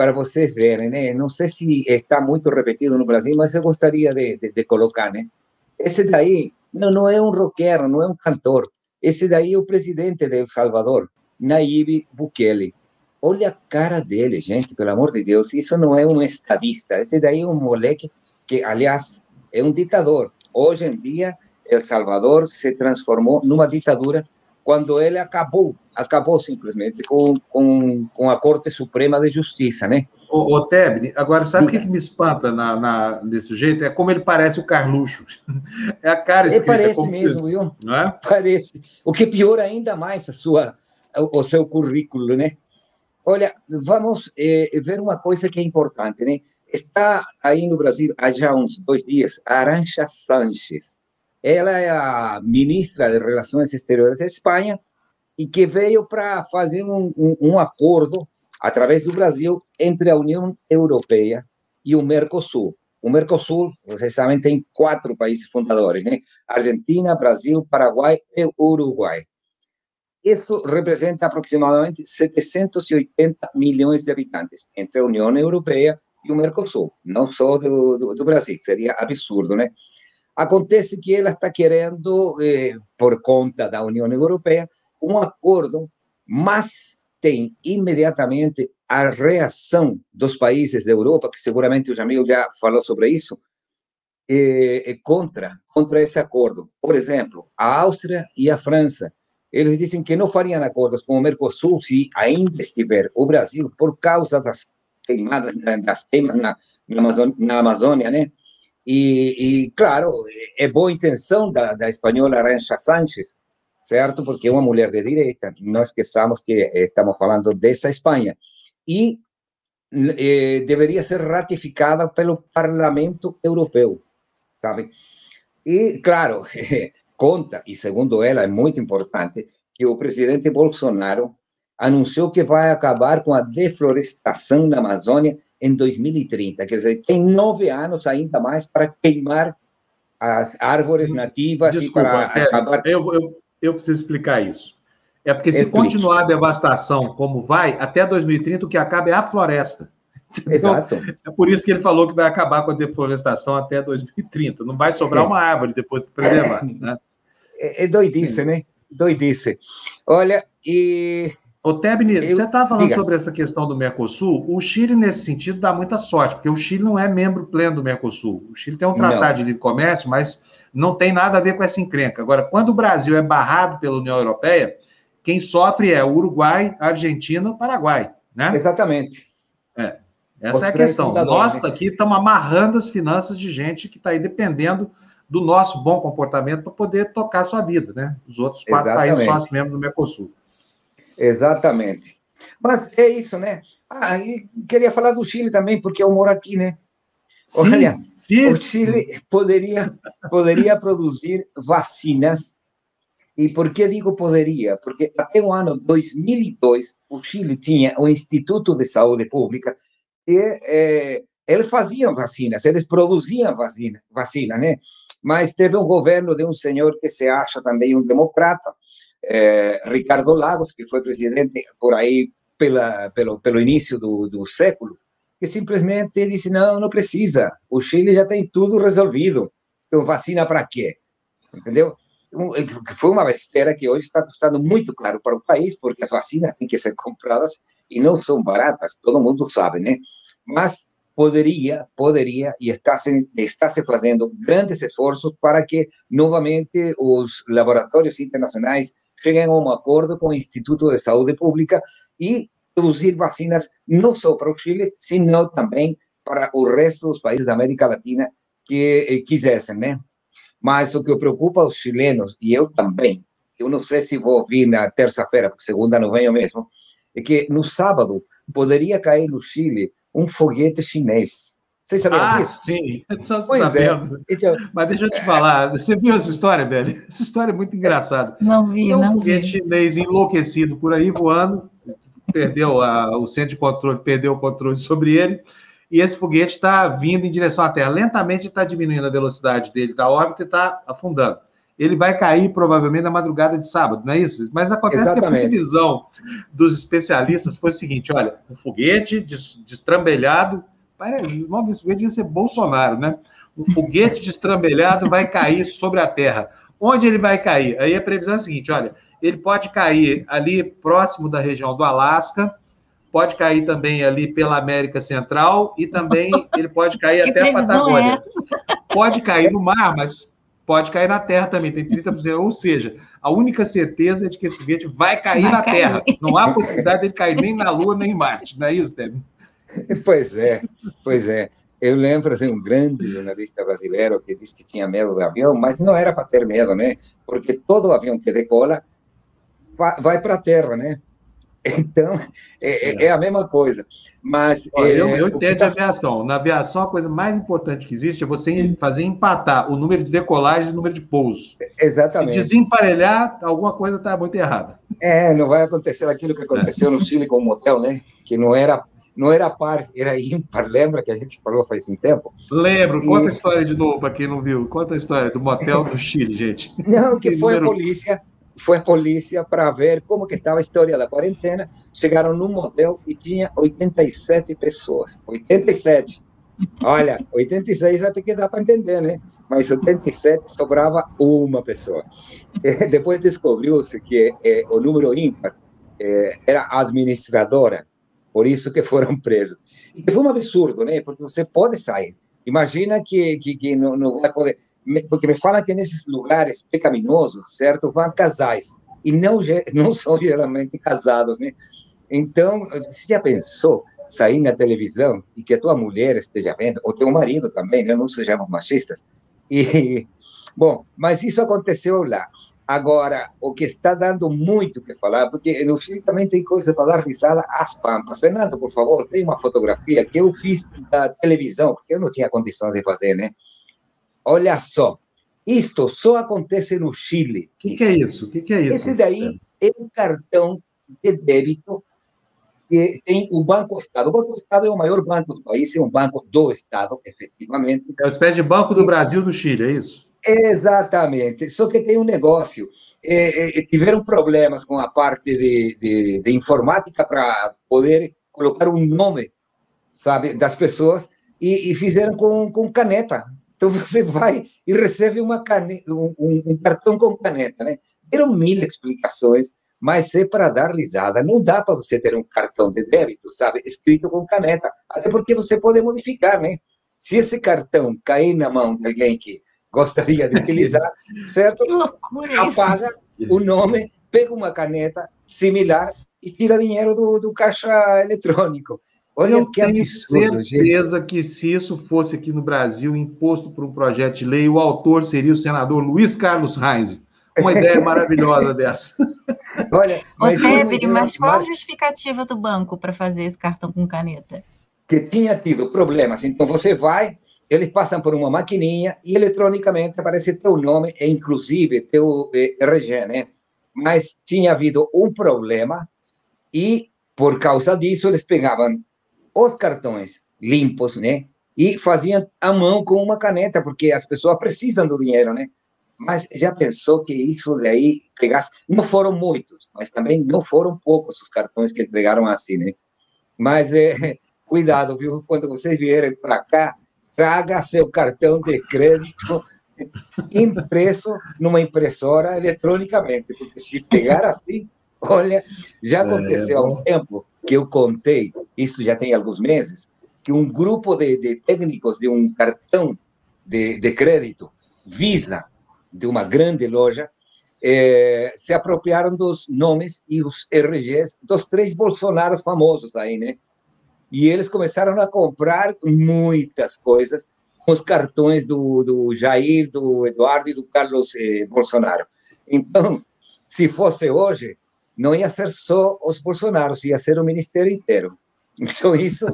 para vocês verem, né? Não sei se está muito repetido no Brasil, mas eu gostaria de, de, de colocar, né? Esse daí não, não é um roqueiro, não é um cantor. Esse daí é o presidente de El Salvador, Nayib Bukele. Olha a cara dele, gente, pelo amor de Deus. Isso não é um estadista. Esse daí é um moleque que, aliás, é um ditador. Hoje em dia, El Salvador se transformou numa ditadura quando ele acabou, acabou simplesmente com, com, com a Corte Suprema de Justiça, né? O, o Tebni, agora sabe o que, que, me espanta na, na, desse jeito? É como ele parece o Carluxo. É a cara escrita. Ele parece mesmo, viu? Não é? Parece. O que piora ainda mais a sua, o, o seu currículo, né? Olha, vamos eh, ver uma coisa que é importante, né? Está aí no Brasil há já uns dois dias Arancha Sanches. Ela é a ministra de Relações Exteriores da Espanha e que veio para fazer um, um, um acordo através do Brasil entre a União Europeia e o Mercosul. O Mercosul, vocês sabem, tem quatro países fundadores, né? Argentina, Brasil, Paraguai e Uruguai. Isso representa aproximadamente 780 milhões de habitantes entre a União Europeia e o Mercosul, não só do, do, do Brasil, seria absurdo, né? Acontece que ela está querendo, eh, por conta da União Europeia, um acordo, mas tem imediatamente a reação dos países da Europa, que seguramente o Jamil já falou sobre isso, é, contra, contra esse acordo. Por exemplo, a Áustria e a França, eles dizem que não fariam acordos com o Mercosul se ainda estiver o Brasil por causa das queimadas, das queimas na, na, Amazônia, na Amazônia né? E, e, claro, é boa intenção da, da espanhola Arancha Sánchez, certo? Porque é uma mulher de direita, não esqueçamos que estamos falando dessa Espanha. E eh, deveria ser ratificada pelo Parlamento Europeu, sabe? E, claro, conta, e segundo ela é muito importante, que o presidente Bolsonaro anunciou que vai acabar com a deflorestação na Amazônia em 2030. Quer dizer, tem nove anos ainda mais para queimar as árvores nativas Desculpa, e para acabar. Eu, eu, eu preciso explicar isso. É porque se Explique. continuar a devastação como vai, até 2030 o que acaba é a floresta. Entendeu? Exato. É por isso que ele falou que vai acabar com a deflorestação até 2030. Não vai sobrar uma árvore depois de preservar. Né? É, é doidice, né? Doidice. Olha, e Ô, Tebni, eu... você estava falando Diga. sobre essa questão do Mercosul. O Chile, nesse sentido, dá muita sorte, porque o Chile não é membro pleno do Mercosul. O Chile tem um tratado não. de livre comércio, mas não tem nada a ver com essa encrenca. Agora, quando o Brasil é barrado pela União Europeia, quem sofre é o Uruguai, a Argentina o Paraguai. Né? Exatamente. É. Essa Os é a questão. Nós né? aqui estamos amarrando as finanças de gente que está aí dependendo do nosso bom comportamento para poder tocar a sua vida, né? Os outros quatro Exatamente. países sócios membros do Mercosul. Exatamente. Mas é isso, né? Ah, e queria falar do Chile também, porque eu moro aqui, né? Sim, Olha, sim. o Chile poderia, poderia produzir vacinas. E por que digo poderia? Porque até o ano 2002, o Chile tinha o Instituto de Saúde Pública que eh, eles faziam vacinas, eles produziam vacina, vacina, né? Mas teve um governo de um senhor que se acha também um democrata, eh, Ricardo Lagos, que foi presidente por aí pela, pelo, pelo início do, do século, que simplesmente disse: não, não precisa, o Chile já tem tudo resolvido, então vacina para quê? Entendeu? Foi uma besteira que hoje está custando muito caro para o país, porque as vacinas têm que ser compradas e não são baratas, todo mundo sabe, né? Mas poderia, poderia e está se, está se fazendo grandes esforços para que novamente os laboratórios internacionais cheguem a um acordo com o Instituto de Saúde Pública e produzir vacinas não só para o Chile, sino também para o resto dos países da América Latina que eh, quisessem, né? Mas o que preocupa os chilenos, e eu também, eu não sei se vou vir na terça-feira, porque segunda não venho mesmo, é que no sábado poderia cair no Chile um foguete chinês. Vocês sabiam ah, disso? sim, só pois sabendo. É. Então, Mas deixa eu te falar, você viu essa história, velho? Essa história é muito engraçada. Não vi, Tem um não foguete vi. chinês enlouquecido por aí voando, perdeu a, o centro de controle, perdeu o controle sobre ele, e esse foguete está vindo em direção à Terra. Lentamente está diminuindo a velocidade dele da órbita e está afundando. Ele vai cair provavelmente na madrugada de sábado, não é isso? Mas acontece Exatamente. que a previsão dos especialistas foi o seguinte: olha, um foguete destrambelhado o nome desse foguete ia ser Bolsonaro, né? Um foguete destrambelhado vai cair sobre a Terra. Onde ele vai cair? Aí a previsão é a seguinte: olha, ele pode cair ali próximo da região do Alasca, pode cair também ali pela América Central e também ele pode cair até a Patagônia. É pode cair no mar, mas pode cair na Terra também, tem 30%. Ou seja, a única certeza é de que esse foguete vai cair vai na cair. Terra. Não há possibilidade dele cair nem na Lua, nem em Marte. Não é isso, Tébio? Pois é, pois é. Eu lembro de um grande jornalista brasileiro que disse que tinha medo do avião, mas não era para ter medo, né? Porque todo avião que decola vai para a terra, né? Então, é, é, é, a mesma coisa. Mas. Olha, é, eu, eu entendo tá... a aviação. Na aviação, a coisa mais importante que existe é você fazer empatar o número de decolagens e o número de pousos. Exatamente. Se desemparelhar, alguma coisa está muito errada. É, não vai acontecer aquilo que aconteceu no Chile com o motel, né? Que não era não era par, era ímpar. Lembra que a gente falou faz um tempo? Lembro. Conta e... a história de novo para quem não viu. Conta a história do motel do Chile, gente. Não, que foi a polícia, foi a polícia para ver como que estava a história da quarentena. Chegaram num motel e tinha 87 pessoas. 87. Olha, 86 até que dá para entender, né? Mas 87 sobrava uma pessoa. depois descobriu-se que é, o número ímpar é, era administradora, por isso que foram presos. E foi um absurdo, né? Porque você pode sair. Imagina que, que, que não, não vai poder porque me falam que nesses lugares pecaminosos, certo, vão casais, e não, não são geralmente casados, né? Então, você já pensou sair na televisão e que a tua mulher esteja vendo, ou teu marido também, né? não sejamos machistas, e, bom, mas isso aconteceu lá. Agora, o que está dando muito que falar, porque no Chile também tem coisa para dar risada às pampas. Fernando, por favor, tem uma fotografia que eu fiz da televisão, porque eu não tinha condições de fazer, né? Olha só, isto só acontece no Chile. O que, que, é isso? O que, que, é isso? Esse daí é um cartão de débito que tem o Banco Estado. O Banco Estado é o maior banco do país, é um banco do Estado, efetivamente. É uma espécie de Banco do e, Brasil do Chile, é isso? Exatamente. Só que tem um negócio. É, é, tiveram problemas com a parte de, de, de informática para poder colocar um nome, sabe, das pessoas e, e fizeram com, com caneta. Então você vai e recebe uma caneta, um, um, cartão com caneta, né? Deram mil explicações, mas é para dar risada. Não dá para você ter um cartão de débito, sabe? Escrito com caneta. Até porque você pode modificar, né? Se esse cartão cair na mão de alguém que gostaria de utilizar, certo? Apaga o nome, pega uma caneta similar e tira dinheiro do, do caixa eletrônico. Olha eu que absurdo, tenho certeza gente. que se isso fosse aqui no Brasil, imposto por um projeto de lei, o autor seria o senador Luiz Carlos Reis. Uma ideia maravilhosa dessa. Olha, mas, mas qual a justificativa do banco para fazer esse cartão com caneta? Que tinha tido problemas. Então você vai, eles passam por uma maquininha e eletronicamente aparece teu nome e inclusive teu eh, RG, né? Mas tinha havido um problema e por causa disso eles pegavam os cartões limpos, né? E faziam à mão com uma caneta, porque as pessoas precisam do dinheiro, né? Mas já pensou que isso daí pegasse? Não foram muitos, mas também não foram poucos os cartões que entregaram assim, né? Mas é, cuidado, viu? Quando vocês vierem para cá, traga seu cartão de crédito impresso numa impressora eletronicamente, porque se pegar assim, olha, já aconteceu é, há um tempo que eu contei, isso já tem alguns meses, que um grupo de, de técnicos de um cartão de, de, crédito Visa, de uma grande loja, eh, se apropriaram dos nomes e os RGs dos três Bolsonaro famosos aí, né? E eles começaram a comprar muitas coisas com os cartões do, do Jair, do Eduardo e do Carlos eh, Bolsonaro. Então, se fosse hoje, não ia ser só os Bolsonaros, ia ser o ministério inteiro. Então, isso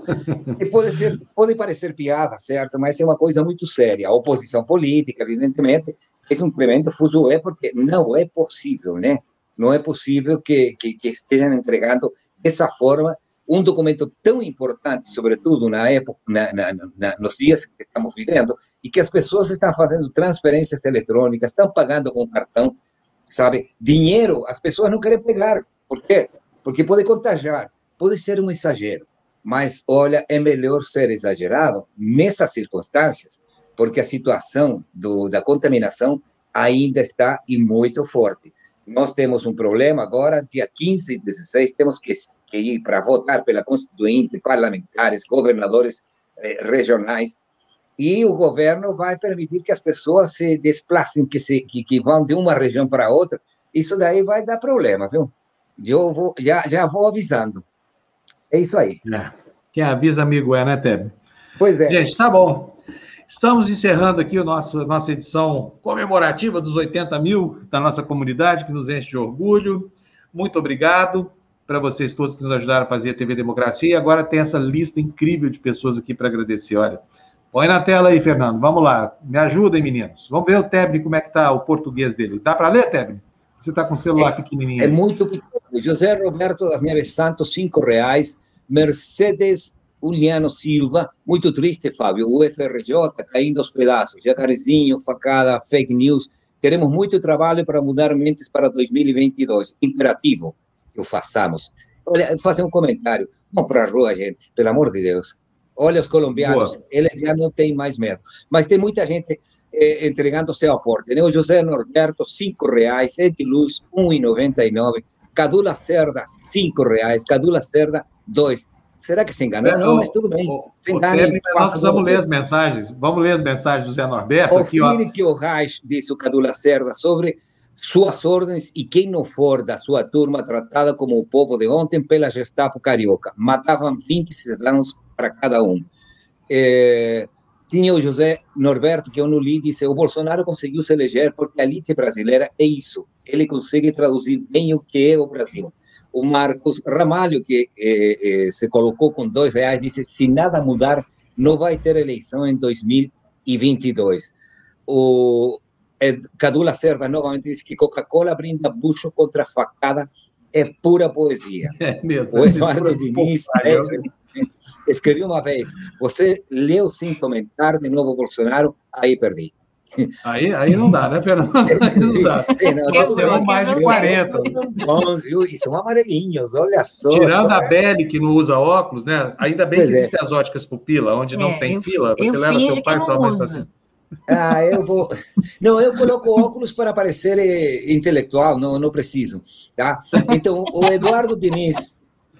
pode, ser, pode parecer piada, certo? Mas é uma coisa muito séria. A oposição política, evidentemente, é um tremendo fuzué, porque não é possível, né? Não é possível que, que, que estejam entregando dessa forma um documento tão importante, sobretudo na época, na, na, na, nos dias que estamos vivendo, e que as pessoas estão fazendo transferências eletrônicas, estão pagando com cartão, sabe? Dinheiro, as pessoas não querem pegar. Por quê? Porque pode contagiar, pode ser um exagero. Mas, olha, é melhor ser exagerado nessas circunstâncias, porque a situação do, da contaminação ainda está e muito forte. Nós temos um problema agora, dia 15 e 16, temos que ir para votar pela Constituinte, parlamentares, governadores eh, regionais, e o governo vai permitir que as pessoas se desplacem, que, se, que, que vão de uma região para outra. Isso daí vai dar problema, viu? Eu vou, já, já vou avisando. É isso aí. É. Quem avisa, amigo, é, né, Tebe? Pois é. Gente, tá bom. Estamos encerrando aqui a nossa, nossa edição comemorativa dos 80 mil da nossa comunidade, que nos enche de orgulho. Muito obrigado para vocês todos que nos ajudaram a fazer a TV Democracia. E agora tem essa lista incrível de pessoas aqui para agradecer. Olha, Põe na tela aí, Fernando. Vamos lá. Me ajudem, meninos. Vamos ver o Tebni, como é que está o português dele. Dá para ler, Tebni? Você está com o celular é, pequenininho. É muito pequeno. José Roberto das Neves Santos, cinco reais. Mercedes Uliano Silva, muito triste, Fábio. O FRJ caindo aos pedaços. Jacarezinho, facada, fake news. Teremos muito trabalho para mudar mentes para 2022. Imperativo o façamos. Olha, vou fazer um comentário. Vamos para a rua, gente, pelo amor de Deus. Olha os colombianos, Boa. eles já não têm mais medo. Mas tem muita gente eh, entregando seu aporte. Né? O José Norberto, cinco reais. Ediluz, 1,99. Cadu Lacerda, cinco reais. Cadu Lacerda, dois. Será que se enganou? É, não, mas tudo bem. se engane. Nós vamos ler as mensagens. Vamos ler as mensagens do Zé Norberto. Confira que o Reich disse o Cadu Lacerda sobre suas ordens e quem não for da sua turma tratada como o povo de ontem pela Gestapo carioca. Matavam 20 cidadãos para cada um. É, tinha o José Norberto, que eu não li, disse: o Bolsonaro conseguiu se eleger porque a elite brasileira é isso. Ele consegue traduzir bem o que é o Brasil. O Marcos Ramalho, que eh, eh, se colocou com dois reais, disse: se nada mudar, não vai ter eleição em 2022. O Cadu Lacerda novamente diz que Coca-Cola brinda bucho contra a facada, é pura poesia. É mesmo. O Eduardo é Diniz escreveu uma vez: você leu sem comentar de novo Bolsonaro, aí perdi. Aí, aí não dá, né, Fernando? Aí não dá. Sim, não, Nós temos mais de 40. Bons, viu? E são amarelinhos, olha só. Tirando a Belle, que não usa óculos, né? Ainda bem pois que é. existem as óticas pupila, onde não é, tem eu, fila, você leva seu pai e sua mãe assim. Ah, eu vou. Não, eu coloco óculos para parecer eh, intelectual, não, não preciso. Tá? Então, o Eduardo Diniz,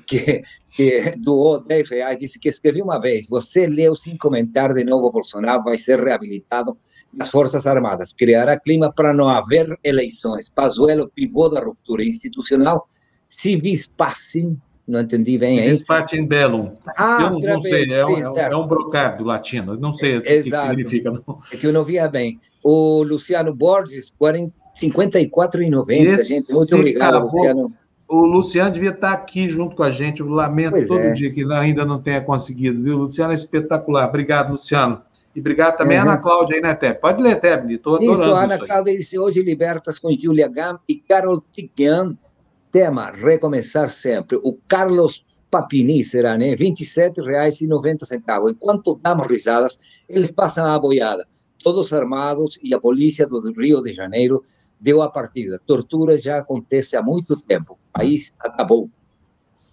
que, que doou 10 reais, disse que escreveu uma vez: Você leu sem comentar de novo Bolsonaro, vai ser reabilitado nas Forças Armadas. Criará clima para não haver eleições. Pazuello, pivô da ruptura institucional, se vispassem não entendi bem aí. Dispartim bellum. Ah, eu não, não sei, é, sim, é, é, um brocado latino, não sei o que, significa. Não. É que eu não via bem. O Luciano Borges, 54,90, gente, muito obrigado. Luciano. O Luciano devia estar aqui junto com a gente, eu lamento pois todo é. dia que ainda não tenha conseguido, viu? Luciano é espetacular, obrigado, Luciano. E obrigado também, uhum. Ana Cláudia, aí, né, Teb? Pode ler, Teb, estou adorando Isso, Ana Cláudia disse, hoje libertas com Julia Gam e Carol Tigan tema, recomeçar sempre. O Carlos Papini será, né? R$ 27,90. Enquanto damos risadas, eles passam a boiada. Todos armados e a polícia do Rio de Janeiro deu a partida. Tortura já acontece há muito tempo. O país acabou.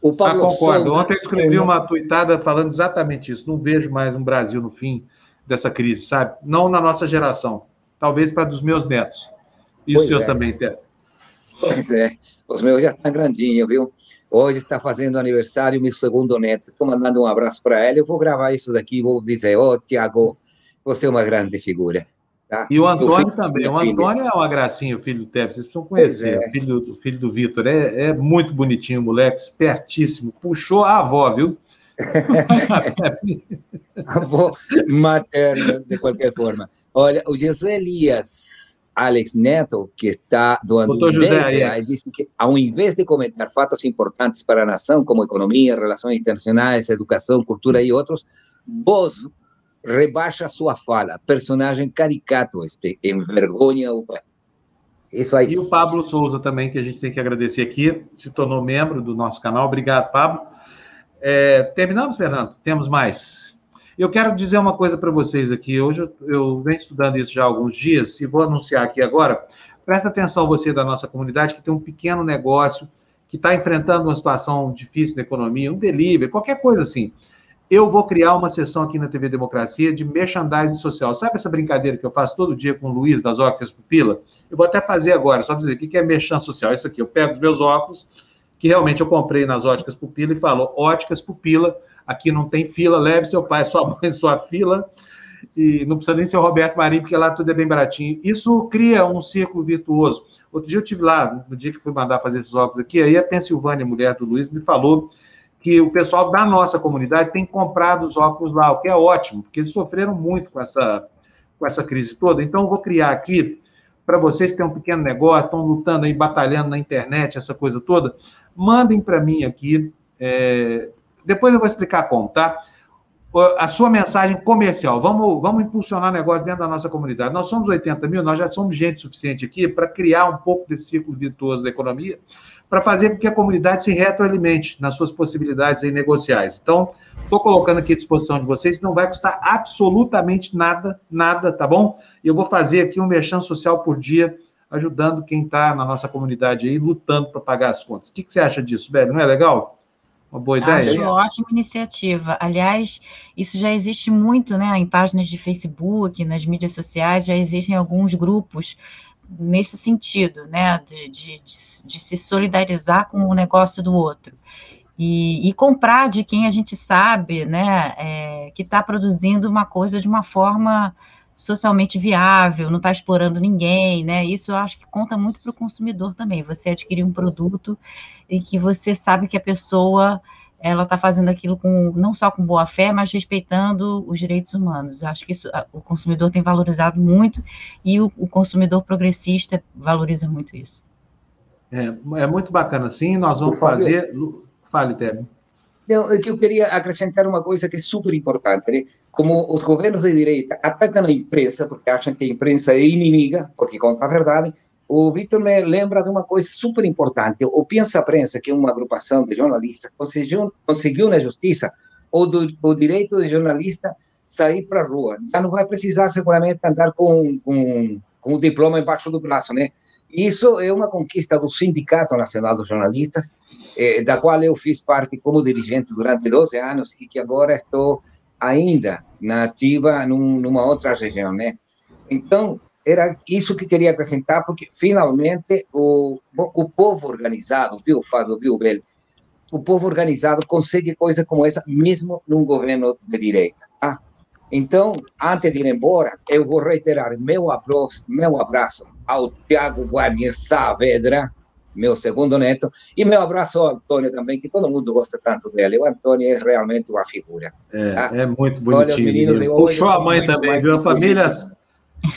O Pablo ah, concordo. Souza, Ontem escrevi uma tuitada falando exatamente isso. Não vejo mais um Brasil no fim dessa crise, sabe? Não na nossa geração. Talvez para dos meus netos. E os seus é. também, Té. Pois é. Os meus já estão grandinhos, viu? Hoje está fazendo aniversário meu segundo neto. Estou mandando um abraço para ele. Eu vou gravar isso daqui vou dizer: Ô, oh, Tiago, você é uma grande figura. Tá? E o Antônio também. O Antônio é uma gracinha, o filho do Teve. Vocês precisam conhecer. É. O filho, do, filho do Vitor. É, é muito bonitinho, moleque, espertíssimo. Puxou a avó, viu? avó materna, de qualquer forma. Olha, o Jesus Elias Alex Neto, que está doando 10 reais, disse que, ao invés de comentar fatos importantes para a nação, como economia, relações internacionais, educação, cultura e outros, vos rebaixa sua fala. Personagem caricato, este, envergonha o país. Isso aí. E o Pablo Souza também, que a gente tem que agradecer aqui, se tornou membro do nosso canal. Obrigado, Pablo. É, terminamos, Fernando? Temos mais. Eu quero dizer uma coisa para vocês aqui. Hoje eu, eu venho estudando isso já há alguns dias e vou anunciar aqui agora. Presta atenção, você da nossa comunidade, que tem um pequeno negócio, que está enfrentando uma situação difícil na economia, um delivery, qualquer coisa assim. Eu vou criar uma sessão aqui na TV Democracia de merchandising social. Sabe essa brincadeira que eu faço todo dia com o Luiz das Óculos Pupila? Eu vou até fazer agora, só para dizer o que é merchan social. Isso aqui, eu pego os meus óculos, que realmente eu comprei nas Óticas Pupila, e falo, Óticas Pupila, Aqui não tem fila, leve seu pai, sua mãe, sua fila. E não precisa nem ser o Roberto Marinho, porque lá tudo é bem baratinho. Isso cria um círculo virtuoso. Outro dia eu tive lá, no dia que fui mandar fazer esses óculos aqui, aí a Pensilvânia, mulher do Luiz, me falou que o pessoal da nossa comunidade tem comprado os óculos lá, o que é ótimo, porque eles sofreram muito com essa, com essa crise toda. Então, eu vou criar aqui, para vocês que têm um pequeno negócio, estão lutando aí, batalhando na internet, essa coisa toda, mandem para mim aqui. É, depois eu vou explicar como, tá? A sua mensagem comercial. Vamos, vamos impulsionar negócio dentro da nossa comunidade. Nós somos 80 mil, nós já somos gente suficiente aqui para criar um pouco desse ciclo virtuoso da economia, para fazer com que a comunidade se retroalimente nas suas possibilidades negociais. Então, estou colocando aqui à disposição de vocês, não vai custar absolutamente nada, nada, tá bom? Eu vou fazer aqui um merchan social por dia, ajudando quem está na nossa comunidade aí, lutando para pagar as contas. O que, que você acha disso, Belo? Não é legal? Uma boa ideia? Acho ótima iniciativa. Aliás, isso já existe muito, né? Em páginas de Facebook, nas mídias sociais, já existem alguns grupos nesse sentido, né? De, de, de se solidarizar com o negócio do outro. E, e, comprar de quem a gente sabe, né, é, que está produzindo uma coisa de uma forma socialmente viável, não está explorando ninguém, né? Isso eu acho que conta muito para o consumidor também. Você adquirir um produto e que você sabe que a pessoa ela está fazendo aquilo com não só com boa fé, mas respeitando os direitos humanos. Eu acho que isso o consumidor tem valorizado muito e o, o consumidor progressista valoriza muito isso. É, é muito bacana, sim. Nós vamos fazer. Fale, Tébio. Não, eu queria acrescentar uma coisa que é super importante. Né? Como os governos de direita atacam a imprensa, porque acham que a imprensa é inimiga, porque conta a verdade, o Vitor me lembra de uma coisa super importante. O Pensa Prensa, que é uma agrupação de jornalistas, conseguiu, conseguiu na justiça o, do, o direito de jornalista sair para a rua. Já não vai precisar, seguramente, andar com, com, com o diploma embaixo do braço, né? Isso é uma conquista do Sindicato Nacional dos Jornalistas, eh, da qual eu fiz parte como dirigente durante 12 anos e que agora estou ainda na ativa num, numa outra região, né? Então, era isso que queria acrescentar, porque finalmente o, o povo organizado, viu, Fábio, viu, Bel? O povo organizado consegue coisa como essa, mesmo num governo de direita, tá? Então, antes de ir embora, eu vou reiterar meu abraço, meu abraço ao Tiago Guarnier Saavedra, meu segundo neto, e meu abraço ao Antônio também, que todo mundo gosta tanto dele. O Antônio é realmente uma figura. É, tá? é muito bonitinho. Olha, os meninos Puxou a mãe também, viu? A família,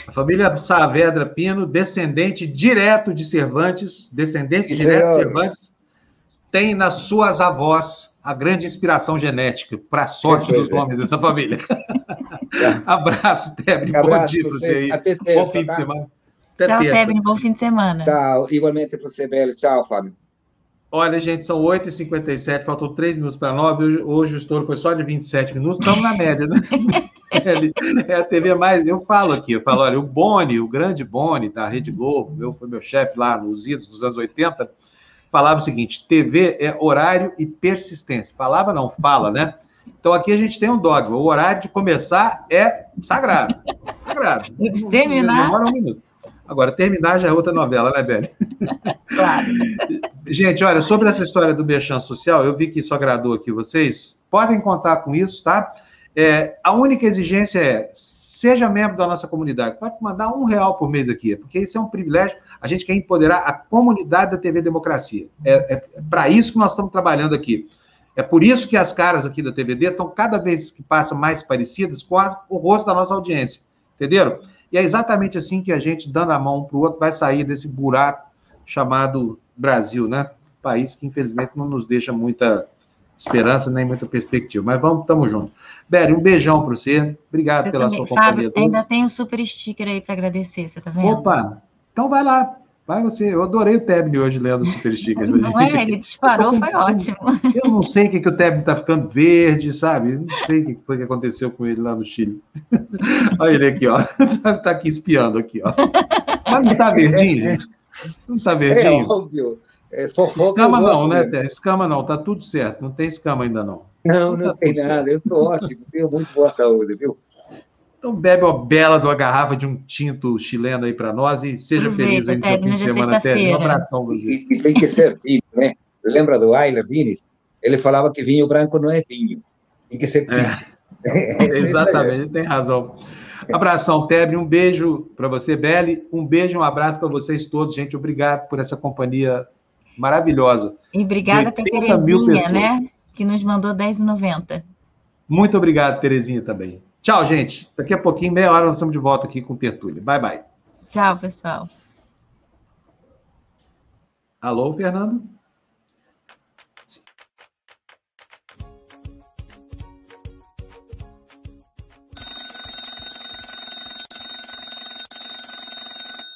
a família Saavedra Pino, descendente direto de Cervantes, descendente Sim, direto senhor. de Cervantes, tem nas suas avós a grande inspiração genética para a sorte dos homens dessa família. Abraço, Tebre. Bom dia para você aí. Até terça, Bom fim tá? de semana. Até Tchau, Tebre. Bom fim de semana. Tchau. Igualmente para você, Belo. Tchau, Fábio. Olha, gente, são 8h57, faltam 3 minutos para 9. Hoje, hoje o estouro foi só de 27 minutos, estamos na média, né? é a TV mais. Eu falo aqui, eu falo, olha, o Boni, o grande Boni da Rede Globo, meu, foi meu chefe lá nos idos dos anos 80, falava o seguinte: TV é horário e persistência. Falava, não, fala, né? Então aqui a gente tem um dogma: o horário de começar é sagrado. Sagrado. De terminar. Demora um minuto. Agora, terminar já é outra novela, né, Beli? Claro. Gente, olha, sobre essa história do Merchan Social, eu vi que isso agradou aqui vocês. Podem contar com isso, tá? É, a única exigência é seja membro da nossa comunidade. Pode mandar um real por mês aqui, porque isso é um privilégio. A gente quer empoderar a comunidade da TV Democracia. É, é para isso que nós estamos trabalhando aqui. É por isso que as caras aqui da TVD estão cada vez que passam mais parecidas com o rosto da nossa audiência. Entenderam? E é exatamente assim que a gente, dando a mão para o outro, vai sair desse buraco chamado Brasil, né? País que, infelizmente, não nos deixa muita esperança nem muita perspectiva. Mas vamos, estamos juntos. Beri, um beijão para você. Obrigado você pela também. sua companhia. Fábio, ainda tem um super sticker aí para agradecer, você está vendo? Opa, então vai lá. Vai você. Eu adorei o Tebni hoje lendo os super stickers. Não é? Ele disparou, foi ótimo. Eu não sei o que, que o Tebni está ficando verde, sabe? Não sei o que foi que aconteceu com ele lá no Chile. Olha ele aqui, ó. Está aqui espiando aqui, ó. Mas não está verdinho, gente? Não está verdinho? É óbvio. É escama não, né, Té? Escama não, tá tudo certo. Não tem escama ainda não. Não, não, não tá tem nada. Certo. Eu estou ótimo, tenho muito boa saúde, viu? Então bebe uma bela de uma garrafa de um tinto chileno aí para nós e seja feliz aí no seu fim de semana, Té. Um abração. E, e, tem que ser vinho, né? Lembra do Ayla Vines? Ele falava que vinho branco não é vinho. Tem que ser vinho. É. Exatamente, tem razão. Abração, Tebre. Um beijo para você, Beli. Um beijo, um abraço para vocês todos, gente. Obrigado por essa companhia maravilhosa. E obrigada para Terezinha, né? Que nos mandou R$10,90. Muito obrigado, Terezinha, também. Tchau, gente. Daqui a pouquinho, meia hora, nós estamos de volta aqui com o Tertúlia. Bye, bye. Tchau, pessoal. Alô, Fernando?